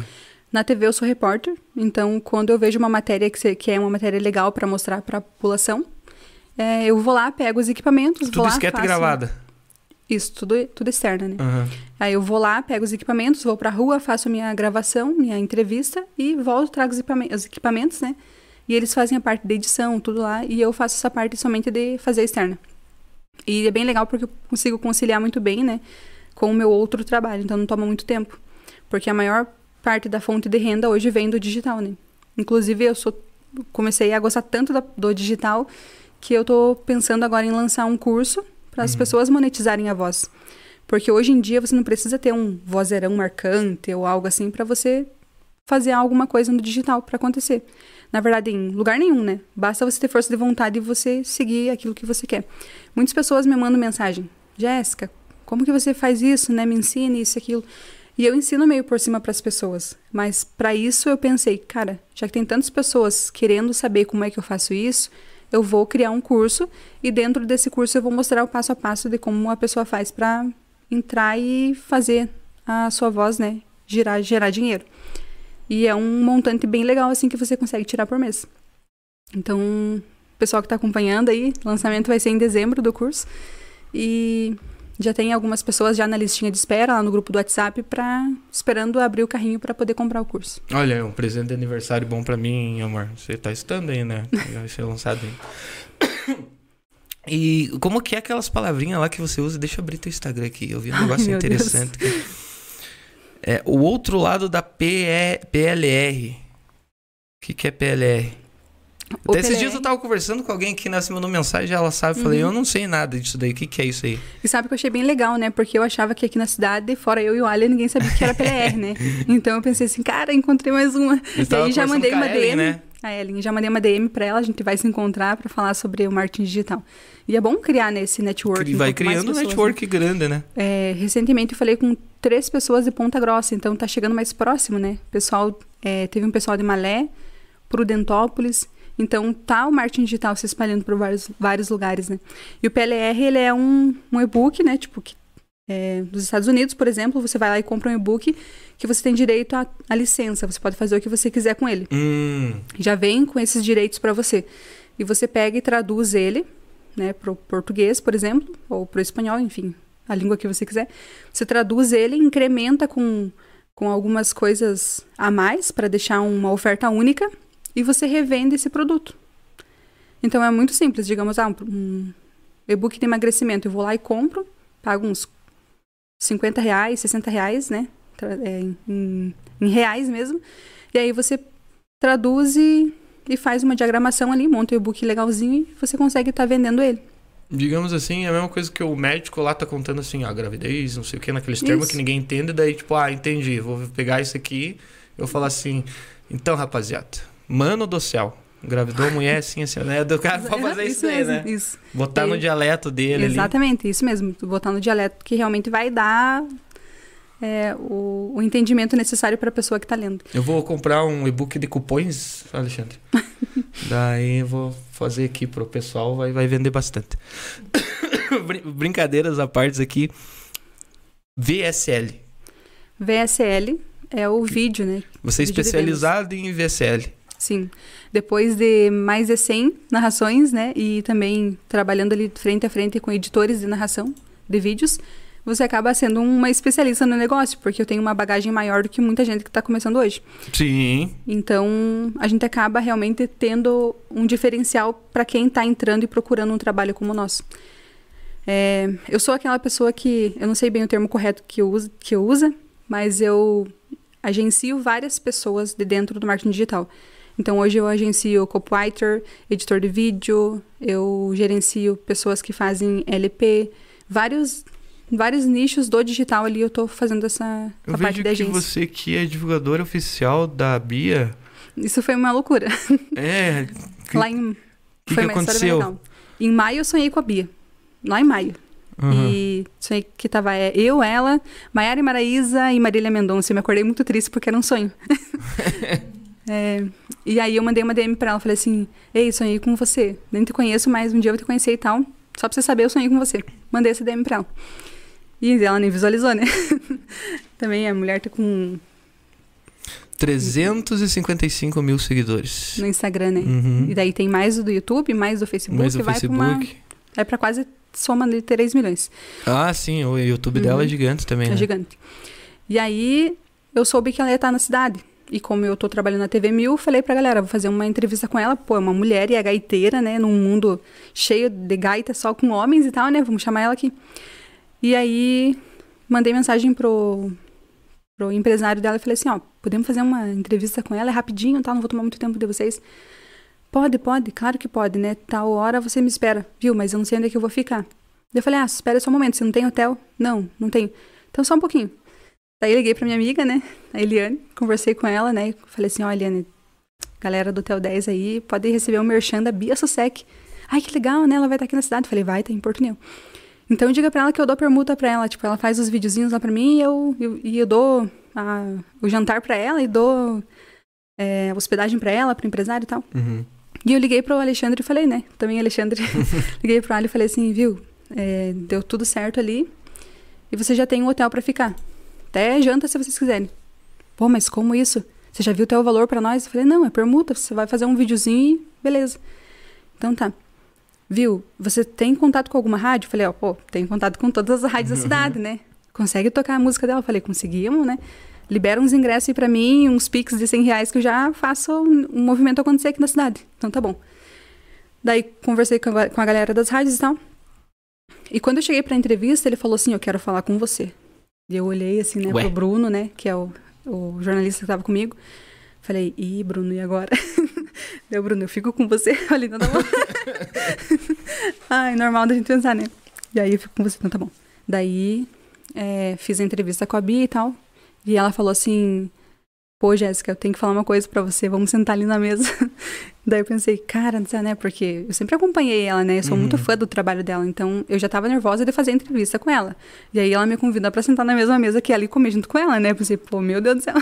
Na TV eu sou repórter, então quando eu vejo uma matéria que, se- que é uma matéria legal para mostrar para a população, é, eu vou lá, pego os equipamentos, vou Tudo lá, esqueta e faço... gravada. Isso, tudo, tudo externa, né? Aham. Aí eu vou lá, pego os equipamentos, vou pra rua, faço a minha gravação, minha entrevista e volto, trago os equipamentos, os equipamentos, né? E eles fazem a parte da edição, tudo lá, e eu faço essa parte somente de fazer a externa. E é bem legal porque eu consigo conciliar muito bem, né, com o meu outro trabalho, então não toma muito tempo. Porque a maior parte da fonte de renda hoje vem do digital, né? Inclusive eu sou comecei a gostar tanto da- do digital que eu tô pensando agora em lançar um curso para as pessoas monetizarem a voz. Porque hoje em dia você não precisa ter um vozeirão marcante ou algo assim para você fazer alguma coisa no digital para acontecer. Na verdade, em lugar nenhum, né? Basta você ter força de vontade e você seguir aquilo que você quer. Muitas pessoas me mandam mensagem: Jéssica, como que você faz isso, né? Me ensine isso, aquilo. E eu ensino meio por cima para as pessoas. Mas para isso eu pensei, cara, já que tem tantas pessoas querendo saber como é que eu faço isso, eu vou criar um curso e dentro desse curso eu vou mostrar o passo a passo de como a pessoa faz para entrar e fazer a sua voz, né, girar, gerar dinheiro. E é um montante bem legal assim que você consegue tirar por mês. Então, pessoal que está acompanhando aí, lançamento vai ser em dezembro do curso. E já tem algumas pessoas já na listinha de espera lá no grupo do WhatsApp para esperando abrir o carrinho para poder comprar o curso. Olha, um presente de aniversário bom pra mim, amor. Você tá estando aí, né? Vai ser lançado aí. E como que é aquelas palavrinhas lá que você usa? Deixa eu abrir teu Instagram aqui. Eu vi um Ai, negócio meu interessante. que- É o outro lado da PE, PLR. O que, que é PLR? O Até esses PLR dias eu tava conversando com alguém que nasceu mandou mensagem, ela sabe. Eu Falei, Uhum. eu não sei nada disso daí. O que, que é isso aí? E sabe que eu achei bem legal, né? Porque eu achava que aqui na cidade, fora eu e o Alia, ninguém sabia que era PLR, né? Então eu pensei assim, cara, encontrei mais uma. Eu E aí já mandei uma Ellen, DM. né? A Ellen, já mandei uma DM pra ela, a gente vai se encontrar pra falar sobre o marketing digital. E é bom criar nesse network. Que vai criando um network né? grande, né? É, recentemente eu falei com três pessoas de Ponta Grossa, então tá chegando mais próximo, né? Pessoal, é, teve um pessoal de Malé, Prudentópolis, então tá o marketing digital se espalhando por vários, vários lugares, né? E o PLR, ele é um, um e-book, né? Tipo, que, é, dos Estados Unidos, por exemplo, você vai lá e compra um e-book que você tem direito à, licença, você pode fazer o que você quiser com ele. Hum. Já vem com esses direitos para você. E você pega e traduz ele, né, pro português, por exemplo, ou pro espanhol, enfim, a língua que você quiser. Você traduz ele, incrementa com, com algumas coisas a mais para deixar uma oferta única e você revende esse produto. Então é muito simples, digamos, ah, um e-book de emagrecimento, eu vou lá e compro, pago uns 50 reais, 60 reais, né? É, em, em, reais mesmo. E aí você traduz e, e faz uma diagramação ali, monta o e-book legalzinho e você consegue estar tá vendendo ele. Digamos assim, é a mesma coisa que o médico lá tá contando assim, a gravidez, não sei o que, naqueles termos que ninguém entende, daí tipo, ah, entendi, vou pegar isso aqui, eu falar assim, então rapaziada, mano do céu, Engravidou a mulher assim, assim, né? Do cara pra fazer isso, isso aí, mesmo, né? Isso. Botar e... no dialeto dele Exatamente, ali. isso mesmo. Botar no dialeto que realmente vai dar é, o, o, entendimento necessário para a pessoa que está lendo. Eu vou comprar um e-book de cupons, Alexandre. Daí eu vou fazer aqui pro pessoal, vai, vai vender bastante. Brincadeiras à parte aqui. VSL. VSL é o vídeo, né? Você é especializado em VSL. Sim. Depois de mais de 100 narrações, né? E também trabalhando ali frente a frente com editores de narração de vídeos, você acaba sendo uma especialista no negócio, porque eu tenho uma bagagem maior do que muita gente que está começando hoje. Sim. Então, a gente acaba realmente tendo um diferencial para quem está entrando e procurando um trabalho como o nosso. É, eu sou aquela pessoa que, eu não sei bem o termo correto que, eu uso, que eu usa, mas eu agencio várias pessoas de dentro do marketing digital. Então hoje eu agencio copywriter, editor de vídeo, eu gerencio pessoas que fazem LP, vários vários nichos do digital ali eu estou fazendo essa, eu essa parte da agência. que você que é divulgadora oficial da Bia. Isso foi uma loucura. É. Que, Lá em que foi que uma aconteceu? história legal. Em maio eu sonhei com a Bia. Lá em maio. Uhum. E sonhei que tava é, eu, ela, Maiara e Maraísa e Marília Mendonça. Eu me acordei muito triste porque era um sonho. É, e aí eu mandei uma DM pra ela, falei assim, ei, sonhei com você. Nem te conheço, mas um dia eu vou te conhecer e tal. Só pra você saber, eu sonhei com você. Mandei essa DM pra ela. E ela nem visualizou, né? Também a mulher tá com... 355 mil seguidores. No Instagram, né? Uhum. E daí tem mais do YouTube, mais do Facebook. Mais do vai Facebook. Pra uma... Vai pra quase soma de 3 milhões. Ah, sim. O YouTube uhum. dela é gigante também, é né? É gigante. E aí, eu soube que ela ia estar na cidade. E como eu tô trabalhando na TV Mil, falei pra galera, vou fazer uma entrevista com ela. Pô, é uma mulher e é gaiteira, né? Num mundo cheio de gaita só com homens e tal, né? Vamos chamar ela aqui. E aí, mandei mensagem pro, pro empresário dela e falei assim, ó, podemos fazer uma entrevista com ela? É rapidinho, tá? Não vou tomar muito tempo de vocês. Pode, pode, claro que pode, né? Tal hora você me espera, viu? Mas eu não sei onde é que eu vou ficar. Eu falei, ah, espera só um momento, você não tem hotel? Não, não tenho. Então só um pouquinho. Daí liguei pra minha amiga, né? A Eliane, conversei com ela, né? Falei assim, ó, Eliane, galera do Hotel 10 aí, pode receber um merchan da Bia Sussec. Ai, que legal, né? Ela vai estar aqui na cidade. Falei, vai, tá em Porto Neo. Então diga pra ela que eu dou permuta pra ela. Tipo, ela faz os videozinhos lá pra mim e eu, eu, e eu dou a, o jantar pra ela e dou é, hospedagem pra ela, pro empresário e tal. Uhum. E eu liguei pro Alexandre e falei, né? Também Alexandre. liguei pro Ali e falei assim, viu? É, deu tudo certo ali. E você já tem um hotel para ficar. Até janta se vocês quiserem. Pô, mas como isso? Você já viu até o valor para nós? Eu falei, não, é permuta. Você vai fazer um videozinho e beleza. Então tá. Viu? Você tem contato com alguma rádio? Eu falei, ó, pô, tem contato com todas as rádios da cidade, né? Consegue tocar a música dela? Eu falei, conseguimos, né? Libera uns ingressos aí pra mim, uns pics de 100 reais que eu já faço um movimento acontecer aqui na cidade. Então tá bom. Daí conversei com a, com a galera das rádios e tal. E quando eu cheguei pra entrevista, ele falou assim: Eu quero falar com você. E eu olhei assim, né, Ué. pro Bruno, né, que é o, o jornalista que tava comigo. Falei, ih, Bruno, e agora? Deu, Bruno, eu fico com você ali, não tá bom? Ai, normal da gente pensar, né? E aí eu fico com você, então tá bom. Daí é, fiz a entrevista com a Bia e tal. E ela falou assim: pô, Jéssica, eu tenho que falar uma coisa pra você, vamos sentar ali na mesa. Daí eu pensei, cara, né, porque eu sempre acompanhei ela, né, eu sou muito Uhum. fã do trabalho dela, então eu já tava nervosa de fazer entrevista com ela. E aí ela me convida pra sentar na mesma mesa que ela e comer junto com ela, né, eu pensei, pô, meu Deus do céu.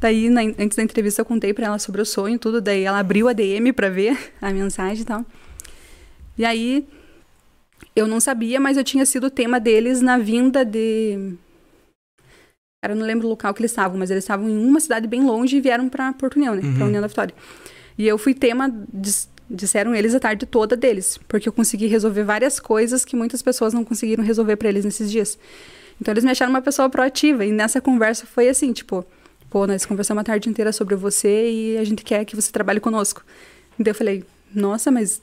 Daí, na- antes da entrevista, eu contei pra ela sobre o sonho e tudo, daí ela abriu a DM pra ver a mensagem e tal. E aí, eu não sabia, mas eu tinha sido o tema deles na vinda de... Cara, eu não lembro o local que eles estavam, mas eles estavam em uma cidade bem longe e vieram pra Porto União, né? Pra Uhum. União da Vitória. E eu fui tema, dis- disseram eles, a tarde toda deles. Porque eu consegui resolver várias coisas que muitas pessoas não conseguiram resolver pra eles nesses dias. Então eles me acharam uma pessoa proativa. E nessa conversa foi assim, tipo... Pô, nós conversamos a tarde inteira sobre você e a gente quer que você trabalhe conosco. Então eu falei, nossa, mas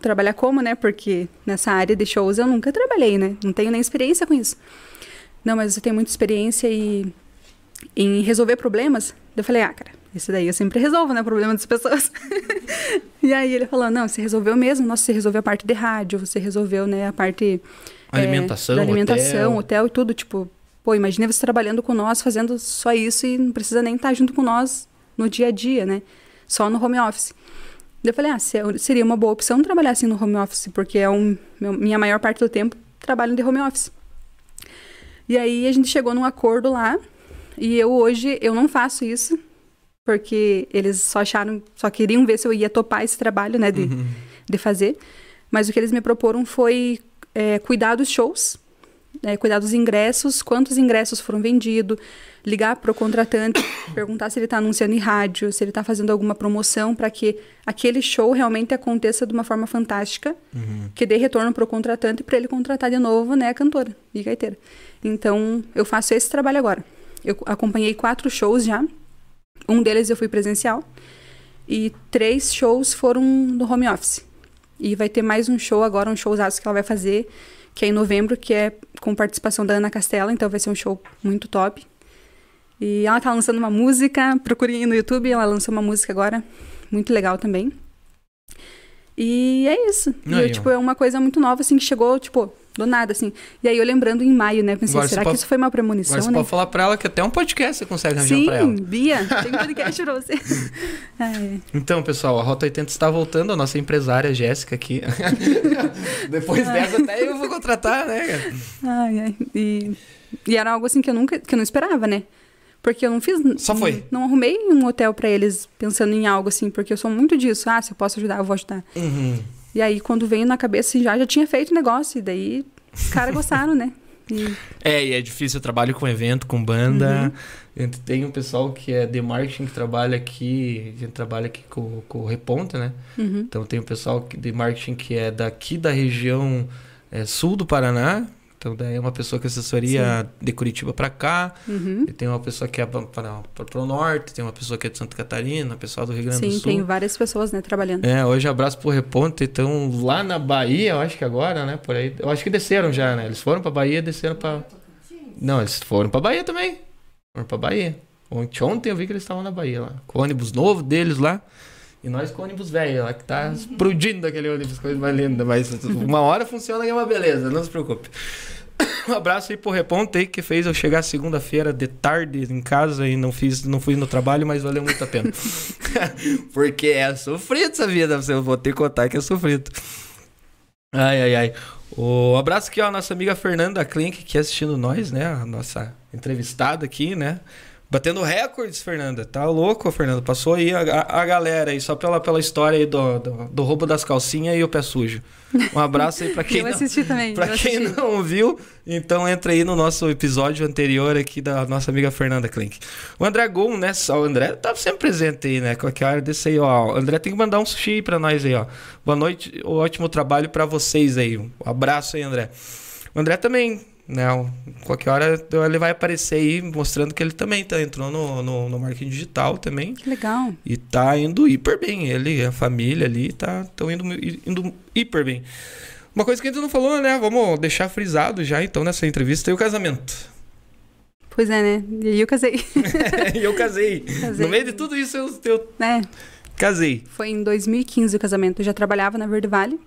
trabalhar como, né? Porque nessa área de shows eu nunca trabalhei, né? Não tenho nem experiência com isso. Não, mas você tem muita experiência e em resolver problemas. Eu falei, ah, cara, esse daí eu sempre resolvo, né? Problema das pessoas. e aí ele falou, não, você resolveu mesmo. Nossa, você resolveu a parte de rádio, você resolveu, né, a parte é, Alimentação, da alimentação, hotel. hotel. e tudo. Tipo, pô, imagina você trabalhando com nós, fazendo só isso e não precisa nem estar junto com nós no dia a dia, né? Só no home office. Eu falei, ah, se- seria uma boa opção trabalhar assim no home office, porque é um, minha maior parte do tempo trabalho de home office. E aí a gente chegou num acordo lá, e eu hoje, eu não faço isso, porque eles só acharam, só queriam ver se eu ia topar esse trabalho, né, de, Uhum. de fazer. Mas o que eles me proporam foi é, cuidar dos shows, né, cuidar dos ingressos, quantos ingressos foram vendidos, ligar para o contratante, perguntar se ele está anunciando em rádio, se ele está fazendo alguma promoção para que aquele show realmente aconteça de uma forma fantástica, Uhum. que dê retorno para o contratante para ele contratar de novo né, a cantora e gaiteira. Então, eu faço esse trabalho agora. Eu acompanhei quatro shows já. Um deles eu fui presencial. E três shows foram no home office. E vai ter mais um show agora, um showzaço que ela vai fazer, que é em novembro, que é com participação da Ana Castela. Então vai ser um show muito top. E ela tá lançando uma música, procurem no YouTube, ela lançou uma música agora, muito legal também. E é isso. E Aí, eu, tipo, é uma coisa muito nova, assim, que chegou, tipo, do nada, assim. E aí eu lembrando em maio, né? Pensei, Agora será você que pode- isso foi uma Agora premonição, você né? pode falar pra ela que até um podcast você consegue arranjar Sim, pra ela. Bia, tem um podcast pra você. Ai, Então, pessoal, a Rota 80 está voltando, a nossa empresária Jéssica aqui. Depois dessa até eu vou contratar, né, cara? ai, ai. E, e era algo assim que eu nunca, que eu não esperava, né? Porque eu não fiz. Só foi. Não, arrumei um hotel pra eles pensando em algo assim, porque eu sou muito disso. Ah, se eu posso ajudar, eu vou ajudar. Uhum. E aí, quando veio na cabeça, já, já tinha feito o negócio. E daí, os caras gostaram, né? E, É, e é difícil, eu trabalho com evento, com banda. Uhum. Tem um pessoal que é de marketing que trabalha aqui, a gente trabalha aqui com, com o Reponta, né? uhum. Então tem um pessoal que- de marketing que é daqui da região é, sul do Paraná. Então daí é uma pessoa que assessoria de Curitiba pra cá. Uhum. E tem uma pessoa que é para o norte, tem uma pessoa que é de Santa Catarina, pessoal do Rio Grande do Sim, Sul. tem várias pessoas, né, trabalhando. É, hoje abraço pro Reponte, então lá na Bahia, eu acho que agora, né, por aí, eu acho que desceram já, né? Eles foram pra Bahia, desceram pra Não, eles foram pra Bahia também. Foram pra Bahia. Ontem, ontem eu vi que eles estavam na Bahia lá, com o ônibus novo deles lá. E nós com o ônibus velho lá, que tá explodindo aquele ônibus, coisa mais linda. Mas uma hora funciona que é uma beleza, não se preocupe. Um abraço aí pro Reponte aí, que fez eu chegar segunda-feira de tarde em casa e não fiz, não fui no trabalho, mas valeu muito a pena. Porque é sofrido essa vida, eu vou ter que contar que é sofrido. Ai, ai, ai. O abraço aqui, ó, a nossa amiga Fernanda Klink, que é assistindo nós, né? A nossa entrevistada aqui, né? Batendo recordes, Fernanda. Tá louco, Fernanda. Passou aí a, a- galera aí, só pela, pela história aí do, do, do roubo das calcinhas e o pé sujo. Um abraço aí pra quem eu não, assisti também. Pra quem assisti. não viu, então entra aí no nosso episódio anterior aqui da nossa amiga Fernanda Klink. O André Gum, né? O André tá sempre presente aí, né? Qualquer hora desse aí, ó. O André tem que mandar um sushi aí pra nós aí, ó. Boa noite, ótimo trabalho pra vocês aí. Um abraço aí, André. O André também, né? Qualquer hora ele vai aparecer aí mostrando que ele também tá, entrou no, no, no marketing digital também. Que legal. E tá indo hiper bem. Ele, a família ali, tá tão indo, indo hiper bem. Uma coisa que a gente não falou, né? Vamos deixar frisado já, então, nessa entrevista, é o casamento. Pois é, né? E eu casei. e eu casei. Casei. No meio de tudo isso, eu, eu né? casei. Foi em 2015 o casamento. Eu já trabalhava na Verde Vale.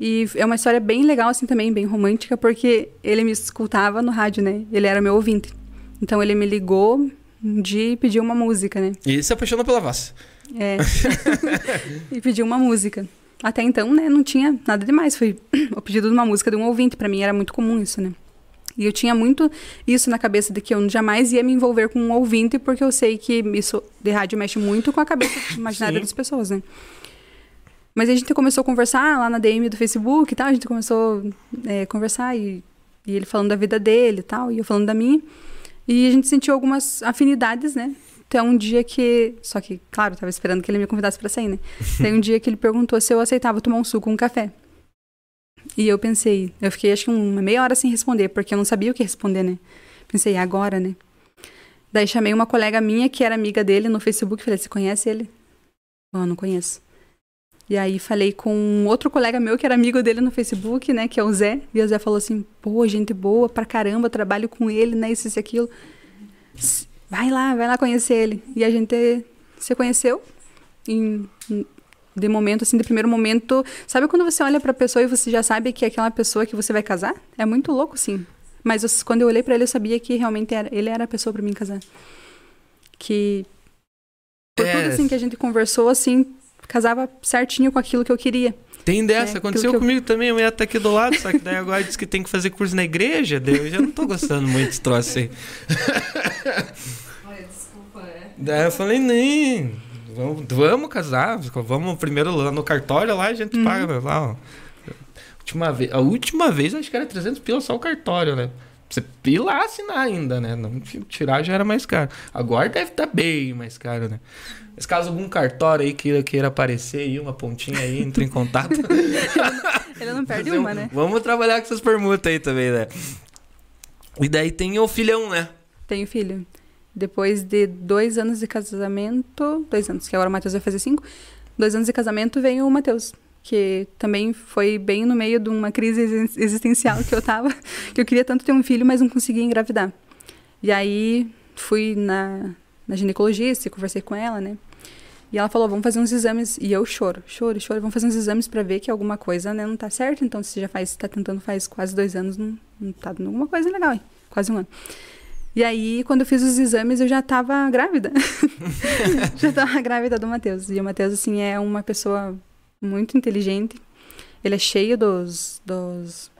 E é uma história bem legal, assim, também, bem romântica, porque ele me escutava no rádio, né? Ele era meu ouvinte. Então ele me ligou um dia e pediu uma música, né? E se apaixonou pela voz. É. e pediu uma música. Até então, né, não tinha nada demais. Foi o pedido de uma música de um ouvinte. Pra mim era muito comum isso, né? E eu tinha muito isso na cabeça de que eu jamais ia me envolver com um ouvinte, porque eu sei que isso de rádio mexe muito com a cabeça imaginária Sim. das pessoas, né? Mas a gente começou a conversar lá na DM do Facebook e tal, a gente começou a conversar e, e ele falando da vida dele e tal, e eu falando da minha. E a gente sentiu algumas afinidades, né? Até um dia que. Só que, claro, eu tava esperando que ele me convidasse pra sair, né? Tem um dia que ele perguntou se eu aceitava tomar um suco com um café. E eu pensei, eu fiquei acho que uma meia hora sem responder, porque eu não sabia o que responder, né? Pensei, agora, né? Daí chamei uma colega minha que era amiga dele no Facebook e falei, você conhece ele? Não, não conheço. E aí falei com um outro colega meu que era amigo dele no Facebook, né? Que é o Zé. E o Zé falou assim, pô, gente boa pra caramba, trabalho com ele, né? Isso, isso, aquilo. Vai lá, vai lá conhecer ele. E a gente se conheceu em, de momento, assim, de primeiro momento. Sabe quando você olha pra pessoa e você já sabe que é aquela pessoa que você vai casar? É muito louco, sim. Mas eu, quando eu olhei pra ele, eu sabia que realmente era, ele era a pessoa pra mim casar. Que. Por É. tudo assim que a gente conversou, assim, casava certinho com aquilo que eu queria. Tem dessa, É, aconteceu eu- comigo também, a mulher tá aqui do lado, só que daí agora diz que tem que fazer curso na igreja, daí eu já não tô gostando muito desse troço aí. Olha, desculpa, é. Daí eu falei, nem, vamos, vamos casar, vamos primeiro lá no cartório, lá a gente Uhum. paga lá, ó. Última vez, a última vez acho que era 300 pila só o cartório, né? Você ir lá assinar ainda, né? Não tirar já era mais caro. Agora deve estar bem mais caro, né? Mas caso algum cartório aí queira, queira aparecer aí, uma pontinha aí, entre em contato. Ele não perde um- uma, né? Vamos trabalhar com essas permutas aí também, né? E daí tem o filhão, né? Tenho filho. Depois de dois anos de casamento, dois anos, que agora o Matheus vai fazer cinco, dois anos de casamento veio o Matheus, que também foi bem no meio de uma crise exis- existencial que eu tava, que eu queria tanto ter um filho, mas não conseguia engravidar. E aí fui na, na ginecologista e conversei com ela, né? E ela falou, vamos fazer uns exames. E eu choro, choro, choro. Vamos fazer uns exames pra ver que alguma coisa né, não tá certo. Então, se já faz, tá tentando faz quase dois anos, não, não tá dando alguma coisa legal, hein? Quase um ano. E aí, quando eu fiz os exames, eu já tava grávida. já tava grávida do Matheus. E o Matheus, assim, é uma pessoa muito inteligente. Ele é cheio dos, dos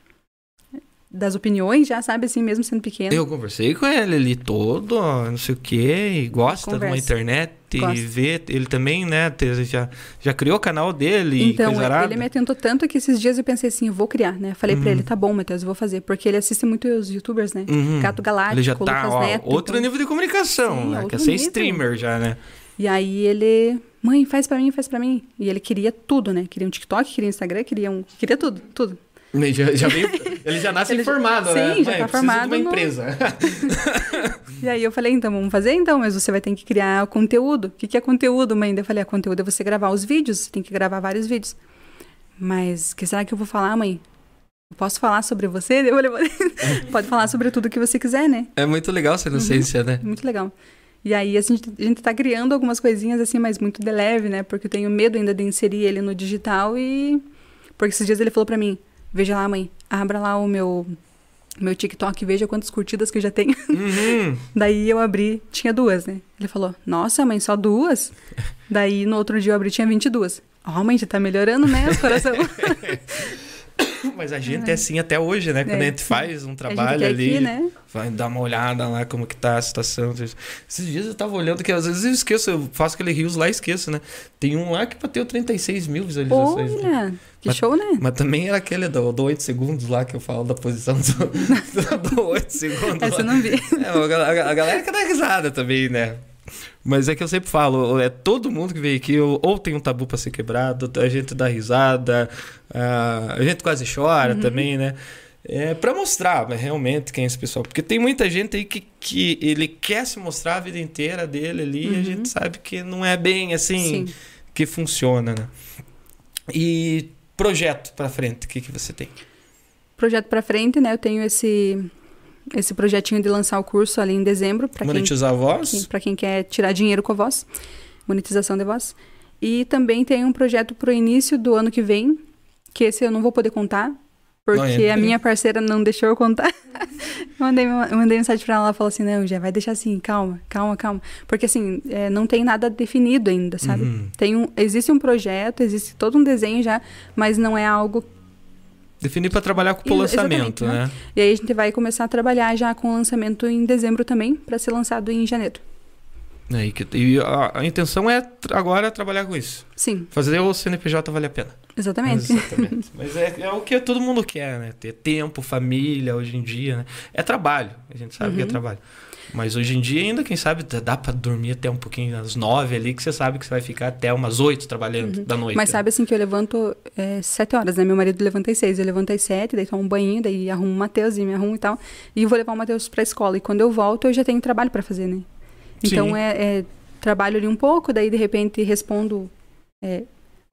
das opiniões, já sabe, assim, mesmo sendo pequeno. Eu conversei com ele ali todo, não sei o que, e gosta de uma Conversa. internet e Gosta. vê. Ele também, né, já, já criou o canal dele e Então, ele me atentou tanto que esses dias eu pensei assim, eu vou criar, né? Falei pra Uhum. ele, tá bom, Matheus, eu vou fazer. Porque ele assiste muito os youtubers, né? Uhum. Gato Galáctico, Ele já tá, Lucas ó, Neto. outro então- nível de comunicação, Sim, né? Quer outro ser nível. streamer já, né? E aí ele, mãe, faz pra mim, faz pra mim. E ele queria tudo, né? Queria um TikTok, queria um Instagram, queria um... Queria tudo, tudo. Ele já, já veio, ele já nasce Ele- informado, sim, né? já Mãe, tá formado de uma no- empresa. E aí eu falei, então, vamos fazer então, mas você vai ter que criar conteúdo. O que, que é conteúdo, mãe? Eu falei, ah, conteúdo é você gravar os vídeos, você tem que gravar vários vídeos. Mas, o que será que eu vou falar, mãe? Posso falar sobre você? Eu falei, pode falar sobre tudo que você quiser, né? É muito legal essa inocência, né? Muito legal. E aí a gente, a gente tá criando algumas coisinhas assim, mas muito de leve, né? Porque eu tenho medo ainda de inserir ele no digital e... Porque esses dias ele falou pra mim, veja lá, mãe, abra lá o meu, meu TikTok e veja quantas curtidas que eu já tenho. Uhum. Daí eu abri, tinha duas, né? Ele falou, nossa, mãe, só duas? Daí no outro dia eu abri, tinha 22. Ó, mãe, já tá melhorando, né, o coração. Mas a gente é assim até hoje, né? Quando É. a gente faz um trabalho ali, aqui, né? vai dar uma olhada lá como que tá a situação. Esses dias eu tava olhando, que às vezes eu esqueço, eu faço aquele rios lá e esqueço, né? Tem um lá que bateu 36 mil visualizações. né? Que Mas- show, né? Mas também era aquele do, do 8 segundos lá que eu falo da posição do, do 8 segundos. Essa eu lá. não vi. É, a, gal- a galera que dá risada também, né? Mas é que eu sempre falo, é todo mundo que vem aqui ou, ou tem um tabu pra ser quebrado, a gente dá risada, ah, a gente quase chora também, né? É pra mostrar mas realmente quem é esse pessoal. Porque tem muita gente aí que, que ele quer se mostrar a vida inteira dele ali e a Uhum. gente sabe que não é bem assim Sim. que funciona, né? E projeto pra frente, o que, que você tem? Projeto pra frente, né? Eu tenho esse esse projetinho de lançar o curso ali em dezembro para quem Monetizar a voz? Para quem quer tirar dinheiro com a voz, monetização de voz. E também tem um projeto para o início do ano que vem, que esse eu não vou poder contar, porque Não, é. a minha parceira não deixou eu contar. Eu mandei, eu mandei mensagem pra ela, ela falou assim, não, já vai deixar assim, calma, calma, calma. Porque assim, é, não tem nada definido ainda, sabe? Uhum. Tem um, existe um projeto, existe todo um desenho já, mas não é algo... Definir para trabalhar com o lançamento, exatamente, né? E aí a gente vai começar a trabalhar já com o lançamento em dezembro também, pra ser lançado em janeiro. Que- E a, a intenção é agora trabalhar com isso. Sim, Fazer o CNPJ valer a pena. Exatamente. Exatamente. Mas é, é o que todo mundo quer, né? Ter tempo, família, hoje em dia, né? É trabalho, a gente sabe que é Uhum. trabalho. Mas hoje em dia ainda, quem sabe, dá- pra dormir até um pouquinho, às nove ali, que você sabe que você vai ficar até umas oito trabalhando da noite. Uhum. Mas sabe assim que eu levanto é, sete horas, né? Meu marido levanta às seis, eu levanto às sete, daí tomo um banho, daí arrumo o Matheus e me arrumo e tal. E vou levar o Matheus pra escola. E quando eu volto, eu já tenho trabalho pra fazer, né? Então é, é trabalho ali um pouco, daí de repente respondo. É,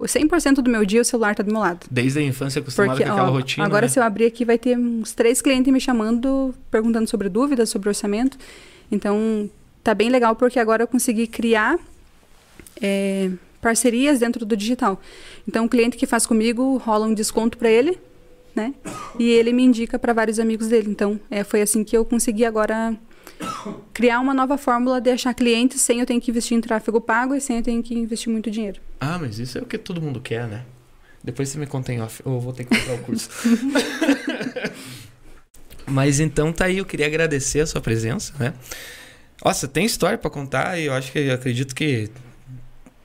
100% do meu dia o celular tá do meu lado. Desde a infância acostumado Porque com aquela ó, rotina. agora né? se eu abrir aqui vai ter uns três clientes me chamando, perguntando sobre dúvidas, sobre orçamento. Então tá bem legal porque agora eu consegui criar é, parcerias dentro do digital. Então o cliente que faz comigo rola um desconto para ele, né? E ele me indica para vários amigos dele. Então é, foi assim que eu consegui agora criar uma nova fórmula de achar clientes sem eu ter que investir em tráfego pago e sem eu ter que investir muito dinheiro. Ah, mas isso é o que todo mundo quer, né? Depois você me conta em off, eu vou ter que comprar o curso. mas então tá aí, eu queria agradecer a sua presença, né? Nossa, tem história pra contar e eu acho que eu acredito que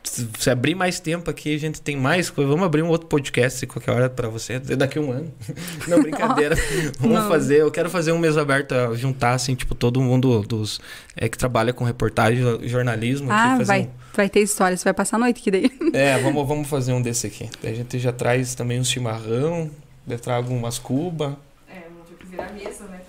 se abrir mais tempo aqui, a gente tem mais coisa. Vamos abrir um outro podcast qualquer hora pra você, daqui a um ano. Não, brincadeira. Vamos Não. fazer, eu quero fazer um mês aberto, juntar assim, tipo, todo mundo dos é, que trabalha com reportagem, jornalismo. aqui, Ah, fazer vai, um- vai ter história, você vai passar a noite aqui daí. é, vamos, vamos fazer um desse aqui. Daí a gente já traz também um chimarrão, eu trago umas cuba. É, vou ter que virar mesa, né?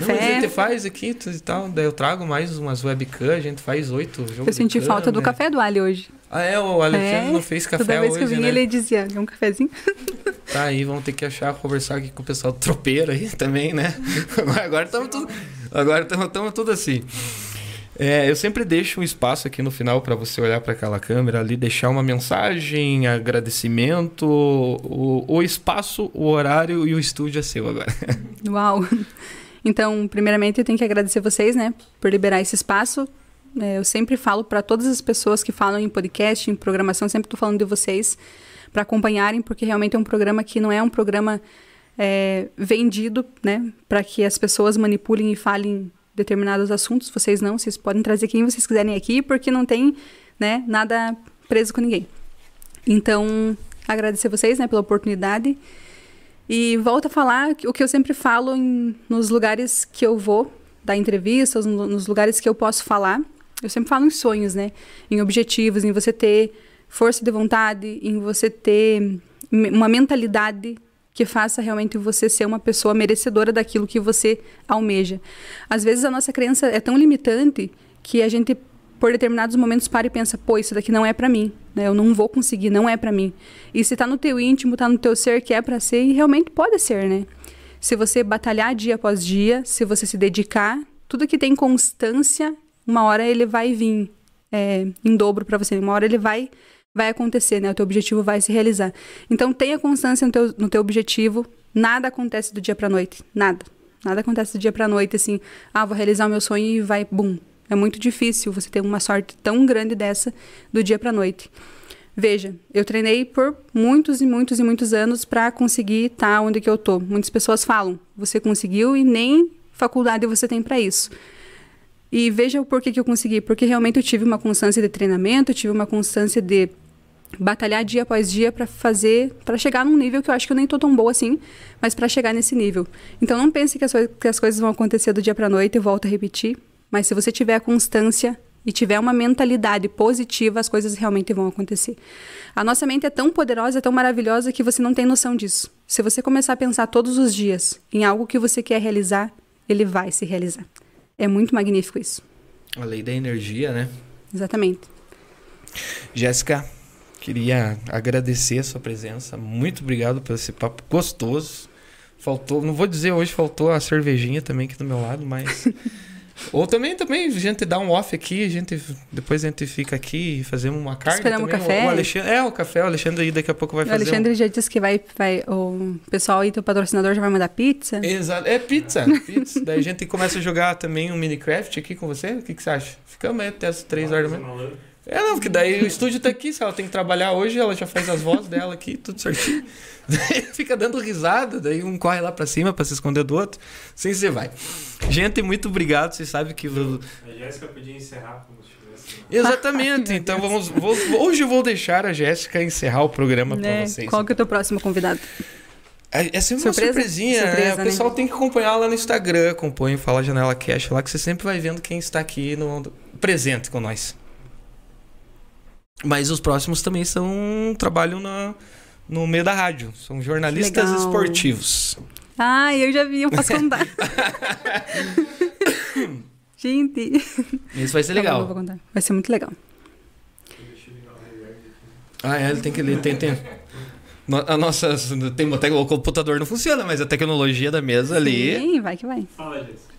Não. Não, Café. mas a gente faz aqui e tal. Daí eu trago mais umas webcam, a gente faz oito Eu senti falta do câmera. café do Ali hoje. Ah, é, o Alexandre É, não fez café Toda vez hoje, que eu vim, né? ele dizia, um cafezinho? Tá aí, vamos ter que achar, conversar aqui com o pessoal do tropeiro aí também, né? Agora estamos tudo, agora estamos tudo assim. É, eu sempre deixo um espaço aqui no final para você olhar para aquela câmera ali, deixar uma mensagem, agradecimento, o, o espaço, o horário e o estúdio é seu agora. Uau! Então, primeiramente, eu tenho que agradecer vocês, né, por liberar esse espaço. É, eu sempre falo para todas as pessoas que falam em podcast, em programação, sempre estou falando de vocês para acompanharem, porque realmente é um programa que não é um programa é, vendido, né, para que as pessoas manipulem e falem determinados assuntos. Vocês não, vocês podem trazer quem vocês quiserem aqui, porque não tem, né, nada preso com ninguém. Então, agradecer vocês, né, pela oportunidade. E volto a falar o que eu sempre falo em- nos lugares que eu vou dar entrevistas, no- nos lugares que eu posso falar. Eu sempre falo em sonhos, né? Em objetivos, em você ter força de vontade, em você ter uma mentalidade que faça realmente você ser uma pessoa merecedora daquilo que você almeja. Às vezes a nossa crença é tão limitante que a gente por determinados momentos para e pensa, pô, isso daqui não é pra mim, né? Eu não vou conseguir, não é pra mim. E se tá no teu íntimo, tá no teu ser que é pra ser e realmente pode ser, né? Se você batalhar dia após dia, se você se dedicar, tudo que tem constância, uma hora ele vai vir é, em dobro pra você, uma hora ele vai vai acontecer, né? O teu objetivo vai se realizar. Então tenha constância no teu, no teu objetivo. Nada acontece do dia pra noite, nada. Nada acontece do dia pra noite assim, ah, vou realizar o meu sonho e vai, bum. É muito difícil você ter uma sorte tão grande dessa do dia pra noite. Veja, eu treinei por muitos e muitos e muitos anos para conseguir estar onde que eu tô. Muitas pessoas falam, você conseguiu e nem faculdade você tem para isso. E veja o porquê que eu consegui, porque realmente eu tive uma constância de treinamento, eu tive uma constância de batalhar dia após dia para fazer, para chegar num nível que eu acho que eu nem tô tão boa assim, mas para chegar nesse nível. Então não pense que as, que as coisas vão acontecer do dia para noite, eu volto a repetir, mas se você tiver a constância e tiver uma mentalidade positiva, as coisas realmente vão acontecer. A nossa mente é tão poderosa, é tão maravilhosa que você não tem noção disso. Se você começar a pensar todos os dias em algo que você quer realizar, ele vai se realizar. É muito magnífico isso. A lei da energia, né? Exatamente. Jéssica, queria agradecer a sua presença. Muito obrigado por esse papo gostoso. Faltou, não vou dizer hoje faltou a cervejinha também aqui do meu lado, mas Ou também, também, a gente dá um off aqui, a gente, depois a gente fica aqui e fazemos uma carne. Esperamos também. o café. O Alexandre, é, o café, o Alexandre aí daqui a pouco vai O fazer. um- Alexandre já disse que vai, vai. O pessoal aí, teu patrocinador, já vai mandar pizza. Exato. É pizza, pizza. Daí a gente começa a jogar também um Minecraft aqui com você. O que, que você acha? Ficamos aí até as três horas da manhã. É, não, porque daí o estúdio tá aqui, se ela tem que trabalhar hoje, ela já faz as vozes dela aqui, tudo certinho. Daí fica dando risada, daí um corre lá pra cima pra se esconder do outro. Assim você vai. Gente, muito obrigado. Vocês sabem que. A Jéssica podia encerrar como se tivesse. Exatamente. então vamos. vou- hoje eu vou deixar a Jéssica encerrar o programa Né? pra vocês. Qual que é o teu próximo convidado? É é sempre uma Surpresa? surpresinha, Surpresa, né? O né? pessoal tem que acompanhar lá no Instagram, acompanha Fala Janela Cash lá, que você sempre vai vendo quem está aqui no presente com nós. Mas os próximos também são trabalham na, no meio da rádio, são jornalistas Legal. esportivos. Ah, eu já vi, eu posso contar. Gente. Isso vai ser Tá bom, legal. vou contar. Vai ser muito legal. Ah, é, ele tem que ele tem, tem a nossa tem até o computador não funciona, mas a tecnologia da mesa ali. Sim, vai que vai. Fala, Jéssica.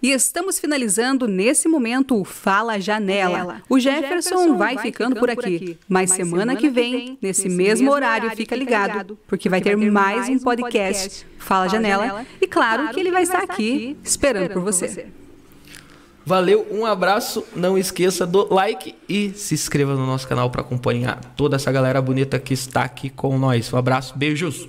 E estamos finalizando nesse momento o Fala Janela. Janela. O Jefferson, vai, ficando, por aqui, mas semana, que vem, nesse, mesmo horário, fica ligado, porque vai ter mais um podcast, Fala, Janela, e claro, que ele vai estar aqui esperando por você. Valeu, um abraço. Não esqueça do like e se inscreva no nosso canal para acompanhar toda essa galera bonita que está aqui com nós. Um abraço, beijos.